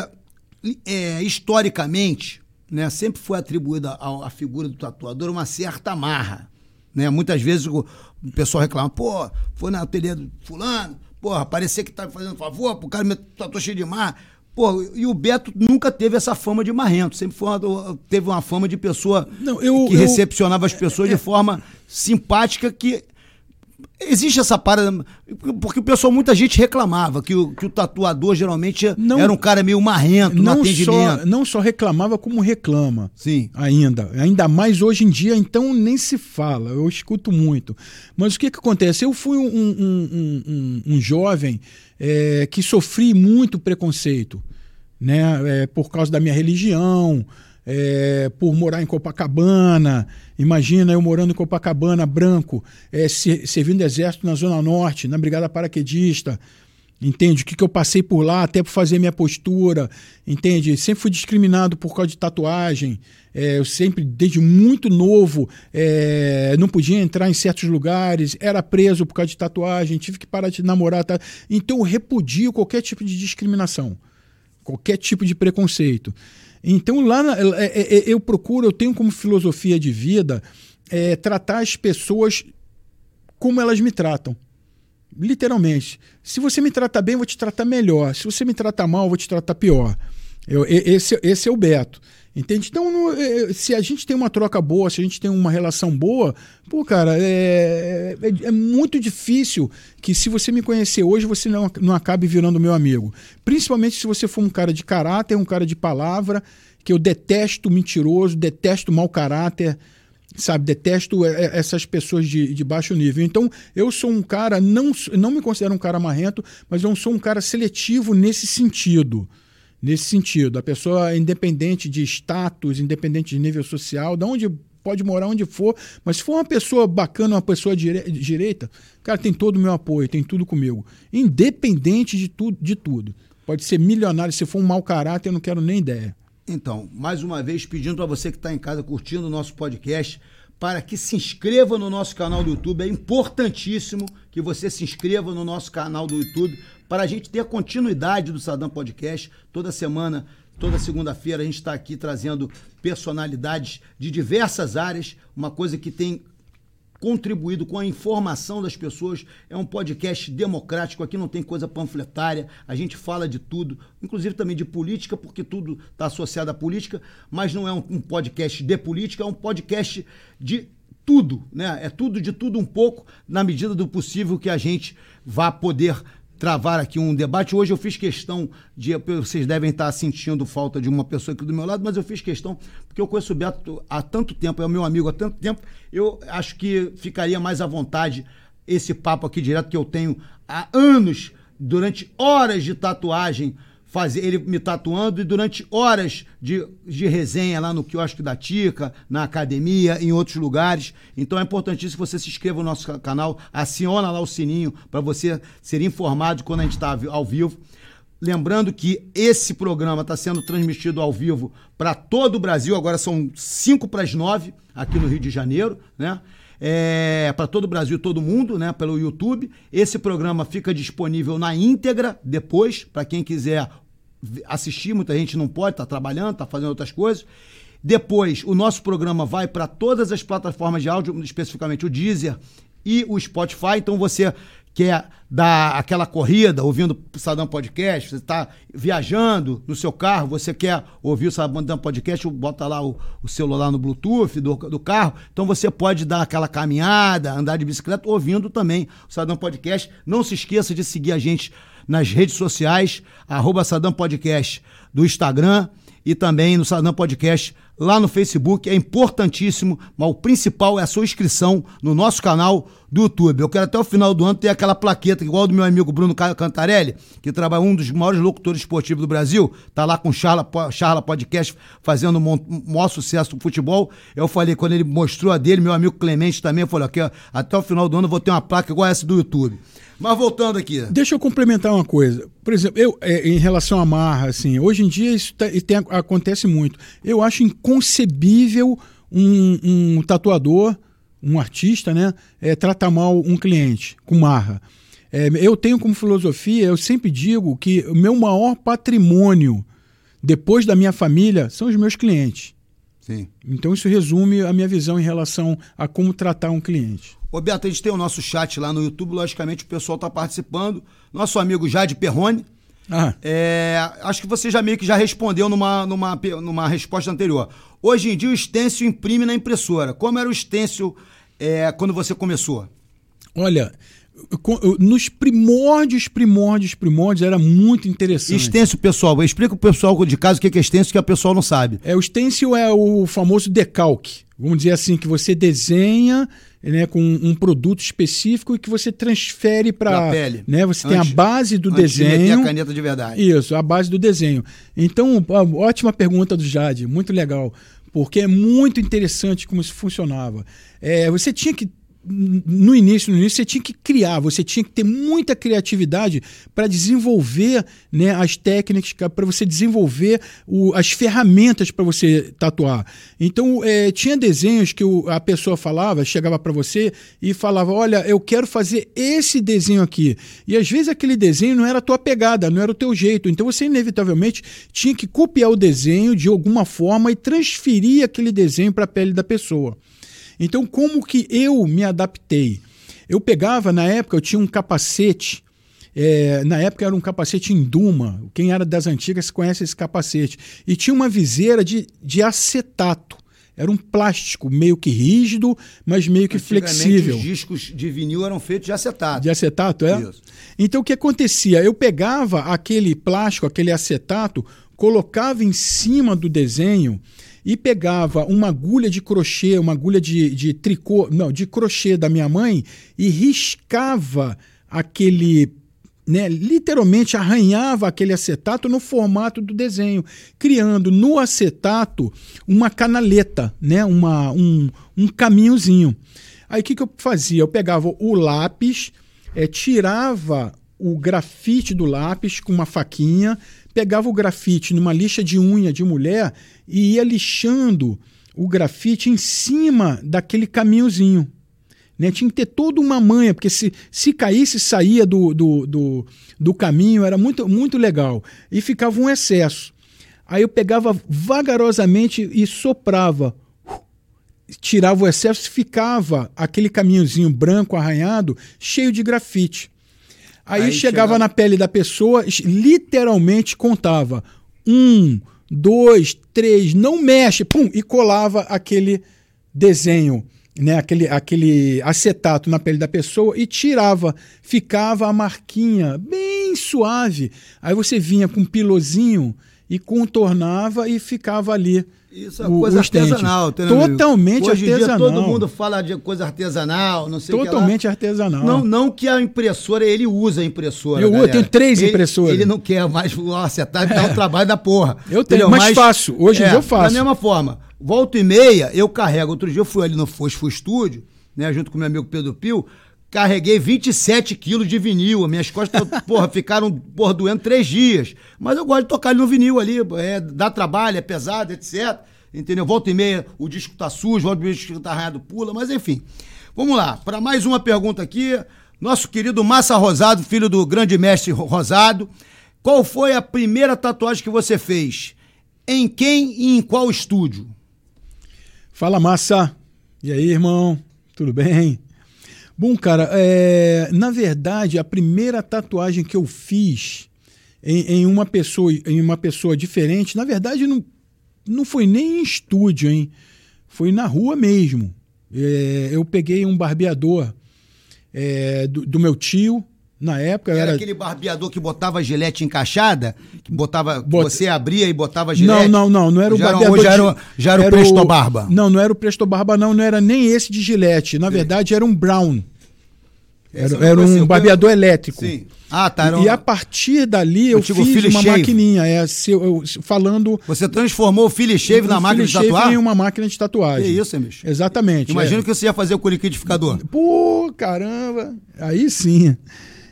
é, historicamente, né, sempre foi atribuída à, à figura do tatuador uma certa marra, né? Muitas vezes o, pessoal reclama, pô, foi na ateliê do fulano, porra, parecia que tá fazendo favor, pro cara me tratou cheio de mar. Pô, e o Beto nunca teve essa fama de marrento, sempre uma, teve uma fama de pessoa Não, eu, que eu, recepcionava as pessoas é, de forma simpática que Existe essa parada, porque o pessoal, muita gente reclamava que o, que o tatuador geralmente não, era um cara meio marrento no atendimento. Só, não só reclamava, como reclama. Sim. Ainda. Ainda mais hoje em dia, então nem se fala. Eu escuto muito. Mas o que, que acontece? Eu fui um, um, um, um jovem é, que sofri muito preconceito, né? É, por causa da minha religião é, por morar em Copacabana. Imagina eu morando em Copacabana, branco, é, servindo exército na Zona Norte, na Brigada Paraquedista. Entende? O que, que eu passei por lá, até por fazer minha postura. Entende? Sempre fui discriminado por causa de tatuagem. É, eu sempre, desde muito novo, é, não podia entrar em certos lugares, era preso por causa de tatuagem, tive que parar de namorar. Tá? Então eu repudio qualquer tipo de discriminação, qualquer tipo de preconceito. Então, lá na, é, é, é, eu procuro, eu tenho como filosofia de vida é, tratar as pessoas como elas me tratam. Literalmente. Se você me trata bem, eu vou te tratar melhor. Se você me trata mal, eu vou te tratar pior. Eu, esse, esse é o Beto. Entende? Então, no, é, se a gente tem uma troca boa, se a gente tem uma relação boa, pô, cara, é, é, é, muito difícil que se você me conhecer hoje, você não, não acabe virando meu amigo. Principalmente se você for um cara de caráter, um cara de palavra, que eu detesto mentiroso, detesto mau caráter, sabe? Detesto é, é, essas pessoas de, de baixo nível. Então, eu sou um cara, não, não me considero um cara marrento, mas eu sou um cara seletivo nesse sentido nesse sentido. A pessoa, independente de status, independente de nível social, de onde pode morar onde for, mas se for uma pessoa bacana, uma pessoa dire direita, cara, tem todo o meu apoio, tem tudo comigo. Independente de, tu de tudo. Pode ser milionário, se for um mau caráter, eu não quero nem ideia. Então, mais uma vez, pedindo para você que está em casa curtindo o nosso podcast, para que se inscreva no nosso canal do YouTube. É importantíssimo que você se inscreva no nosso canal do YouTube para a gente ter a continuidade do Sadam Podcast. Toda semana, toda segunda-feira, a gente está aqui trazendo personalidades de diversas áreas, uma coisa que tem contribuído com a informação das pessoas. É um podcast democrático, aqui não tem coisa panfletária, a gente fala de tudo, inclusive também de política, porque tudo está associado à política, mas não é um, podcast de política, é um podcast de tudo, né? É tudo de tudo um pouco, na medida do possível que a gente vá poder travar aqui um debate. Hoje eu fiz questão de. Vocês devem estar sentindo falta de uma pessoa aqui do meu lado, mas eu fiz questão, porque eu conheço o Beto há tanto tempo, é o meu amigo há tanto tempo, eu acho que ficaria mais à vontade esse papo aqui direto que eu tenho há anos, durante horas de tatuagem fazer ele me tatuando e durante horas de, de resenha lá no quiosque da Tica, na academia, em outros lugares. Então é importantíssimo que você se inscreva no nosso canal, aciona lá o sininho para você ser informado quando a gente está ao vivo. Lembrando que esse programa está sendo transmitido ao vivo para todo o Brasil, agora são 5 para as 9 aqui no Rio de Janeiro, né? É, para todo o Brasil, todo mundo, né, pelo YouTube. Esse programa fica disponível na íntegra depois, para quem quiser assistir. Muita gente não pode, está trabalhando, está fazendo outras coisas. Depois, o nosso programa vai para todas as plataformas de áudio, especificamente o Deezer e o Spotify. Então você quer dar aquela corrida ouvindo o Sadam Podcast, você está viajando no seu carro, você quer ouvir o Sadam Podcast, bota lá o, o celular no Bluetooth do, do, carro, então você pode dar aquela caminhada, andar de bicicleta, ouvindo também o Sadam Podcast. Não se esqueça de seguir a gente nas redes sociais, arroba Podcast do Instagram e também no Sadam Podcast lá no Facebook. É importantíssimo, mas o principal é a sua inscrição no nosso canal do YouTube. Eu quero até o final do ano ter aquela plaqueta, igual do meu amigo Bruno Cantarelli, que trabalha um dos maiores locutores esportivos do Brasil, tá lá com o Charla, Charla Podcast fazendo um maior sucesso no futebol. Eu falei, quando ele mostrou a dele, meu amigo Clemente também, falou aqui, até o final do ano eu vou ter uma placa igual essa do YouTube. Mas voltando aqui. Deixa eu complementar uma coisa. Por exemplo, eu, é, em relação à marra, assim, hoje em dia isso tá, tem, acontece muito. Eu acho inconcebível um, um tatuador, um artista, né, é, tratar mal um cliente com marra. É, eu tenho como filosofia, eu sempre digo que o meu maior patrimônio, depois da minha família, são os meus clientes. Sim. Então isso resume a minha visão em relação a como tratar um cliente. Roberto, a gente tem o nosso chat lá no YouTube, logicamente o pessoal está participando. Nosso amigo Jade Perrone. Ah. É, acho que você já meio que já respondeu numa, numa, numa resposta anterior. Hoje em dia o stencil imprime na impressora. Como era o stencil é, quando você começou? Olha, nos primórdios, primórdios, primórdios, era muito interessante. Stencil, pessoal, explica o pessoal de casa o que é stencil, que a pessoa não sabe. É, o stencil é o famoso decalque. Vamos dizer assim, que você desenha né, com um produto específico e que você transfere para a pele. Né, você antes, tem a base do desenho. De a caneta de verdade. Isso, a base do desenho. Então, ótima pergunta do Jade, muito legal, porque é muito interessante como isso funcionava. É, você tinha que no início, no início você tinha que criar, você tinha que ter muita criatividade para desenvolver né, as técnicas, para você desenvolver o, as ferramentas para você tatuar. Então, é, tinha desenhos que o, a pessoa falava, chegava para você e falava: Olha, eu quero fazer esse desenho aqui. E às vezes aquele desenho não era a tua pegada, não era o teu jeito. Então, você inevitavelmente tinha que copiar o desenho de alguma forma e transferir aquele desenho para a pele da pessoa. Então, como que eu me adaptei? Eu pegava, na época, eu tinha um capacete. É, na época era um capacete Induma. Quem era das antigas conhece esse capacete. E tinha uma viseira de, de acetato. Era um plástico meio que rígido, mas meio que flexível. Os discos de vinil eram feitos de acetato. De acetato, é? Isso. Então o que acontecia? Eu pegava aquele plástico, aquele acetato, colocava em cima do desenho e pegava uma agulha de crochê, uma agulha de, de tricô, não, de crochê da minha mãe e riscava aquele né, literalmente arranhava aquele acetato no formato do desenho, criando no acetato uma canaleta, né, uma, um, um caminhozinho. Aí o que, que eu fazia? Eu pegava o lápis, é, tirava o grafite do lápis com uma faquinha, pegava o grafite numa lixa de unha de mulher e ia lixando o grafite em cima daquele caminhozinho. Né? Tinha que ter toda uma manha, porque se, se caísse, saía do, do, do, do caminho, era muito, muito legal. E ficava um excesso. Aí eu pegava vagarosamente e soprava tirava o excesso, ficava aquele caminhozinho branco arranhado, cheio de grafite. Aí, Aí chegava chegava- na pele da pessoa, literalmente contava um, dois, três, não mexe, pum, e colava aquele desenho, né, aquele, aquele acetato na pele da pessoa e tirava. Ficava a marquinha bem suave. Aí você vinha com um pilozinho e contornava e ficava ali. Isso é o- coisa artesanal, entendeu, amigo? Totalmente Hoje artesanal. todo mundo fala de coisa artesanal, não sei o que. Totalmente artesanal. Não, não que a impressora, ele usa a impressora. Eu eu tenho três Ele- impressoras. Ele não quer mais acertar e dar um trabalho da porra. Eu tenho, mas faço. Hoje dia eu faço. Da mesma forma, volta e meia, eu carrego. Outro dia eu fui ali no Fosfo Estúdio, né, junto com meu amigo Pedro Pio, carreguei 27 quilos de vinil. Minhas costas, porra, ficaram porra, doendo três dias. Mas eu gosto de tocar no vinil ali, é, dá trabalho, é pesado, etc. Entendeu? Volta e meia, o disco tá sujo, volta e meia, o disco tá arranhado, pula, mas enfim. Vamos lá, para mais uma pergunta aqui. Nosso querido Massa Rosado, filho do grande mestre Rosado. Qual foi a primeira tatuagem que você fez? Em quem e em qual estúdio? Fala, massa. E aí, irmão? Tudo bem? Bom, cara, é, na verdade, a primeira tatuagem que eu fiz em, em uma pessoa em uma pessoa diferente, na verdade, não, não foi nem em estúdio, hein? Foi na rua mesmo. É, eu peguei um barbeador é, do, do meu tio, na época. Era, era aquele barbeador que botava gilete encaixada? Que botava. Bota- Você abria e botava Não, gilete? não, não, não era o Já barbeador. Ou já era, o- já era o era Presto Barba? Não, não era o Presto Barba, não, não era nem esse de gilete. Na verdade, era um Brown. Era, eu não era um eu barbeador elétrico. Sim. Ah, tá. Era um- E a partir dali eu Antigo fiz Philly uma Shave. maquininha, é, se eu- eu- falando Você transformou o Philly Shave na um máquina de Philly tatuar? em uma máquina de tatuagem. Que isso, hein, bicho? Exatamente. Imagina é. que você ia fazer com o liquidificador. Pô, caramba. Aí sim.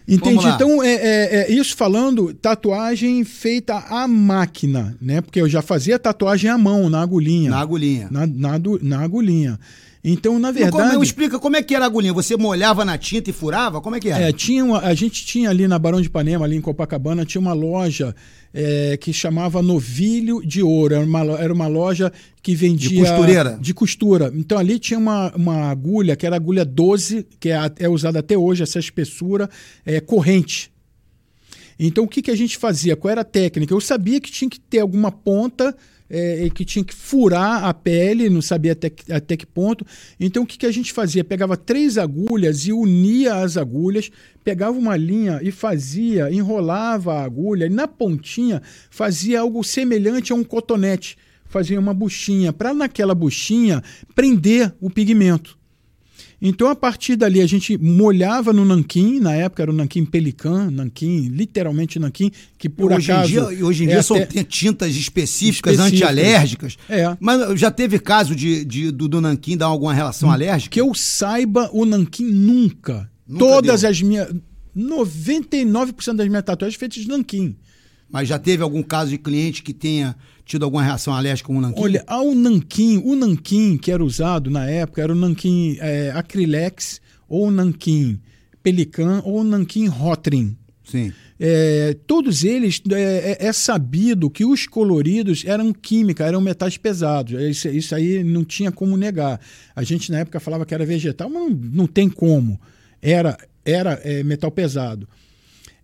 Entendi. Então, é, é- é isso falando tatuagem feita à máquina, né? Porque eu já fazia tatuagem à mão, na agulhinha. Na agulhinha. Na, na, na agulhinha. Então, na Não, como- verdade. explica como é que era a agulhinha. Você molhava na tinta e furava? Como é que era? É, tinha uma- a gente tinha ali na Barão de Ipanema, ali em Copacabana, tinha uma loja é, que chamava Novilho de Ouro. Era uma, era uma loja que vendia. costureira? De costura. Então ali tinha uma, uma agulha, que era a agulha 12, que é, é usada até hoje, essa espessura, é, corrente. Então o que, que a gente fazia? Qual era a técnica? Eu sabia que tinha que ter alguma ponta, é, que tinha que furar a pele, não sabia até, que- até que ponto. Então o que, que a gente fazia? Pegava três agulhas e unia as agulhas, pegava uma linha e fazia, enrolava a agulha, e na pontinha fazia algo semelhante a um cotonete. Fazia uma buchinha, para naquela buchinha prender o pigmento. Então, a partir dali, a gente molhava no nanquim, na época era o nanquim pelican, nanquim, literalmente nanquim, que por hoje acaso... em dia, hoje em é dia são tintas específicas, Específicas. antialérgicas. É. Mas já teve caso de, de- do, do nanquim dar alguma relação alérgica? Que eu saiba, o nanquim nunca. Nunca Todas deu. as minhas... 99% das minhas tatuagens feitas de nanquim. Mas já teve algum caso de cliente que tenha tido alguma reação alérgica com o nanquim? Olha, ao nanquim, o nanquim que era usado na época era o nanquim é, acrylex, ou o nanquim pelican, ou o nanquim rotring. Sim. É, todos eles é, é- é sabido que os coloridos eram química, eram metais pesados. Isso, isso aí não tinha como negar. A gente na época falava que era vegetal, mas não, não tem como. Era, era é, metal pesado.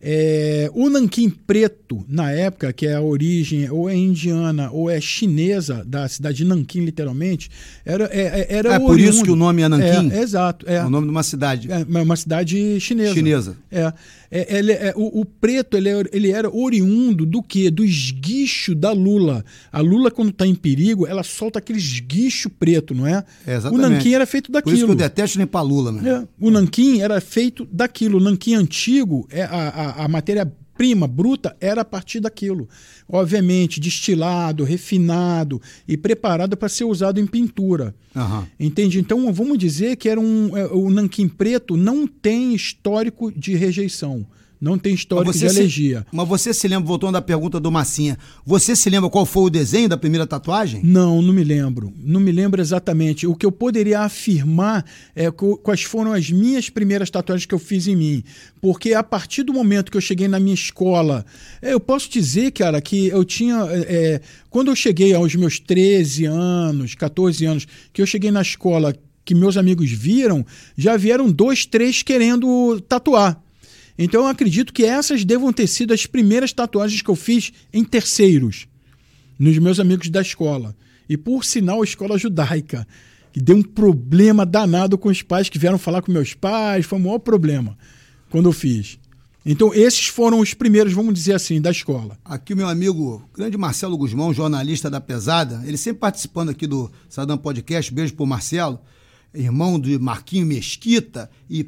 É, o nanquim preto, na época, que é a origem ou é indiana ou é chinesa, da cidade de Nanquim, literalmente, era, é, é- era É por isso que o nome é Nanquim? É, exato. É. O nome de uma cidade. É uma cidade chinesa. Chinesa. É. É, ele é- o, o preto ele, ele era oriundo do quê? Do esguicho da lula. A lula, quando está em perigo, ela solta aquele esguicho preto, não é? É, o exatamente. nanquim era feito Por isso que daquilo. eu detesto nem palula, mano. É, O nanquim era feito daquilo. O nanquim antigo, é a, a, a matéria-prima bruta era a partir daquilo. Obviamente, destilado, refinado e preparado para ser usado em pintura. Aham. Entende? Então, vamos dizer que era um, é, o nanquim preto não tem histórico de rejeição. Não tem histórico de alergia. Se, mas você se lembra, voltando à pergunta do Massinha, você se lembra qual foi o desenho da primeira tatuagem? Não, não me lembro. Não me lembro exatamente. O que eu poderia afirmar é quais foram as minhas primeiras tatuagens que eu fiz em mim. Porque a partir do momento que eu cheguei na minha escola, é, eu posso dizer, cara, que eu tinha. É, quando eu cheguei aos meus 13 anos, 14 anos, que eu cheguei na escola que meus amigos viram, já vieram dois, três querendo tatuar. Então eu acredito que essas devam ter sido as primeiras tatuagens que eu fiz em terceiros, nos meus amigos da escola. E por sinal, a escola judaica, que deu um problema danado com os pais que vieram falar com meus pais, foi o maior problema quando eu fiz. Então, esses foram os primeiros, vamos dizer assim, da escola. Aqui, o meu amigo, grande Marcelo Guzmão, jornalista da Pesada, ele sempre participando aqui do Sadam Podcast, beijo pro Marcelo, irmão de Marquinho Mesquita e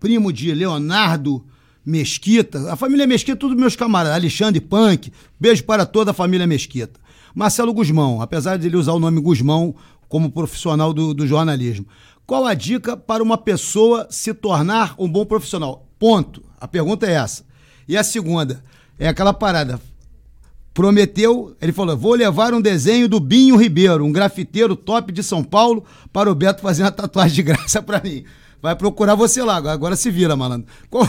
primo de Leonardo Mesquita. A família Mesquita, todos meus camaradas. Alexandre Punk. Beijo para toda a família Mesquita. Marcelo Guzmão, apesar de ele usar o nome Guzmão como profissional do, do jornalismo. Qual a dica para uma pessoa se tornar um bom profissional? Ponto. A pergunta é essa. E a segunda é aquela parada. Prometeu, ele falou: vou levar um desenho do Binho Ribeiro, um grafiteiro top de São Paulo, para o Beto fazer uma tatuagem de graça para mim vai procurar você lá. Agora se vira, malandro. Qual,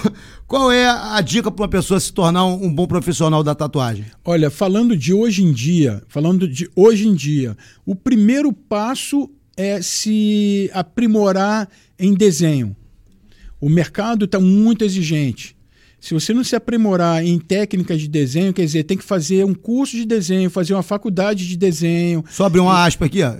qual é a dica para uma pessoa se tornar um, um, bom profissional da tatuagem? Olha, falando de hoje em dia, falando de hoje em dia, o primeiro passo é se aprimorar em desenho. O mercado está muito exigente. Se você não se aprimorar em técnicas de desenho, quer dizer, tem que fazer um curso de desenho, fazer uma faculdade de desenho. Só abrir uma aspa aqui, ó.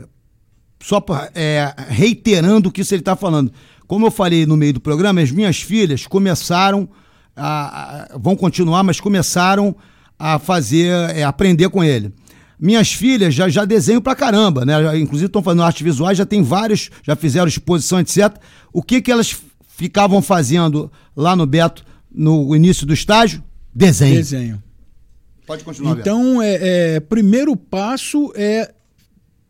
Só pra, é, reiterando o que ele está falando. Como eu falei no meio do programa, as minhas filhas começaram a, a vão continuar, mas começaram a fazer, é, aprender com ele. Minhas filhas já, já desenham pra caramba, né? Inclusive estão fazendo artes visuais, já tem vários, já fizeram exposição, etc. O que que elas ficavam fazendo lá no Beto no início do estágio? Desenho. Desenho. Pode continuar. Então, é, é, primeiro passo é,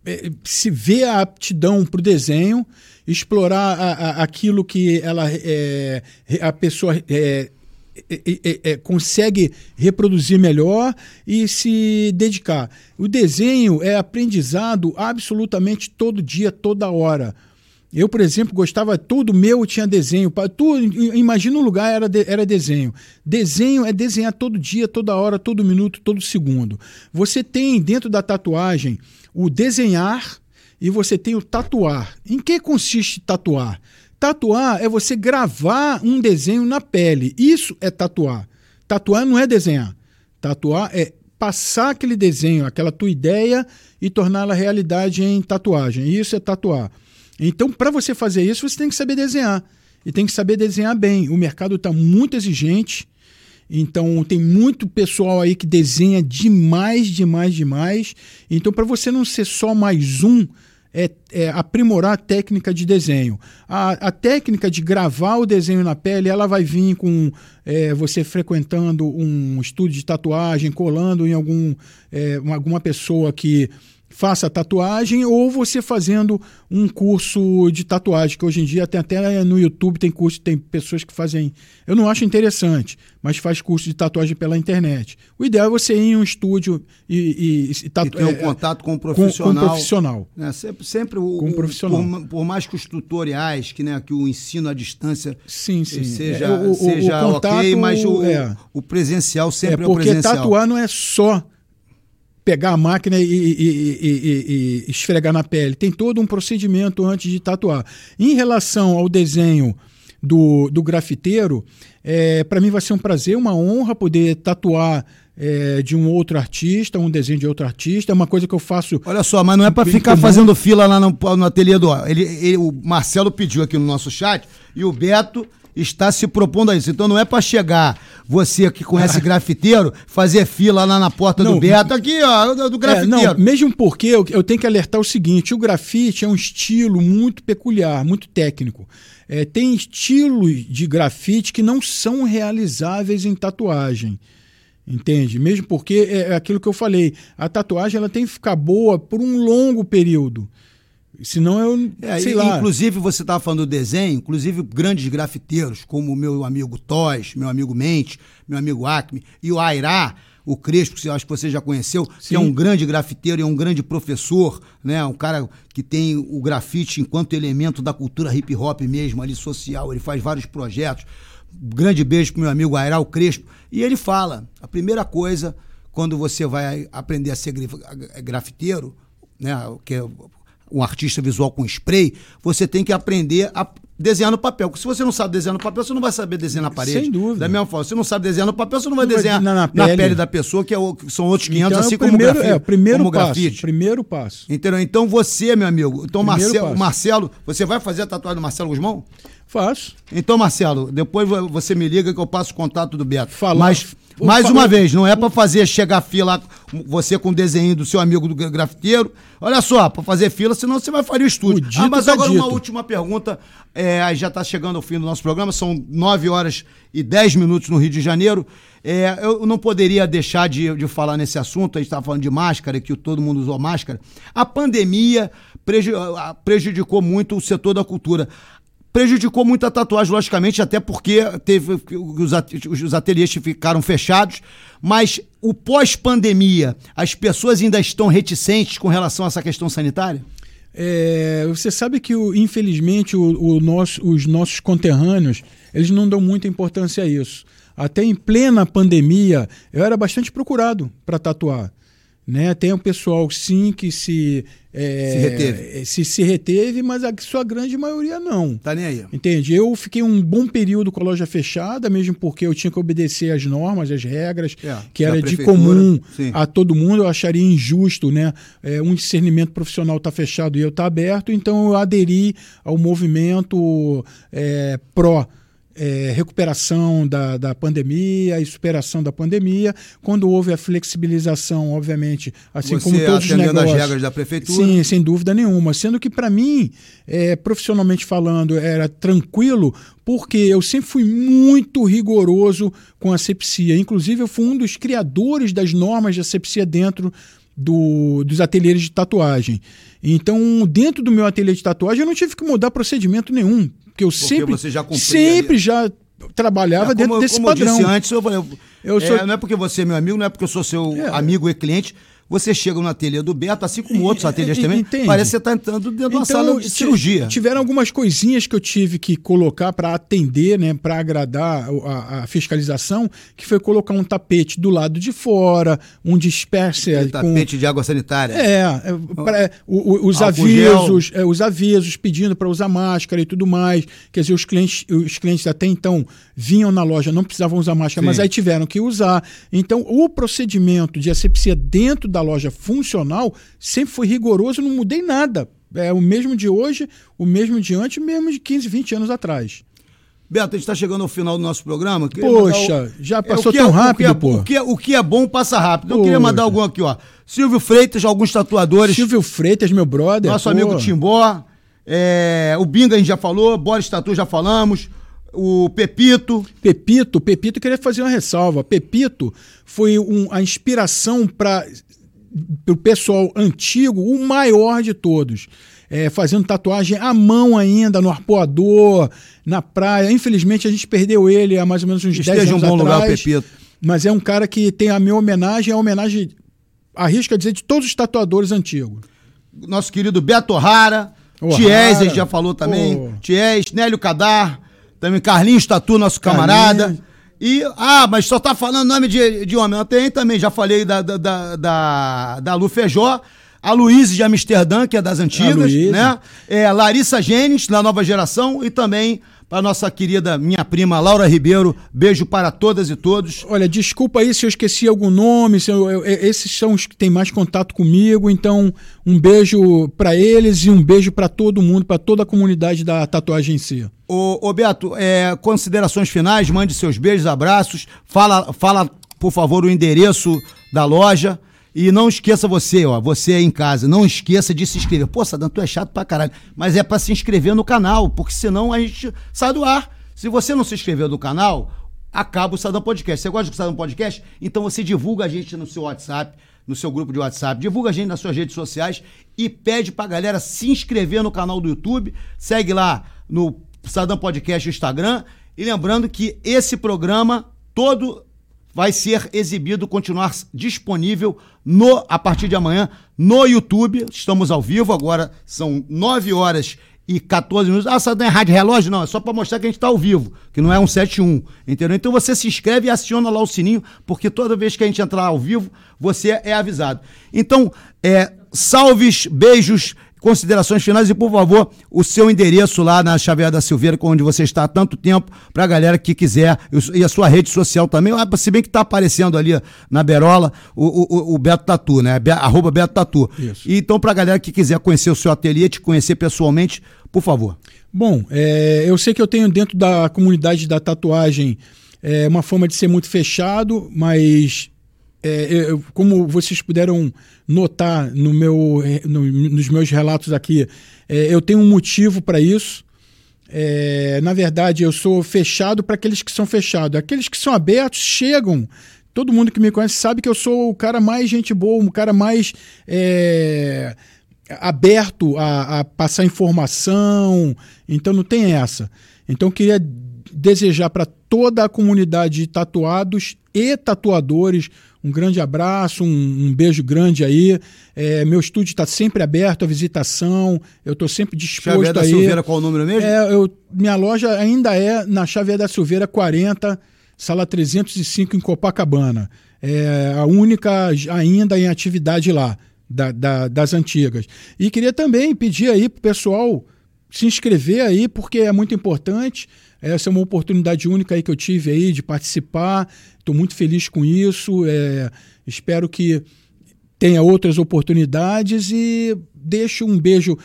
é se ver a aptidão para o desenho explorar a, a, aquilo que ela é, a pessoa é, é, é, consegue reproduzir melhor e se dedicar. O desenho é aprendizado absolutamente todo dia, toda hora. Eu, por exemplo, gostava, todo meu tinha desenho. Tu, imagina um lugar, era, de, era desenho. Desenho é desenhar todo dia, toda hora, todo minuto, todo segundo. Você tem dentro da tatuagem o desenhar, e você tem o tatuar. Em que consiste tatuar? Tatuar é você gravar um desenho na pele. Isso é tatuar. Tatuar não é desenhar. Tatuar é passar aquele desenho, aquela tua ideia e torná-la realidade em tatuagem. Isso é tatuar. Então, para você fazer isso, você tem que saber desenhar. E tem que saber desenhar bem. O mercado está muito exigente. Então, tem muito pessoal aí que desenha demais, demais, demais. Então, para você não ser só mais um, é, é, aprimorar a técnica de desenho. A, a, técnica de gravar o desenho na pele, ela vai vir com é, você frequentando um estúdio de tatuagem, colando em algum, é, alguma pessoa que faça tatuagem ou você fazendo um curso de tatuagem, que hoje em dia tem até no YouTube tem curso, tem pessoas que fazem. Eu não acho interessante, mas faz curso de tatuagem pela internet. O ideal é você ir em um estúdio e, e, e, tatu... e ter um é, contato com um profissional. Com, com um profissional. É, sempre, sempre o, com um profissional. Por, por, mais que os tutoriais, que, né, que o ensino à distância sim, sim. seja, é, o, seja o contato, ok, mas o, é. o presencial sempre é, é o presencial. Porque tatuar não é só pegar a máquina e, e, e, e, esfregar na pele. Tem todo um procedimento antes de tatuar. Em relação ao desenho do, do grafiteiro, é, para mim vai ser um prazer, uma honra poder tatuar é, de um outro artista, um desenho de outro artista. É uma coisa que eu faço. Olha só, mas não é para ficar comum. fazendo fila lá no, no ateliê do. Ele, ele, o Marcelo pediu aqui no nosso chat e o Beto está se propondo a isso. Então não é para chegar você que conhece grafiteiro, fazer fila lá na porta não, do Beto, aqui, ó, do grafiteiro. É, não, mesmo porque eu, eu, tenho que alertar o seguinte: o grafite é um estilo muito peculiar, muito técnico. É, tem estilos de grafite que não são realizáveis em tatuagem. Entende? Mesmo porque é, é aquilo que eu falei, a tatuagem ela tem que ficar boa por um longo período. Senão eu, É, sei e- lá. Inclusive, você estava falando do desenho, inclusive grandes grafiteiros, como o meu amigo Toys, meu amigo Mente, meu amigo Acme, e o Airá, o Crespo, que eu acho que você já conheceu, que Sim. é um grande grafiteiro e é um grande professor, né? Um cara que tem o grafite enquanto elemento da cultura hip hop mesmo, ali social, ele faz vários projetos. Grande beijo pro meu amigo Airá, o Crespo. E ele fala: a primeira coisa, quando você vai aprender a ser grafiteiro, né? Que é um artista visual com spray, você tem que aprender a desenhar no papel. Porque se você não sabe desenhar no papel, você não vai saber desenhar na parede. Sem dúvida. Da mesma forma, se você não sabe desenhar no papel, você não vai Não vai desenhar na- na, na pele. pele. da pessoa, que, é o- que são outros 500, então, assim é o como primeiro, o grafite. é, primeiro como passo. grafite. Primeiro passo. Entendeu? Então você, meu amigo, então Marcelo. Marcelo, você vai fazer a tatuagem do Marcelo Guzmão? Faço. Então, Marcelo, depois vo- você me liga que eu passo o contato do Beto. Falar- Mas, o- mais uma vez, não é pra fazer chegar fila, você com o desenho do seu amigo do gra- grafiteiro. Olha só, pra fazer fila, senão você vai fazer o estúdio. O ah, mas tá agora uma dito. última pergunta. É, aí já tá chegando ao fim do nosso programa, são 9 horas e 10 minutos no Rio de Janeiro. É, eu não poderia deixar de, de falar nesse assunto, a gente estava falando de máscara, que todo mundo usou máscara. A pandemia prejudicou muito o setor da cultura. Prejudicou muito a tatuagem, logicamente, até porque teve os, at- os ateliês ficaram fechados. Mas o pós-pandemia, as pessoas ainda estão reticentes com relação a essa questão sanitária? É, você sabe que, o- infelizmente, o, o nosso- os nossos conterrâneos eles não dão muita importância a isso. Até em plena pandemia, eu era bastante procurado para tatuar. Né? Tem um pessoal, sim, que se, é, Se reteve. Se, se reteve, mas a sua grande maioria não. Tá nem aí. Entende? Eu fiquei um bom período com a loja fechada, mesmo porque eu tinha que obedecer às normas, às regras, É, que era de comum sim. a todo mundo. Eu acharia injusto, né? É, um discernimento profissional tá fechado e eu tá aberto, então eu aderi ao movimento é, pró. É, recuperação da, da pandemia e superação da pandemia, quando houve a flexibilização, obviamente, assim Você como todos os negócios. regras da prefeitura. Sim, sem dúvida nenhuma. Sendo que, para mim, é, profissionalmente falando, era tranquilo, porque eu sempre fui muito rigoroso com a asepsia. Inclusive, eu fui um dos criadores das normas de asepsia dentro do, dos ateliês de tatuagem. Então, dentro do meu ateliê de tatuagem, eu não tive que mudar procedimento nenhum. Porque eu sempre, você já sempre já trabalhava É, dentro como, desse como padrão. eu disse antes, eu, falei, Eu é, sou- não é porque você é meu amigo, não é porque eu sou seu É. amigo e cliente. Você chega no ateliê do Beto, assim como outros ateliês também, entende? parece que você está entrando dentro de uma sala de cirurgia. Tiveram algumas coisinhas que eu tive que colocar para atender, né, para agradar a, a fiscalização, que foi colocar um tapete do lado de fora, um disperser com Tapete de água sanitária. é, é, pra- o- o- os Álcool avisos, é, os avisos pedindo para usar máscara e tudo mais. Quer dizer, os clientes, os clientes até então vinham na loja, não precisavam usar máscara, Sim. mas aí tiveram que usar. Então, o procedimento de asepsia dentro da loja funcional sempre foi rigoroso, não mudei nada. É o mesmo de hoje, o mesmo de antes, o mesmo de 15, 20 anos atrás. Beto, a gente está chegando ao final do nosso programa. Poxa, já É, passou o que tão é- o que rápido, é- pô. O que, é, o que é bom passa rápido. Eu queria mandar Poxa. algum aqui, ó. Silvio Freitas, alguns tatuadores. Silvio Freitas, meu brother. Nosso pô. amigo Timbó. é, o Binga a gente já falou. Boris Tatu já falamos. O Pepito. Pepito, Pepito queria fazer uma ressalva. Pepito foi um- a inspiração para o pessoal antigo, o maior de todos. É, fazendo tatuagem à mão ainda, no arpoador, na praia. Infelizmente a gente perdeu ele há mais ou menos uns 10 Esteja em um anos bom lugar, o atrás. Pepito. Mas é um cara que tem a minha homenagem, é a homenagem, arrisco a dizer, de todos os tatuadores antigos. Nosso querido Beto Rara. Gente já falou também. Ties, Nélio Cadar. Também Carlinhos Tatu, nosso camarada. E, ah, mas só tá falando nome de, de homem. Tenho também, já falei da, da, da, da, Lu Feijó. A Luíse de Amsterdã, que é das antigas, né? É, Larissa Genes, da nova geração. E também para nossa querida, minha prima Laura Ribeiro. Beijo para todas e todos. Olha, desculpa aí se eu esqueci algum nome, eu- eu- esses são os que têm mais contato comigo, então um beijo para eles e um beijo para todo mundo, para toda a comunidade da tatuagem em si. Ô, ô Beto, é, considerações finais, mande seus beijos, abraços, fala, fala, por favor, o endereço da loja. E não esqueça você, ó, você aí em casa, não esqueça de se inscrever. Pô, Sadam, tu é chato pra caralho. Mas é pra se inscrever no canal, porque senão a gente sai do ar. Se você não se inscrever no canal, acaba o Sadam Podcast. Você gosta do Sadam Podcast? Então você divulga a gente no seu WhatsApp, no seu grupo de WhatsApp, divulga a gente nas suas redes sociais e pede pra galera se inscrever no canal do YouTube. Segue lá no Sadam Podcast no Instagram. E lembrando que esse programa todo vai ser exibido, continuar disponível no a partir de amanhã no YouTube. Estamos ao vivo, agora são 9 horas e 14 minutos. Ah, essa não é rádio relógio? Não, é só para mostrar que a gente está ao vivo, que não é um 71, entendeu? Então você se inscreve e aciona lá o sininho, porque toda vez que a gente entrar ao vivo, você é avisado. Então, é, salves, beijos, considerações finais e, por favor, o seu endereço lá na Xavier da Silveira, onde você está há tanto tempo, para a galera que quiser, e a sua rede social também, ah, se bem que está aparecendo ali na Berola o, o, o Beto Tatu, né? Arroba Beto Tatu. Isso. E, então, para a galera que quiser conhecer o seu ateliê, te conhecer pessoalmente, por favor. Bom, é, eu sei que eu tenho dentro da comunidade da tatuagem é, uma forma de ser muito fechado, mas é, eu, como vocês puderam notar no meu, é, no, nos meus relatos aqui, é, eu tenho um motivo para isso. É, na verdade, eu sou fechado para aqueles que são fechados. Aqueles que são abertos chegam. Todo mundo que me conhece sabe que eu sou o cara mais gente boa, o cara mais é, aberto a, a passar informação. Então não tem essa. Então eu queria desejar para toda a comunidade de tatuados e tatuadores um grande abraço, um, um beijo grande aí. É, meu estúdio está sempre aberto à visitação. Eu estou sempre disposto Xavier da Silveira, qual o número mesmo? É, eu, minha loja ainda é na Xavier da Silveira 40, sala 305 em Copacabana. É a única ainda em atividade lá, da, da, das antigas. E queria também pedir aí para o pessoal se inscrever aí, porque é muito importante. Essa é uma oportunidade única aí que eu tive aí de participar. Estou muito feliz com isso. É, espero que tenha outras oportunidades e deixo um beijo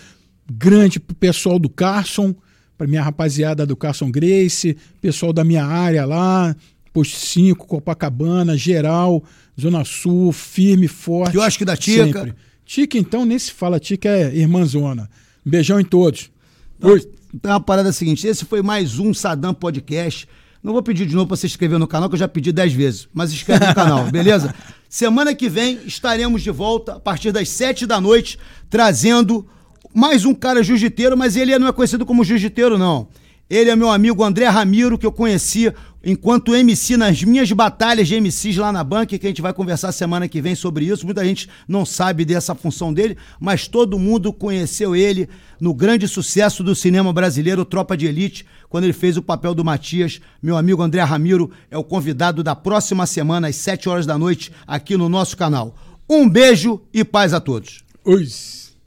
grande pro pessoal do Carson, para minha rapaziada do Carson Grace, pessoal da minha área lá, Posto 5, Copacabana, geral, Zona Sul, firme, forte. Eu acho que da Tica. Sempre. Tica, então, nem se fala, Tica é irmãzona. Um beijão em todos. Oi. Então a parada é a seguinte: esse foi mais um Sadam Podcast. Não vou pedir de novo para você inscrever no canal, que eu já pedi dez vezes, mas inscreve no canal, beleza? Semana que vem estaremos de volta a partir das sete da noite, trazendo mais um cara jiu-jiteiro, mas ele não é conhecido como jiu-jiteiro, não. Ele é meu amigo André Ramiro, que eu conheci enquanto MC nas minhas batalhas de MCs lá na banca, que a gente vai conversar semana que vem sobre isso. Muita gente não sabe dessa função dele, mas todo mundo conheceu ele no grande sucesso do cinema brasileiro, Tropa de Elite, quando ele fez o papel do Matias. Meu amigo André Ramiro é o convidado da próxima semana, às 7 horas da noite, aqui no nosso canal. Um beijo e paz a todos. Oi.